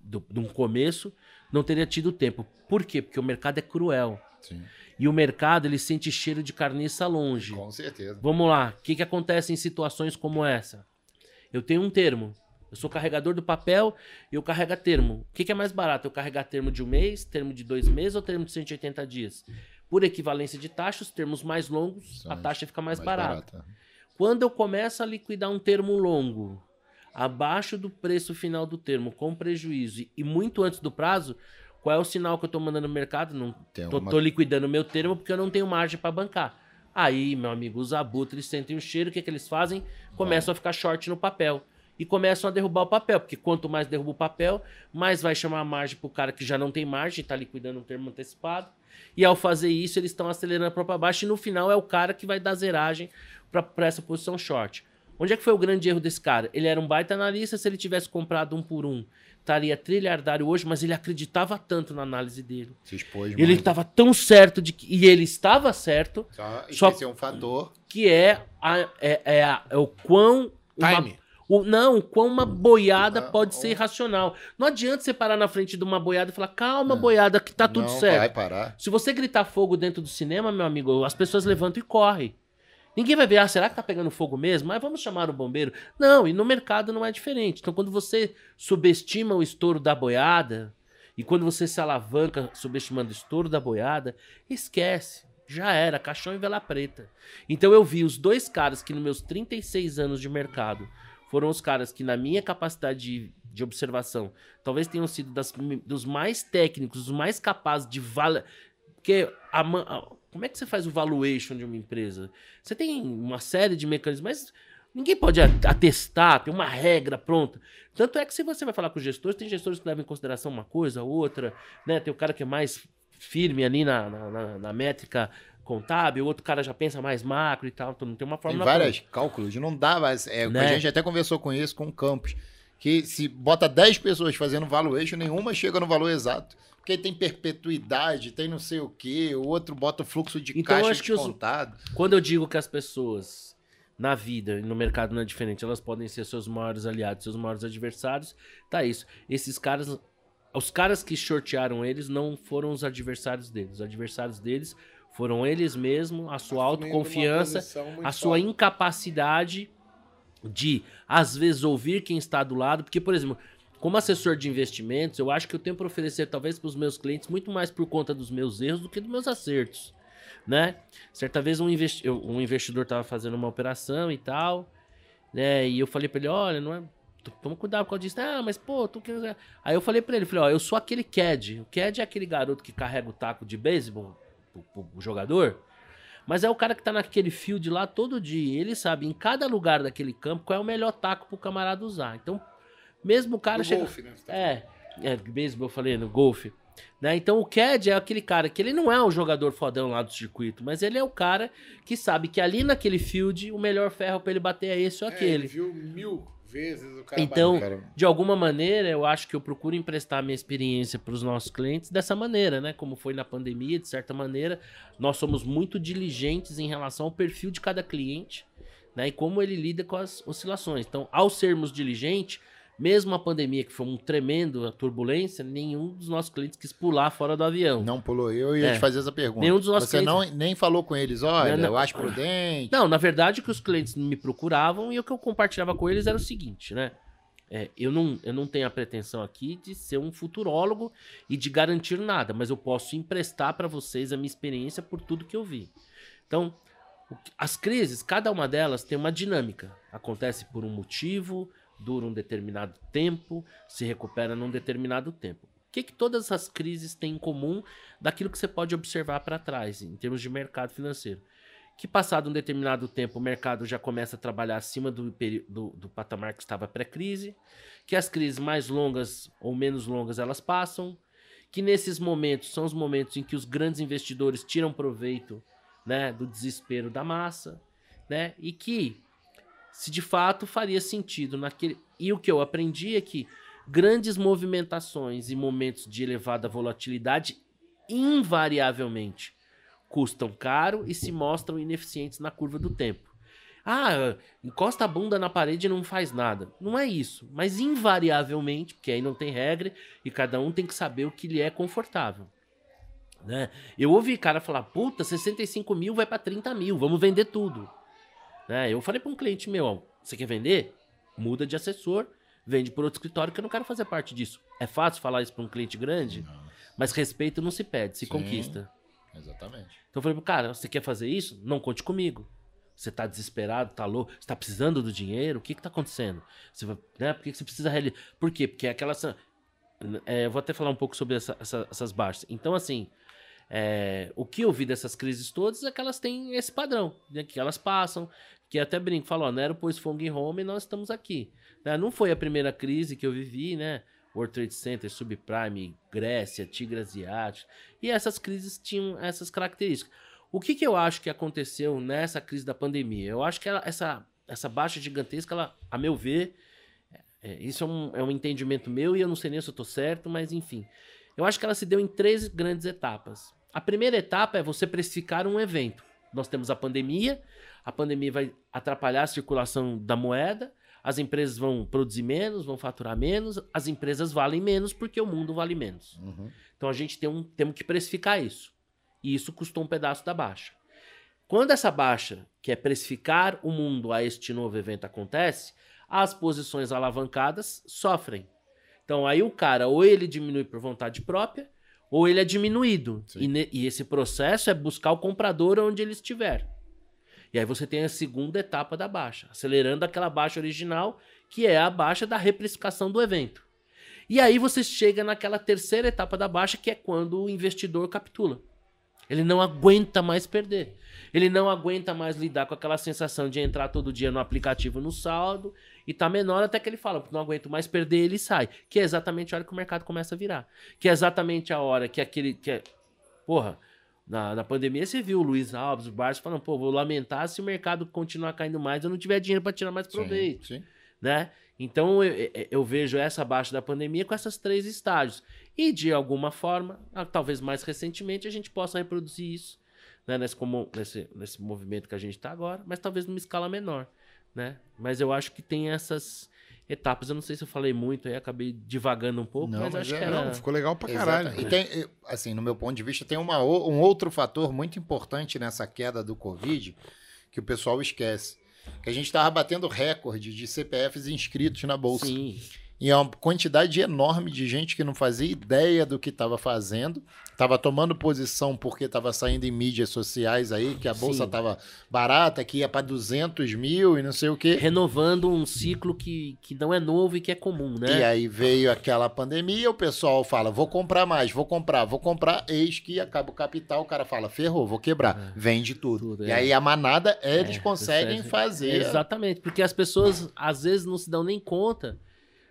do, de um começo, não teria tido tempo. Por quê? Porque o mercado é cruel. Sim, E o mercado, ele sente cheiro de carniça longe. com certeza. Vamos lá. O que, que acontece em situações como essa? Eu tenho um termo. Eu sou carregador do papel e eu carrego termo. O que, que é mais barato? Eu carregar termo de um mês, termo de dois meses ou termo de 180 dias? Por equivalência de taxa, os termos mais longos, São a taxa fica mais, barata. barata. Quando eu começo a liquidar um termo longo, abaixo do preço final do termo, com prejuízo e muito antes do prazo, qual é o sinal que eu tô mandando no mercado? Não tô, alguma- tô liquidando o meu termo porque eu não tenho margem para bancar. Aí, meu amigo, os abutres sentem o cheiro, o que, que eles fazem? Começam a ficar short no papel. E começam a derrubar o papel, porque quanto mais derruba o papel, mais vai chamar a margem pro cara que já não tem margem, tá liquidando um termo antecipado. E ao fazer isso, eles estão acelerando a própria baixa e no final é o cara que vai dar zeragem para essa posição short. Onde é que foi o grande erro desse cara? Ele era um baita analista, se ele tivesse comprado um por um, estaria trilhardário hoje, mas ele acreditava tanto na análise dele. Se expôs Ele estava tão certo de que. E ele estava certo, Só Só- esqueceu um fator. que é, a, é, é, a- é o quão. uma- Time. o, não, o quão uma boiada Ah, pode ser oh. irracional. Não adianta você parar na frente de uma boiada e falar, calma, boiada, que tá tudo não certo. vai parar. Se você gritar fogo dentro do cinema, meu amigo, as pessoas levantam e correm. Ninguém vai ver, ah, será que tá pegando fogo mesmo? Mas vamos chamar o bombeiro. Não, e no mercado não é diferente. Então, quando você subestima o estouro da boiada, e quando você se alavanca subestimando o estouro da boiada, esquece. Já era, caixão e vela preta. Então eu vi os dois caras que nos meus 36 anos de mercado foram os caras que, na minha capacidade de, de observação, talvez tenham sido das- dos mais técnicos, os mais capazes de valer. Porque a a- como é que você faz o valuation de uma empresa? Você tem uma série de mecanismos, mas ninguém pode atestar, tem uma regra pronta. Tanto é que se você vai falar com os gestores, tem gestores que levam em consideração uma coisa, outra, né? Tem o cara que é mais firme ali na, na, na- na métrica contábil, o outro cara já pensa mais macro e tal, então não tem uma Tem fórmula vários cálculos. Não dá, mas é, Né? a gente até conversou com isso com o Campos. Que se bota 10 pessoas fazendo valuation, nenhuma chega no valor exato. Porque tem perpetuidade, tem não sei o quê, o outro bota o fluxo de Então, caixa acho que os- descontado. Quando eu digo que as pessoas na vida e no mercado não é diferente, elas podem ser seus maiores aliados, seus maiores adversários, tá isso. Esses caras, os caras que shortearam eles não foram os adversários deles. Os adversários deles foram eles mesmos, a sua autoconfiança, a sua incapacidade de, às vezes, ouvir quem está do lado. Porque, por exemplo, como assessor de investimentos, eu acho que eu tenho para oferecer, talvez, para os meus clientes, muito mais por conta dos meus erros do que dos meus acertos. Né? Certa vez um, investi um investidor estava fazendo uma operação e tal, né? E eu falei para ele, olha, não é. Toma cuidado com disso. Ah, mas pô, tu quer. Aí eu falei para ele, falei, ó, eu sou aquele CAD. O CAD é aquele garoto que carrega o taco de beisebol pro jogador. Mas é o cara que tá naquele field lá todo dia. Ele sabe em cada lugar daquele campo qual é o melhor taco pro camarada usar. Então, mesmo o cara No chega. golfe, né? Tá É, é, beisebol eu falei, no golfe. Né? Então o CAD é aquele cara que ele não é o jogador fodão lá do circuito, mas ele é o cara que sabe que ali naquele field o melhor ferro pra ele bater é esse ou É, aquele. ele viu mil vezes o cara Então, bate- Cara, de alguma maneira, eu acho que eu procuro emprestar a minha experiência para os nossos clientes dessa maneira, né? Como foi na pandemia, de certa maneira, nós somos muito diligentes em relação ao perfil de cada cliente, né? E como ele lida com as oscilações. Então, ao sermos diligentes, mesmo a pandemia que foi um tremendo turbulência, nenhum dos nossos clientes quis pular fora do avião. Não pulou. Eu ia É. te fazer essa pergunta. Nenhum dos nossos Você clientes- não, nem falou com eles, olha, Não, não. eu acho prudente. Não, na verdade, o que os clientes me procuravam e o que eu compartilhava com eles era o seguinte, né? É, eu, não, eu não tenho a pretensão aqui de ser um futurólogo e de garantir nada, mas eu posso emprestar para vocês a minha experiência por tudo que eu vi. Então, as crises, cada uma delas tem uma dinâmica. Acontece por um motivo, dura um determinado tempo, se recupera num determinado tempo. O que, que todas essas crises têm em comum daquilo que você pode observar para trás, em termos de mercado financeiro? que passado um determinado tempo o mercado já começa a trabalhar acima do, do, do patamar que estava pré-crise, que as crises mais longas ou menos longas elas passam, que nesses momentos são os momentos em que os grandes investidores tiram proveito né, do desespero da massa, né, e que se de fato faria sentido naquele. E o que eu aprendi é que grandes movimentações e momentos de elevada volatilidade invariavelmente custam caro e se mostram ineficientes na curva do tempo. Ah, encosta a bunda na parede e não faz nada. Não é isso, mas invariavelmente, porque aí não tem regra e cada um tem que saber o que lhe é confortável. Né? Eu ouvi cara falar, puta, 65 mil vai para 30 mil, vamos vender tudo. Né? Eu falei para um cliente meu, você quer vender? Muda de assessor, vende por outro escritório que eu não quero fazer parte disso. É fácil falar isso para um cliente grande, mas respeito não se pede, se Sim. conquista. Exatamente. Então eu falei pro cara, você quer fazer isso? Não conte comigo. Você tá desesperado, tá louco, você tá precisando do dinheiro, o que que tá acontecendo? Você né? Por que que você precisa realizar? Por quê? Porque aquela... É, eu vou até falar um pouco sobre essa- essa- essas baixas. Então, assim, é, o que eu vi dessas crises todas é que elas têm esse padrão, né, que elas passam, que até brinco, falo, ó, Nero pôs fogo em Roma e nós estamos aqui. Né? Não foi a primeira crise que eu vivi, né? World Trade Center, Subprime, Grécia, Tigre Asiático. E essas crises tinham essas características. O que, que eu acho que aconteceu nessa crise da pandemia? Eu acho que ela- essa, essa baixa gigantesca, ela, a meu ver, é, isso é um, é um entendimento meu e eu não sei nem se eu estou certo, mas enfim. Eu acho que ela se deu em três grandes etapas. A primeira etapa é você precificar um evento. Nós temos a pandemia, a pandemia vai atrapalhar a circulação da moeda, as empresas vão produzir menos, vão faturar menos, as empresas valem menos porque o mundo vale menos. Uhum. Então a gente tem um, temos que precificar isso. E isso custou um pedaço da baixa. Quando essa baixa, que é precificar o mundo a este novo evento, acontece, as posições alavancadas sofrem. Então aí o cara, ou ele diminui por vontade própria, ou ele é diminuído. E, e esse processo é buscar o comprador onde ele estiver. E aí você tem a segunda etapa da baixa, acelerando aquela baixa original, que é a baixa da reprecificação do evento. E aí você chega naquela terceira etapa da baixa, que é quando o investidor capitula. Ele não aguenta mais perder. Ele não aguenta mais lidar com aquela sensação de entrar todo dia no aplicativo no saldo e tá menor até que ele fala, não aguento mais perder, ele sai. Que é exatamente a hora que o mercado começa a virar. Que é exatamente a hora que aquele. Que é... Porra, na, na pandemia você viu o Luiz Alves, o Barça falando, pô, vou lamentar se o mercado continuar caindo mais, eu não tiver dinheiro para tirar mais proveito Sim, sim. né? Então eu, eu- vejo essa baixa da pandemia com esses três estágios. E de alguma forma, talvez mais recentemente, a gente possa reproduzir isso né? nesse, como, nesse, nesse movimento que a gente está agora, mas talvez numa escala menor. Né? Mas eu acho que tem essas etapas. Eu não sei se eu falei muito aí, acabei divagando um pouco, Não, mas, mas acho é- que era. Não, ficou legal pra Exato. caralho. E tem, assim, no meu ponto de vista, tem uma, um outro fator muito importante nessa queda do Covid que o pessoal esquece. Que a gente estava batendo recorde de CPFs inscritos na Bolsa. Sim, E é uma quantidade enorme de gente que não fazia ideia do que estava fazendo, estava tomando posição porque estava saindo em mídias sociais aí, que a bolsa estava barata, que ia para 200 mil e não sei o quê. renovando um ciclo que, que não é novo e que é comum, E né? aí veio aquela pandemia, o pessoal fala, vou comprar mais, vou comprar, vou comprar, eis que acaba o capital, o cara fala, ferrou, vou quebrar, vende tudo. Tudo, e é. aí a manada, eles É, conseguem você- fazer. Exatamente, porque as pessoas às vezes não se dão nem conta,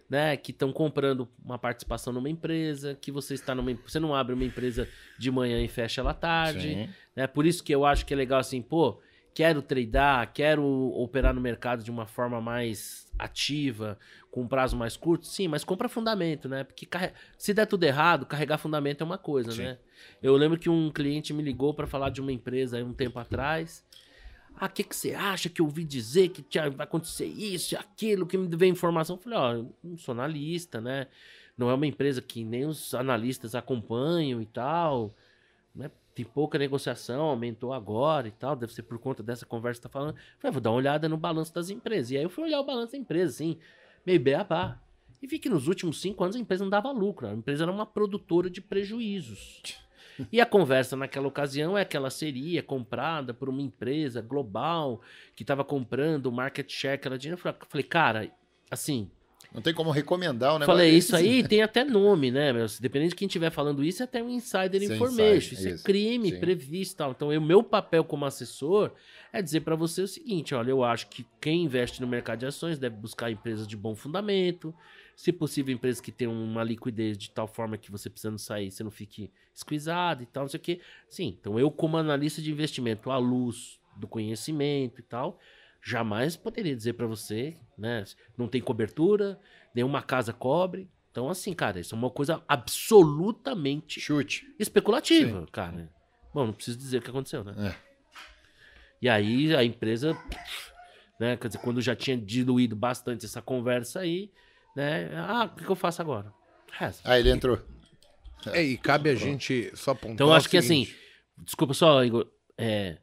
né, que estão comprando uma participação numa empresa, que você está numa, você não abre uma empresa de manhã e fecha ela à tarde, Sim. né? Por isso que eu acho que é legal assim, pô, quero tradear, quero operar no mercado de uma forma mais ativa, com um prazo mais curto, sim, mas compra fundamento, né? Porque carre... se der tudo errado, carregar fundamento é uma coisa, sim. né? Eu lembro que um cliente me ligou para falar de uma empresa aí um tempo atrás. Ah, o que, que você acha que eu ouvi dizer que vai acontecer isso, aquilo, que me veio informação? Eu falei, ó, oh, não sou analista, né? Não é uma empresa que nem os analistas acompanham e tal, né? Tem pouca negociação, aumentou agora e tal, deve ser por conta dessa conversa que tá falando. Eu falei, vou dar uma olhada no balanço das empresas. E aí eu fui olhar o balanço da empresa, assim, meio beabá. E vi que nos últimos cinco anos a empresa não dava lucro. A empresa era uma produtora de prejuízos. E a conversa naquela ocasião é que ela seria comprada por uma empresa global que estava comprando o market share que ela tinha. Eu falei, cara, assim. Não tem como recomendar o negócio. Falei, isso aí tem até nome, né? Dependendo de quem estiver falando isso, é até um insider Sem information. Insider, isso, isso, é crime Sim. previsto tal. Então, o meu papel como assessor é dizer para você o seguinte: olha, eu acho que quem investe no mercado de ações deve buscar empresas de bom fundamento, se possível, empresas que tenham uma liquidez de tal forma que você precisando sair, você não fique esquisado e tal, não sei o quê. Sim, então eu, como analista de investimento à luz do conhecimento e tal, jamais poderia dizer para você, né? Não tem cobertura, nenhuma casa cobre. Então, assim, cara, isso é uma coisa absolutamente chute especulativa, Sim. cara. Bom, não preciso dizer o que aconteceu, né? É. E aí a empresa, né? Quer dizer, quando já tinha diluído bastante essa conversa aí, né? Ah, o que, eu faço agora? Reza. Aí ele entrou. É, e cabe a gente só apontar. Então, acho que assim, desculpa só, Igor. É,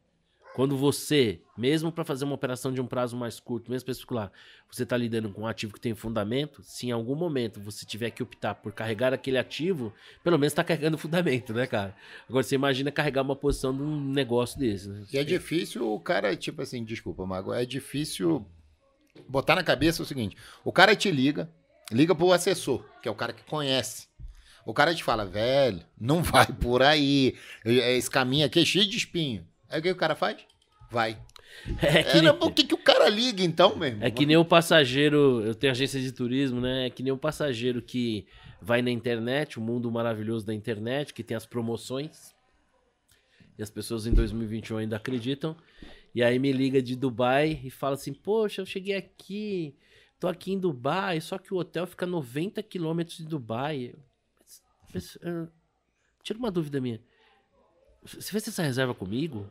quando você, mesmo para fazer uma operação de um prazo mais curto, mesmo particular, você está lidando com um ativo que tem fundamento, se em algum momento você tiver que optar por carregar aquele ativo, pelo menos está carregando fundamento, né, cara? Agora você imagina carregar uma posição de um negócio desse, né? E é difícil o cara, tipo assim, desculpa, Mago, é difícil botar na cabeça o seguinte: o cara te liga, liga pro assessor, que é o cara que conhece. O cara te fala, velho, não vai por aí. Esse caminho aqui é cheio de espinho. Aí o que o cara faz? Vai. É que nem... Por que, que o cara liga então, mesmo? É que nem o passageiro. Eu tenho agência de turismo, né? É que nem o passageiro que vai na internet, o mundo maravilhoso da internet, que tem as promoções. E as pessoas em 2021 ainda acreditam. E aí me liga de Dubai e fala assim: Poxa, eu cheguei aqui, tô aqui em Dubai, só que o hotel fica 90 quilômetros de Dubai. Tira uma dúvida minha. Você fez essa reserva comigo?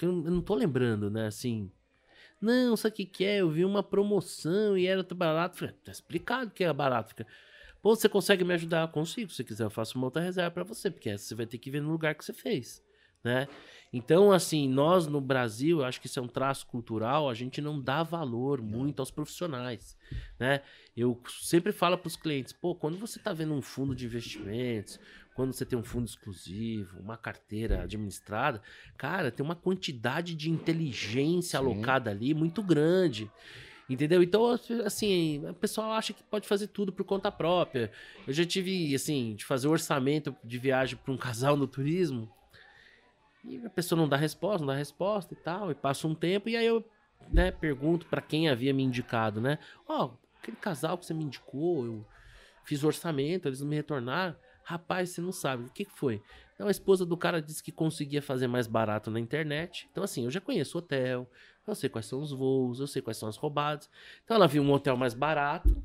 Eu não, eu tô lembrando, né? Assim. Não, sabe o que, que é? Eu vi uma promoção e era barato. Falei, tá explicado que é barato. Pô, você consegue me ajudar? Consigo. Se quiser, eu faço uma outra reserva para você, porque essa você vai ter que ver no lugar que você fez, né? Então, assim, nós no Brasil, eu acho que isso é um traço cultural, a gente não dá valor muito aos profissionais, né? Eu sempre falo para os clientes, pô, quando você está vendo um fundo de investimentos, quando você tem um fundo exclusivo, uma carteira administrada, cara, tem uma quantidade de inteligência Sim. alocada ali muito grande. Entendeu? Então, assim, o pessoal acha que pode fazer tudo por conta própria. Eu já tive, assim, de fazer orçamento de viagem para um casal no turismo. E a pessoa não dá resposta, não dá resposta e tal. E passa um tempo e aí eu né, pergunto para quem havia me indicado, né? Ó, oh, aquele casal que você me indicou, eu fiz orçamento, eles não me retornaram. Rapaz, você não sabe. O que, foi? Então a esposa do cara disse que conseguia fazer mais barato na internet. Então, assim, eu já conheço o hotel, eu sei quais são os voos, eu sei quais são as roubadas. Então ela viu um hotel mais barato.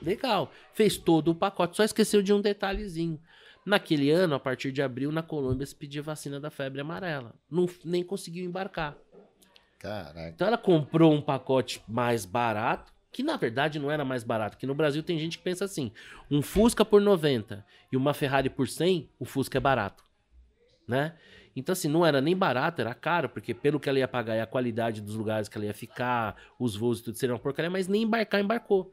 Legal. Fez todo o pacote, só esqueceu de um detalhezinho. Naquele ano, a partir de abril, na Colômbia se pedia vacina da febre amarela. Não, nem conseguiu embarcar. Caraca. Então ela comprou um pacote mais barato, que na verdade não era mais barato, que no Brasil tem gente que pensa assim, um Fusca por 90 e uma Ferrari por 100, o Fusca é barato, né? Então assim, não era nem barato, era caro, porque pelo que ela ia pagar e a qualidade dos lugares que ela ia ficar, os voos e tudo seriam uma porcaria, mas nem embarcar embarcou.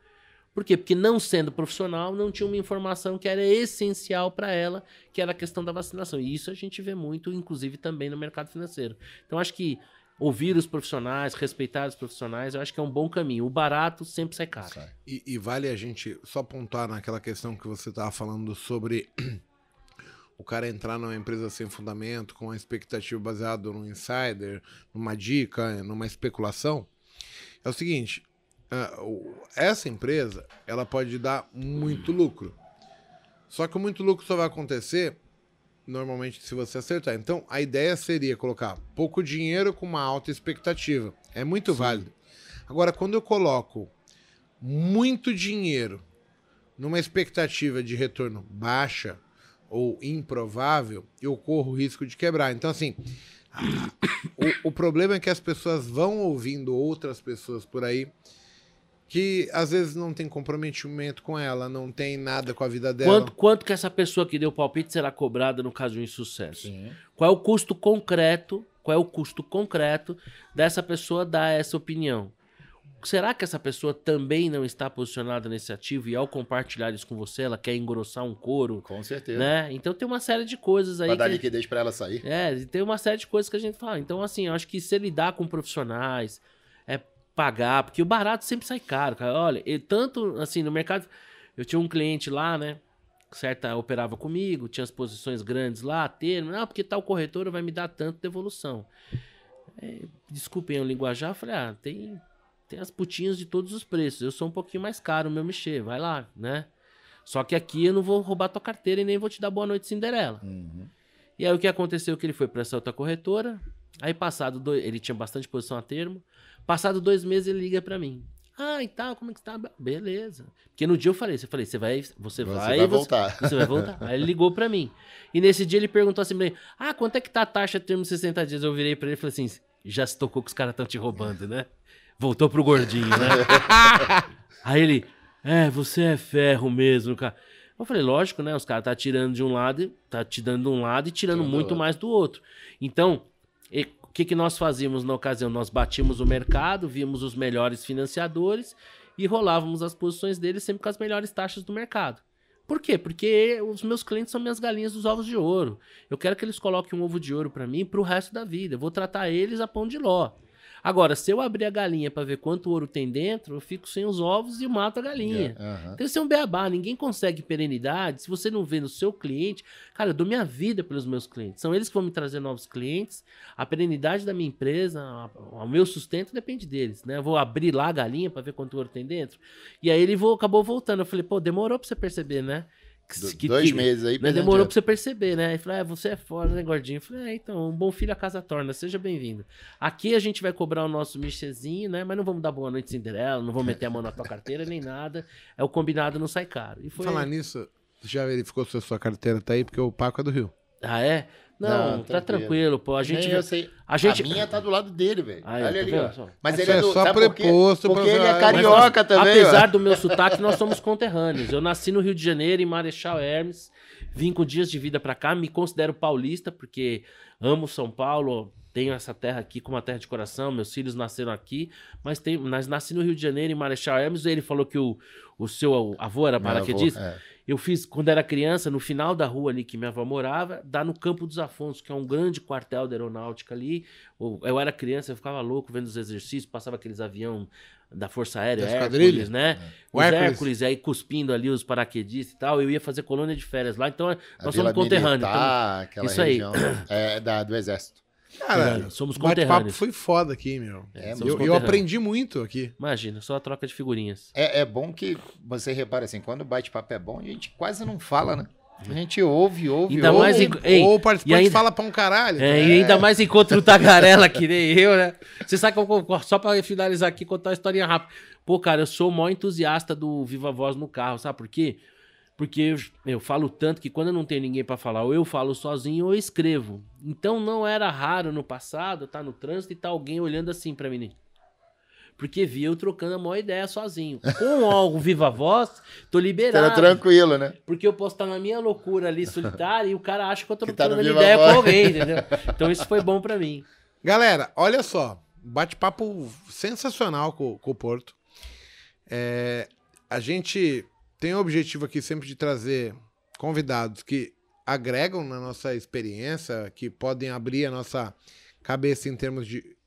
Por quê? Porque não sendo profissional, não tinha uma informação que era essencial para ela, que era a questão da vacinação. E isso a gente vê muito, inclusive, também no mercado financeiro. Então, acho que ouvir os profissionais, respeitar os profissionais, eu acho que é um bom caminho. O barato sempre sai caro. E, e vale a gente só pontuar naquela questão que você estava falando sobre o cara entrar numa empresa sem fundamento, com uma expectativa baseada num insider, numa dica, numa especulação. É o seguinte, essa empresa ela pode dar muito lucro. Só que muito lucro só vai acontecer normalmente se você acertar. Então, a ideia seria colocar pouco dinheiro com uma alta expectativa. É muito válido. Agora, quando eu coloco muito dinheiro numa expectativa de retorno baixa ou improvável, eu corro o risco de quebrar. Então, assim, o, o problema é que as pessoas vão ouvindo outras pessoas por aí que às vezes não tem comprometimento com ela, não tem nada com a vida dela. Quanto, quanto que essa pessoa que deu palpite será cobrada no caso de um insucesso? Sim. Qual é o custo concreto? Qual é o custo concreto dessa pessoa dar essa opinião? Será que essa pessoa também não está posicionada nesse ativo e ao compartilhar isso com você, ela quer engrossar um couro? Com certeza. Né? Então tem uma série de coisas aí. Pra dar liquidez para ela sair. É, tem uma série de coisas que a gente fala. Então, assim, eu acho que se lidar com profissionais, pagar, porque o barato sempre sai caro, cara. Olha, eu, tanto assim, no mercado, eu tinha um cliente lá, né? Certa operava comigo, tinha as posições grandes lá, termo, não, porque tal corretora vai me dar tanto de devolução. É, desculpem o linguajar, eu falei, ah, tem, tem as putinhas de todos os preços, eu sou um pouquinho mais caro o meu mexer, vai lá, né? Só que aqui eu não vou roubar tua carteira e nem vou te dar boa noite Cinderela. Uhum. E aí o que aconteceu? Que ele foi para essa outra corretora, aí passado, dois, ele tinha bastante posição a termo, Passado dois meses ele liga para mim. Ah, e tal, como é que tá? Beleza. Porque no dia eu falei, você falei, você vai, você, você vai, vai voltar. Você, você vai voltar. Aí ele ligou para mim. E nesse dia ele perguntou assim mim: "Ah, quanto é que tá a taxa termo 60 dias?" Eu virei para ele e falei assim: "Já se tocou que os caras estão te roubando, né?" Voltou pro gordinho, né? Aí ele: "É, você é ferro mesmo, cara." Eu falei, lógico, né? Os caras tá tirando de um lado, tá te dando de um lado e tirando muito mais do outro. Então, que, que nós fazíamos na ocasião? Nós batíamos o mercado, víamos os melhores financiadores e rolávamos as posições deles sempre com as melhores taxas do mercado. Por quê? Porque os meus clientes são minhas galinhas dos ovos de ouro. Eu quero que eles coloquem um ovo de ouro para mim para o resto da vida. Eu vou tratar eles a pão de ló. Agora, se eu abrir a galinha para ver quanto ouro tem dentro, eu fico sem os ovos e mato a galinha. Yeah, Então isso é um beabá. Ninguém consegue perenidade se você não vê no seu cliente. Cara, eu dou minha vida pelos meus clientes. São eles que vão me trazer novos clientes. A perenidade da minha empresa, o meu sustento depende deles, né? Eu vou abrir lá a galinha para ver quanto ouro tem dentro. E aí ele vou, acabou voltando. Eu falei, pô, demorou para você perceber, né? Que, dois que, meses aí. Mas demorou pra você perceber, né? Aí falou, é, você é foda, né, gordinho? Eu falei, é, então, um bom filho a casa torna, seja bem-vindo. Aqui a gente vai cobrar o nosso michezinho, né? Mas não vamos dar boa noite Cinderela, não vamos meter a mão na tua carteira nem nada. É o combinado, não sai caro. E foi... Falar nisso, já verificou se a sua carteira tá aí, porque o Paco é do Rio. Ah, é? Não, não tá tranquilo. pô. A gente. eu sei. A, gente... a minha tá do lado dele, velho. Olha tá ali, ó. Mas ele é, é do. só preposto porque, porque ele é carioca Mas, também. Apesar ó. do meu sotaque, nós somos conterrâneos. Eu nasci no Rio de Janeiro, em Marechal Hermes. Vim com dias de vida para cá. Me considero paulista, porque amo São Paulo. Tenho essa terra aqui como uma terra de coração. Meus filhos nasceram aqui. Mas, tem, mas nasci no Rio de Janeiro, em Marechal Hermes. Ele falou que o, o seu avô era paraquedista. É. Eu fiz, quando era criança, no final da rua ali que minha avó morava, dá no Campo dos Afonsos, que é um grande quartel da aeronáutica ali. Eu era criança, eu ficava louco vendo os exercícios, passava aqueles avião da Força Aérea, Hércules, né? É. Os Hércules. Hércules, aí cuspindo ali os paraquedistas e tal. Eu ia fazer colônia de férias lá, então nós somos conterrâneos. Então, isso aí. É, da, do Exército. Cara, é, somos conterrâneos. bate-papo foi foda aqui, meu. É, eu, eu, aprendi muito aqui. Imagina, só a troca de figurinhas. É, é bom que você repara assim, quando o bate-papo é bom, a gente quase não fala, né? A gente ouve, ouve, ainda ouve. Mais em, ei, ou o participante ainda, fala pra um caralho. É, e ainda mais encontra o tagarela que nem eu, né? Você sabe que eu, só pra finalizar aqui, contar uma historinha rápida. Pô, cara, eu sou o maior entusiasta do Viva Voz no carro, sabe por quê? Porque eu, eu, falo tanto que quando eu não tenho ninguém para falar, ou eu falo sozinho ou eu escrevo. Então não era raro no passado estar tá no trânsito e estar tá alguém olhando assim para mim. Porque via eu trocando a maior ideia sozinho. Com algo viva voz, tô liberado. Era tranquilo, né? Porque eu posso estar na minha loucura ali solitária e o cara acha que eu tô tá trocando tá ideia voz. com alguém, entendeu? Então isso foi bom para mim. Galera, olha só. Bate-papo sensacional com, com o Porto. É, a gente tem o objetivo aqui sempre de trazer convidados que agregam na nossa experiência, que podem abrir a nossa cabeça em termos de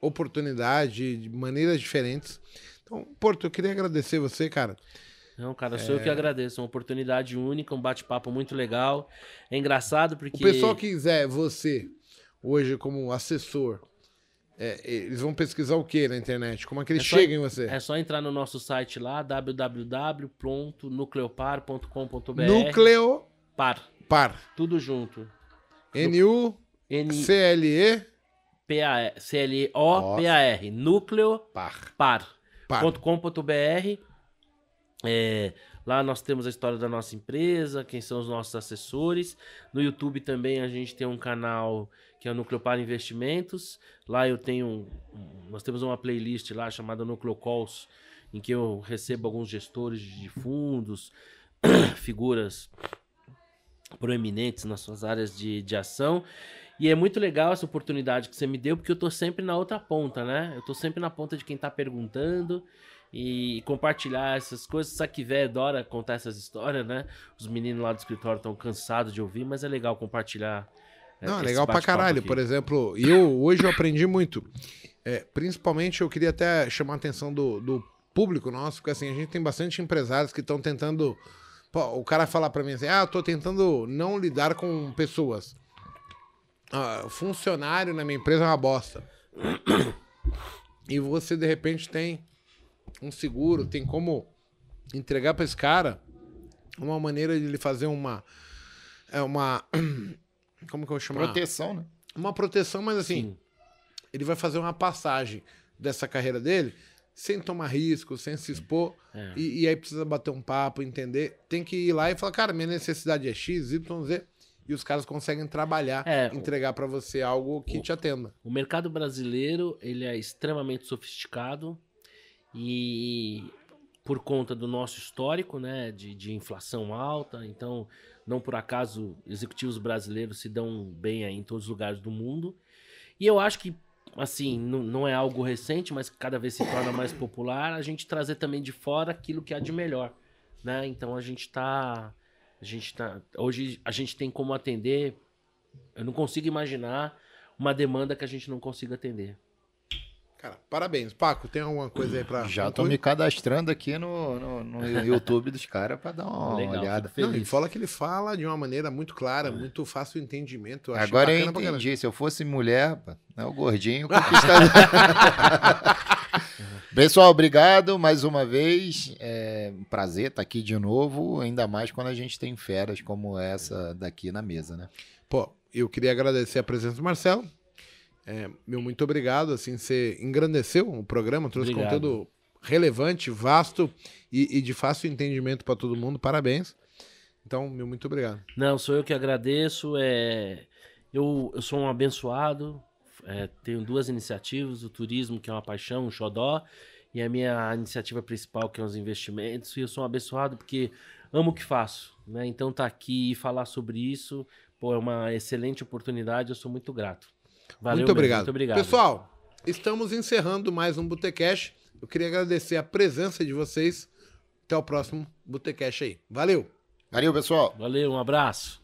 oportunidade, de maneiras diferentes. Então, Porto, eu queria agradecer você, cara. Não, cara, sou é... eu que agradeço. Uma oportunidade única, um bate-papo muito legal. É engraçado porque. O pessoal que quiser você, hoje, como assessor, é, eles vão pesquisar o que na internet? Como é que eles é chegam em você? É só entrar no nosso site lá, www.nucleopar.com.br. Nucleopar. Par. Tudo junto. N-U-C-L-E P-A- C-L-O-P-A-R. Núcleo Par. Par. Par. .com.br. É, lá nós temos a história da nossa empresa, quem são os nossos assessores. No YouTube também a gente tem um canal que é o Núcleo Par Investimentos. Lá eu tenho. Nós temos uma playlist lá chamada Núcleo Calls, em que eu recebo alguns gestores de fundos, figuras proeminentes nas suas áreas de, de ação. E é muito legal essa oportunidade que você me deu, porque eu tô sempre na outra ponta, né? Eu tô sempre na ponta de quem tá perguntando e compartilhar essas coisas. Velho adora contar essas histórias, né? Os meninos lá do escritório estão cansados de ouvir, mas é legal compartilhar. É, Não, é legal pra caralho. aqui. Por exemplo, eu hoje eu aprendi muito. É, principalmente eu queria até chamar a atenção do, do público nosso, porque assim, a gente tem bastante empresários que estão tentando. Pô, o cara falar pra mim assim: ah, eu tô tentando não lidar com pessoas. Ah, funcionário na minha empresa é uma bosta. E você, de repente, tem um seguro, tem como entregar pra esse cara uma maneira de ele fazer uma. É uma. Como que eu vou chamar? Proteção, né? uma proteção, mas assim, Sim. ele vai fazer uma passagem dessa carreira dele sem tomar risco, sem se expor. É. E, e aí precisa bater um papo, entender. Tem que ir lá e falar, cara, minha necessidade é X, Y, Z. E os caras conseguem trabalhar, É, entregar pra você algo que te atenda. O mercado brasileiro ele é extremamente sofisticado e por conta do nosso histórico, né, de, de inflação alta, então não por acaso executivos brasileiros se dão bem aí em todos os lugares do mundo. E eu acho que assim não, não é algo recente, mas cada vez se torna mais popular a gente trazer também de fora aquilo que há de melhor, né? Então a gente tá a gente tá hoje a gente tem como atender. Eu não consigo imaginar uma demanda que a gente não consiga atender. Cara, parabéns. Paco, tem alguma coisa aí pra. Já tô concluir? me cadastrando aqui no, no, no YouTube dos caras pra dar uma Legal, olhada. Não, ele fala que ele fala de uma maneira muito clara, muito fácil o entendimento. achei Agora eu entendi. Se eu fosse mulher, né, o gordinho conquistador. Pessoal, obrigado mais uma vez. É um prazer estar aqui de novo, ainda mais quando a gente tem feras como essa daqui na mesa, né? Pô, eu queria agradecer a presença do Marcelo. É, meu muito obrigado. Assim, você engrandeceu o programa, trouxe Obrigado. conteúdo relevante, vasto e, e de fácil entendimento para todo mundo. Parabéns. Então, meu muito obrigado. Não, sou eu que agradeço. É... Eu, eu sou um abençoado. é, tenho duas iniciativas: o turismo, que é uma paixão, um xodó, e a minha iniciativa principal, que é os investimentos. E eu sou um abençoado porque amo o que faço. Né? Então, tá aqui e falar sobre isso pô, é uma excelente oportunidade. Eu sou muito grato. Valeu muito mesmo, obrigado. Muito obrigado. Pessoal, estamos encerrando mais um Botecash. Eu queria agradecer a presença de vocês. Até o próximo Botecash aí. Valeu! Valeu, pessoal! Valeu, um abraço.